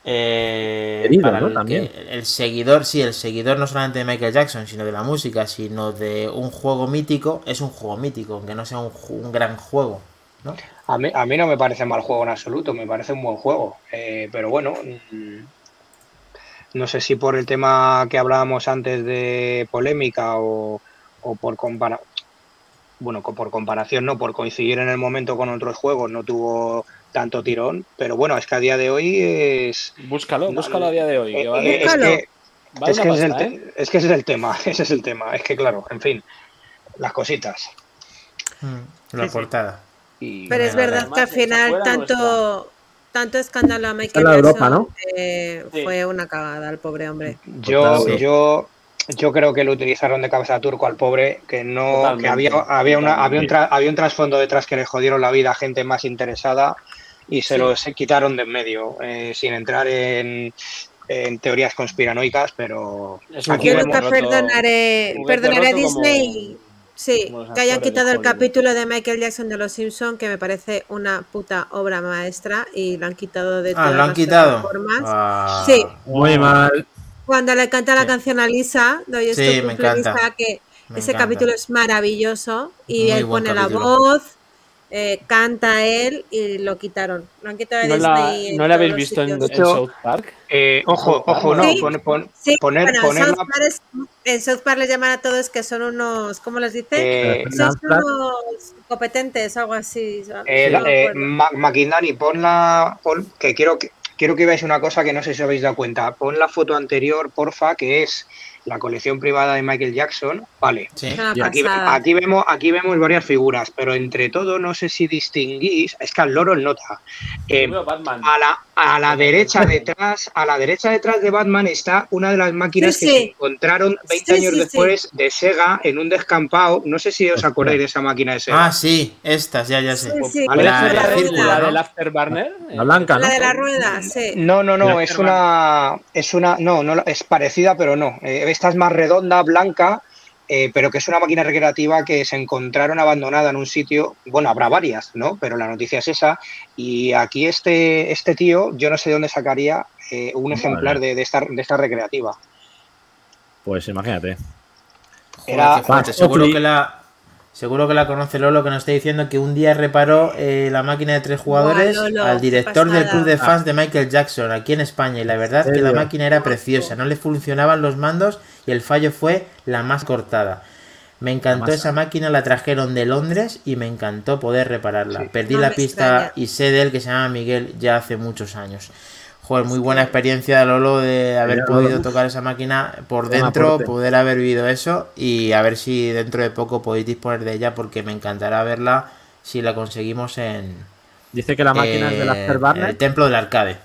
Eh, Querido, para ¿no? el, que- También. el seguidor, sí, el seguidor no solamente de Michael Jackson, sino de la música, sino de un juego mítico, es un juego mítico, aunque no sea un gran juego, ¿no? A mí, a mí no me parece mal juego en absoluto, me parece un buen juego. Eh, pero bueno, mm, no sé si por el tema que hablábamos antes de polémica o, o por compara bueno, por comparación, no, por coincidir en el momento con otros juegos, no tuvo tanto tirón. Pero bueno, es que a día de hoy es. Búscalo, No, búscalo a día de hoy. eh, que vale, es Búscalo. que, vale es, una que ese es, el ¿eh? es que ese es el tema, ese es el tema. Es que claro, en fin, las cositas. La Sí, sí. portada. Y Pero es verdad que al final tanto, tanto escándalo a Michael la Jackson Europa, ¿no? eh, Sí. fue una cagada al pobre hombre. Yo, Sí. yo, yo creo que lo utilizaron de cabeza turco al pobre, que no, Totalmente, que había, había una, había un, tra- había un trasfondo detrás que le jodieron la vida a gente más interesada y se Sí. los quitaron de en medio, eh, sin entrar en, en teorías conspiranoicas, pero Yo nunca perdonaré, perdonaré a como- Disney sí, que hayan quitado el capítulo de Michael Jackson de Los Simpson que me parece una puta obra maestra y lo han quitado de Ah, todas lo han las quitado. plataformas. Ah. Sí. Muy mal. Cuando le canta la Sí. canción a Lisa, doy esto Sí, me encanta. Lisa, que Me ese encanta. capítulo es maravilloso y Muy él pone capítulo. la voz, eh, canta él y lo quitaron. Lo han quitado de ¿No la, Disney. ¿no la habéis visto en, en hecho, South Park? Eh, ojo, ojo, no, Sí. pon- pon- Sí, poner, bueno, en ponerla, South, Park es- en South Park les llaman a todos que son unos, ¿cómo les dice? eh, Lanzar. unos competentes, algo así. Eh, no eh. Ma- Maquindani, pon la. pon- que quiero que quiero que veáis una cosa que no sé si os habéis dado cuenta. Pon la foto anterior, porfa, que es la colección privada de Michael Jackson. Vale. Sí. Aquí, vemos, aquí vemos varias figuras, pero entre todo no sé si distinguís. Es que al loro el nota. Eh, a la, a la derecha detrás, a la derecha detrás de Batman está una de las máquinas Sí, que sí. se encontraron 20 Sí, años sí, después de Sega en un descampado. No sé si os acordáis de esa máquina de Sega. Ah, sí, estas, ya, ya sé. Sí, sí, Vale, ¿Puede la la, de la Afterburner? La blanca, ¿no? La de la rueda, sí. No, no, no, La es una, es una, no, no, es parecida, pero no. Eh, esta es más redonda, blanca, eh, pero que es una máquina recreativa que se encontraron abandonada en un sitio. Bueno, habrá varias, ¿no? Pero la noticia es esa. Y aquí este, este tío, yo no sé de dónde sacaría eh, un ejemplar de, de esta, de esta recreativa. Pues imagínate. Era-. Ah, Seguro que la. Seguro que la conoce Lolo, que nos está diciendo que un día reparó eh, la máquina de tres jugadores Lolo, al director del club de fans de Michael Jackson aquí en España. Y la verdad que la máquina era preciosa, no le funcionaban los mandos y el fallo fue la más cortada. Me encantó esa máquina, la trajeron de Londres y me encantó poder repararla. Sí. Perdí No la pista extraña. y sé de él que se llama Miguel ya hace muchos años. Joder, muy buena experiencia, Lolo, de haber Mira, podido Lolo. tocar esa máquina por dentro, poder haber vivido eso y a ver si dentro de poco podéis disponer de ella porque me encantará verla si la conseguimos en, Dice que la máquina es del eh, Afterburner. el templo del arcade.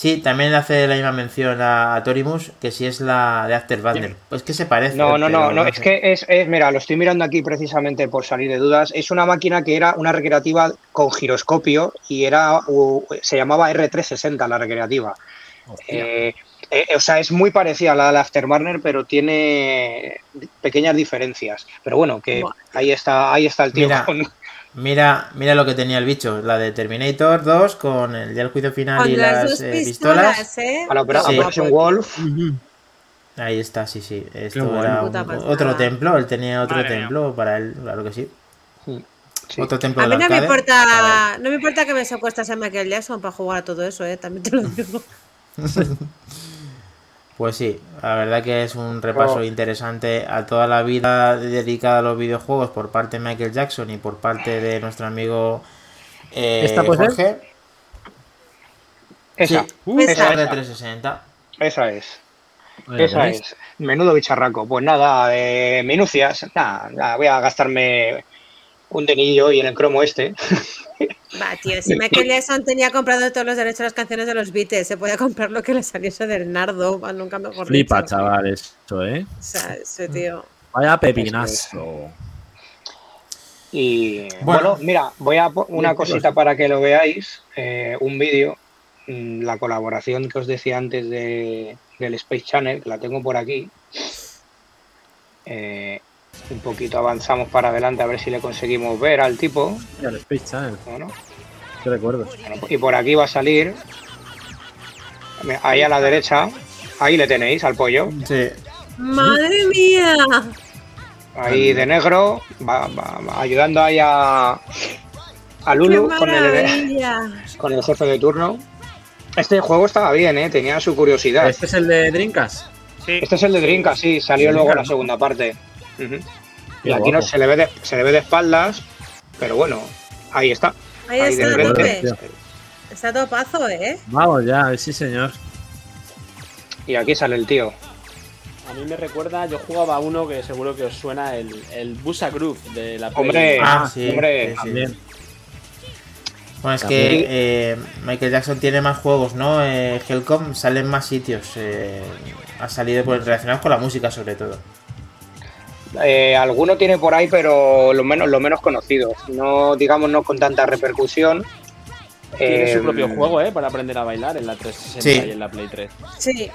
Sí, también hace la misma mención a, a Torimus que si es la de Afterburner. Pues que se parece. No, no, no, no, es que es, es- mira, lo estoy mirando aquí precisamente por salir de dudas. Es una máquina que era una recreativa con giroscopio y era se llamaba R360 la recreativa. Eh, eh, o sea, es muy parecida a la del Afterburner, pero tiene pequeñas diferencias. Pero bueno, que ahí está, ahí está el tío Mira, con- Mira, mira lo que tenía el bicho, la de Terminator 2 con el ya el juicio final Con y las las dos eh, pistolas, pistolas. ¿eh? a la opera- Sí. Operation Wolf. Ahí está, sí, sí. Esto era un- otro templo, él tenía otro Madre mía. templo para él, claro que sí. Sí. Otro templo A mí no me importa, no me importa que me secuestras a Michael Jackson para jugar a todo eso, eh, también te lo digo. Pues sí, la verdad que es un repaso Oh. interesante a toda la vida dedicada a los videojuegos por parte de Michael Jackson y por parte de nuestro amigo eh, ¿Esta puede ser? Jorge. Esa, Sí, Esa. esa esa, es de esa, 360. esa es. Esa veis. es. Menudo bicharraco. Pues nada, de minucias. Nada, nada, voy a gastarme un denillo y en el cromo este. Va, tío, si Michael Jackson tenía comprado todos los derechos a las canciones de los Beatles, se podía comprar lo que le saliese del nardo, va, nunca mejor Flipa, dicho. chaval, esto, ¿eh? O sea, ese tío. Vaya pepinazo. Y Bueno. bueno, mira, voy a una cosita para que lo veáis. eh, un vídeo, mm, la colaboración que os decía antes de, del Space Channel, que la tengo por aquí. Eh, un poquito avanzamos para adelante a ver si le conseguimos ver al tipo. El Space Channel, Bueno, qué recuerdo. Bueno, y por aquí va a salir. Ahí a la derecha. Ahí le tenéis al pollo. Sí. ¡Madre mía! Ahí de negro. Va, va- va ayudando ahí a, a ¡Qué Lulu con el, con el jefe de turno. Este juego estaba bien, ¿eh? tenía su curiosidad. ¿Este es el de Drinkas? Sí, Este es el de Drinka, sí, salió luego la segunda parte. Y aquí no se le, ve de, se le ve de espaldas, pero bueno, ahí está. Ahí Ahí está, tope. Está topazo, ¿eh? Vamos ya, sí señor. Y aquí sale el tío. A mí me recuerda, yo jugaba a uno que seguro que os suena, el, el Busa Groove de la Play. Hombre, Ah, sí, hombre, sí, sí. También. Bueno, es También. que eh, Michael Jackson tiene más juegos, ¿no? Eh, Hellcom sale en más sitios. eh, ha salido pues, relacionados con la música, sobre todo. Eh, alguno tiene por ahí, pero lo menos, lo menos conocidos. No, digamos, no con tanta repercusión. Tiene Eh, su propio juego, ¿eh? Para aprender a bailar en la 360 Sí. y en la Play 3. Sí.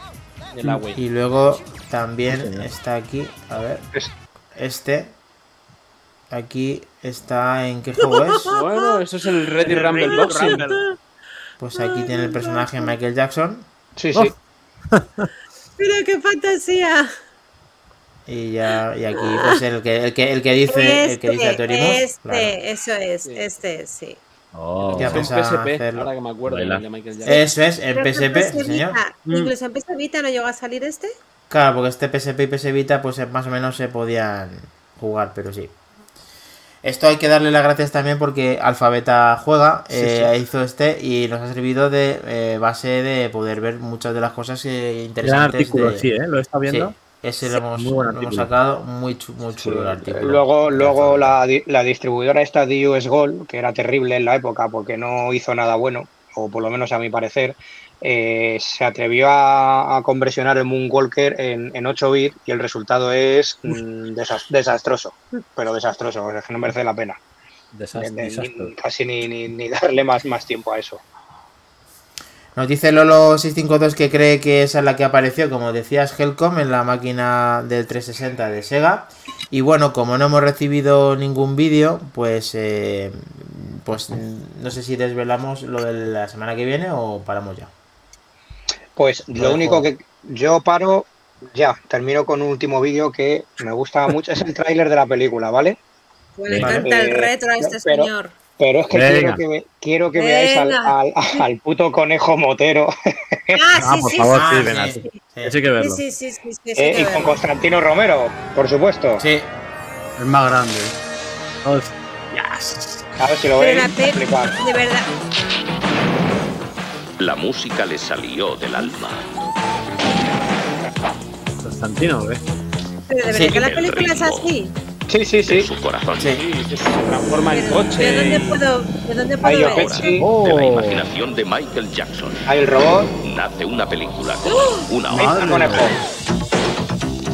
Y en la Wii. Y luego también Sí, está aquí, a ver, Es- este. Aquí está en qué juego es. Bueno, eso es el Ready Rumble Ready Boxing. Rumble. Pues aquí tiene el personaje Michael Jackson. Sí, sí. ¡Mira qué fantasía! Y ya, y aquí, pues el que, el que, el que dice, el que dice a Este, Torimus. este, claro. eso es, Sí. este es, sí. Oh, Ya PSP, hacerlo. ahora que me acuerdo Bailar. el de Michael Jackson. Eso es, que PSP, señor. Vita, Incluso en PS Vita no llegó a salir este. Claro, porque este PSP y PS Vita, pues eh, más o menos se podían jugar, pero sí. Esto hay que darle las gracias también porque Alfabeta juega, Sí, eh, sí. hizo este y nos ha servido de eh, base de poder ver muchas de las cosas eh, Gran interesantes. artículo, de- sí, ¿eh? Lo estado viendo. Sí, ese Sí. lo hemos, Muy buen lo hemos sacado, muy, chu- muy chulo el artículo. Luego, luego la, la distribuidora esta de US Gold, que era terrible en la época porque no hizo nada bueno, o por lo menos a mi parecer, eh, se atrevió a, a conversionar el Moonwalker en, en 8 bits y el resultado es mm, desas- desastroso, pero desastroso, o sea, que no merece la pena. Desastre, Ni- ni- desastre. casi ni, ni- ni darle más, más tiempo a eso. Nos dice Lolo652 que cree que esa es la que apareció, como decías, Helcom en la máquina del 360 de Sega. Y bueno, como no hemos recibido ningún vídeo, pues, eh, pues no sé si desvelamos lo de la semana que viene o paramos ya. Pues Lo único que yo paro, ya, termino con un último vídeo que me gusta mucho, es el tráiler de la película, ¿ale? Pues le Vale. encanta el Eh, retro a este pero- señor. Pero es que Venga. quiero que, ve- quiero que veáis al, al- al puto conejo motero Ah, Ah, sí, por sí, favor, sí, sí, que verlo. sí, sí, sí, sí, sí, sí, eh, y con verlo. Constantino Romero, por supuesto. Sí, Es más grande. Hostias. A ver si lo veis. de verdad. La música le salió del alma. Constantino, ¿o qué? Pero de Sí. verdad que la El película es así. Sí, sí, De sí. su corazón. Sí. Se transforma en Pero, ¿De coche. dónde puedo, de dónde puedo Hay ver. Oh. De la imaginación de Michael Jackson. Hay el robot. Nace una película con una Ahí está hora. el conejo.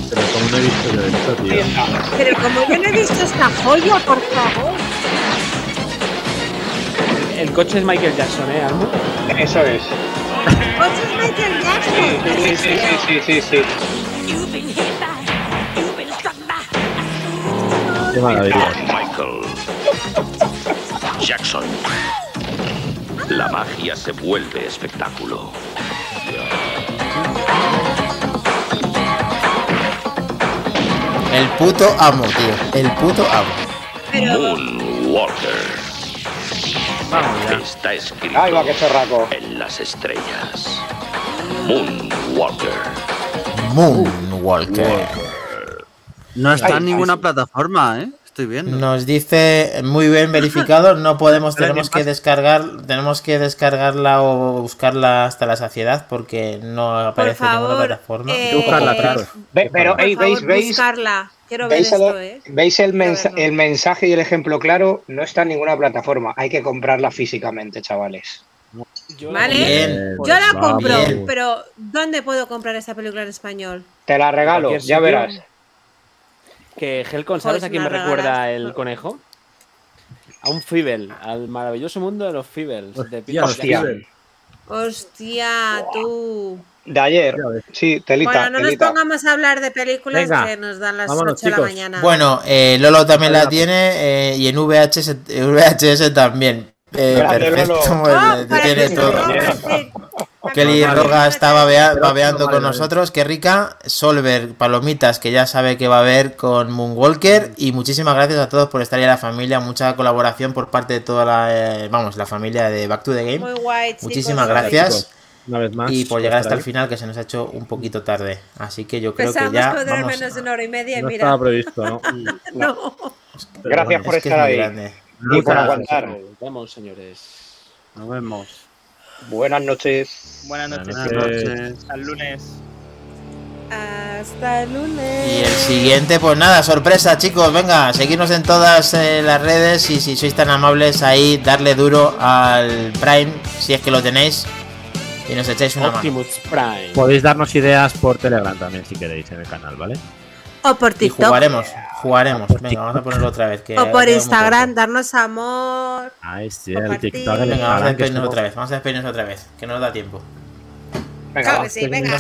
Pero como no he visto yo esto, Ahí tío. Pero como yo no he visto esta joya, por favor. El coche es Michael Jackson, ¿eh, Almo? Eso es. Coche es Michael Jackson. Sí, sí, sí, sí, sí, sí. Qué maravilla. Michael Jackson. La magia se vuelve espectáculo. El puto amo, tío. El puto amo. Moonwalker. Vamos. Está escrito Ahí va, que chorraco. en las estrellas. Moonwalker. Moonwalker. No está en ninguna plataforma, ¿eh? Estoy viendo. Nos dice muy bien verificado, no podemos, tenemos que descargar, tenemos que descargarla o buscarla hasta la saciedad porque no por aparece en ninguna plataforma. eh, Buscarla, claro. Ve- pero, por ey, favor, ¿veis, veis, buscarla. Quiero ver ¿Veis, esto, el, ¿eh? veis el, Quiero mensa- verlo. el mensaje y el ejemplo claro? No está en ninguna plataforma. Hay que comprarla físicamente, chavales. Yo Vale. Bien. Yo la Vamos. compro, Bien. pero ¿dónde puedo comprar esta película en español? Te la regalo, ya sitio. verás. Que Helcon, ¿sabes Pues a quién me me recuerda el conejo? A un Fibel, al maravilloso mundo de los Fibels. De Hostia, Peter hostia. Jackson. Hostia, tú. De ayer. Sí, telita, Bueno, no nos pongamos a hablar de películas Venga, que nos dan las vámonos, 8 de la mañana. Bueno, eh, Lolo también la tiene eh, y en VHS, en VHS también. Eh, perfecto, Lolo. Oh, eh, tiene todo. Kelly. Roga está babea- babeando con nosotros, qué rica. Solver, palomitas, que ya sabe que va a haber con Moonwalker. Y muchísimas gracias a todos por estar ahí a la familia. Mucha colaboración por parte de toda la, eh, vamos, la familia de Back to the Game. Muy guay, chicos. Muchísimas gracias. chicos, Una vez más. Y por llegar hasta el final, que se nos ha hecho un poquito tarde. Así que yo creo Pensamos que ya. vamos menos de a- una hora y media ahí. y No mira. estaba previsto, ¿no? Gracias bueno, por es que es estar ahí. grande. Y por aguantar. Nos vemos, señores. Nos vemos. Buenas noches. Buenas noches, Buenas noches. Hasta el lunes. Hasta el lunes. Y el siguiente, pues nada, sorpresa, chicos. Venga, seguidnos en todas eh, las redes y si sois tan amables, ahí darle duro al Prime, si es que lo tenéis, y nos echáis una mano. Optimus Prime. Podéis darnos ideas por Telegram también si queréis en el canal, ¿vale? O por Y TikTok. jugaremos, jugaremos. Venga, vamos a ponerlo otra vez. Que O por Instagram, darnos amor. Ahí sí, el TikTok. el Venga, vamos a despedirnos somos otra vez. Vamos a despedirnos otra vez, que no nos da tiempo. Venga, Claro va. que sí, venga.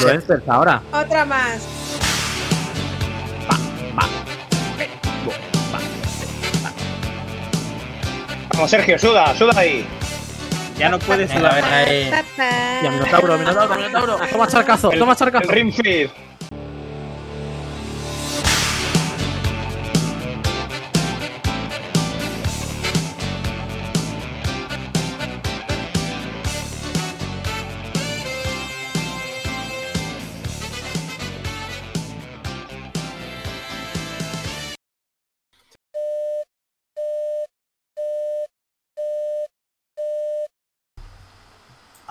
ahora. Otra más. Vamos, Sergio, suda, suda ahí. Ya no puedes Venga, sudar. venga, ahí. Y a Minotauro, Minotauro, Minotauro. Toma charcazo, toma El charcazo. Ring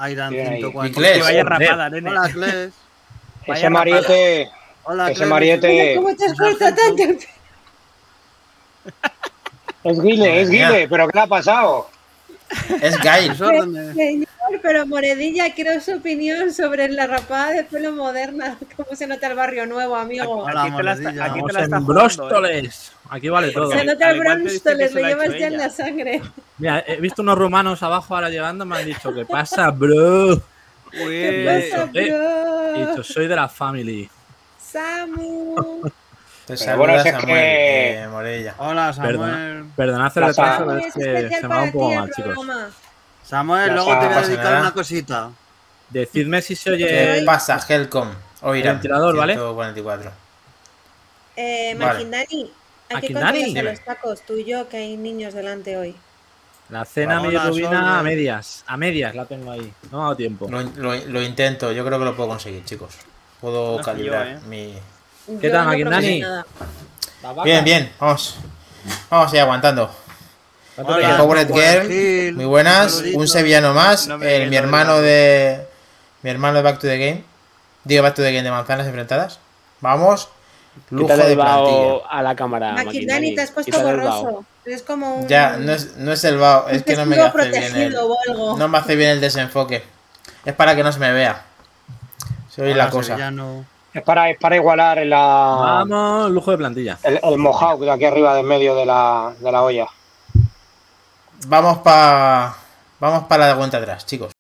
Iron Bien ahí. 140. Cles. Que vaya rapada, nene. Hola, Cles. Vaya Ese mariete. Hola, Ese Cles. mariete. ¿Cómo te esfuerzas tanto? Es Guile, es Guile, pero ¿qué le ha pasado? Es Gail. Señor, pero Moredilla, quiero su opinión sobre la rapada de pelo moderna. ¿Cómo se nota el barrio nuevo, amigo? Hola, Aquí te la está- aquí te Vamos la está en jugando, ¿eh? Aquí vale todo. Se nota el se lo llevas ya en la sangre. Mira, he visto unos rumanos abajo ahora llegando, me han dicho, ¿qué pasa, bro? ¿Qué pasa, eh, He bro? dicho, soy de la family. Samu. Te bueno, es Samuel, que- eh, Morella. Hola, Samuel. Perdona. Perdonad el retraso, Samu pero Es que se me va un poco el mal, chicos. Samuel, luego te voy a dedicar nada. una cosita. Decidme si se ¿Qué oye. pasa, Helcom? Oirán. Ventilador, ¿vale? 144. Eh, Vale. Hay que controlarse los tacos, tú y yo, que hay niños delante hoy. La cena Hola, bilirrubina a medias. A medias la tengo ahí. No me ha dado tiempo. Lo, lo- lo intento, yo creo que lo puedo conseguir, chicos. Puedo No calibrar yo, ¿eh? mi. ¿Qué Yo tal, no vaca. Bien, bien, vamos. Vamos a ir aguantando. ¿Cuánto te Hola. Powered Power Girl, muy buenas. saludito. Un sevillano más. No me el, mi hermano de. Mi hermano de Back to the Game. Digo Back to the Game de manzanas enfrentadas. Vamos. Lujo el plantilla. vaho a la cámara. Maquindani, te has puesto borroso. Es como un. Ya, no es, no es el vaho, es que no me hace bien el. No me hace bien el desenfoque. Es para que no se me vea. Soy la cosa. sevillano. Es para, es para igualar la, Vamos, lujo de plantilla. el, el mohawk de aquí arriba del medio de la, de la olla. Vamos para. Vamos para la cuenta atrás, chicos.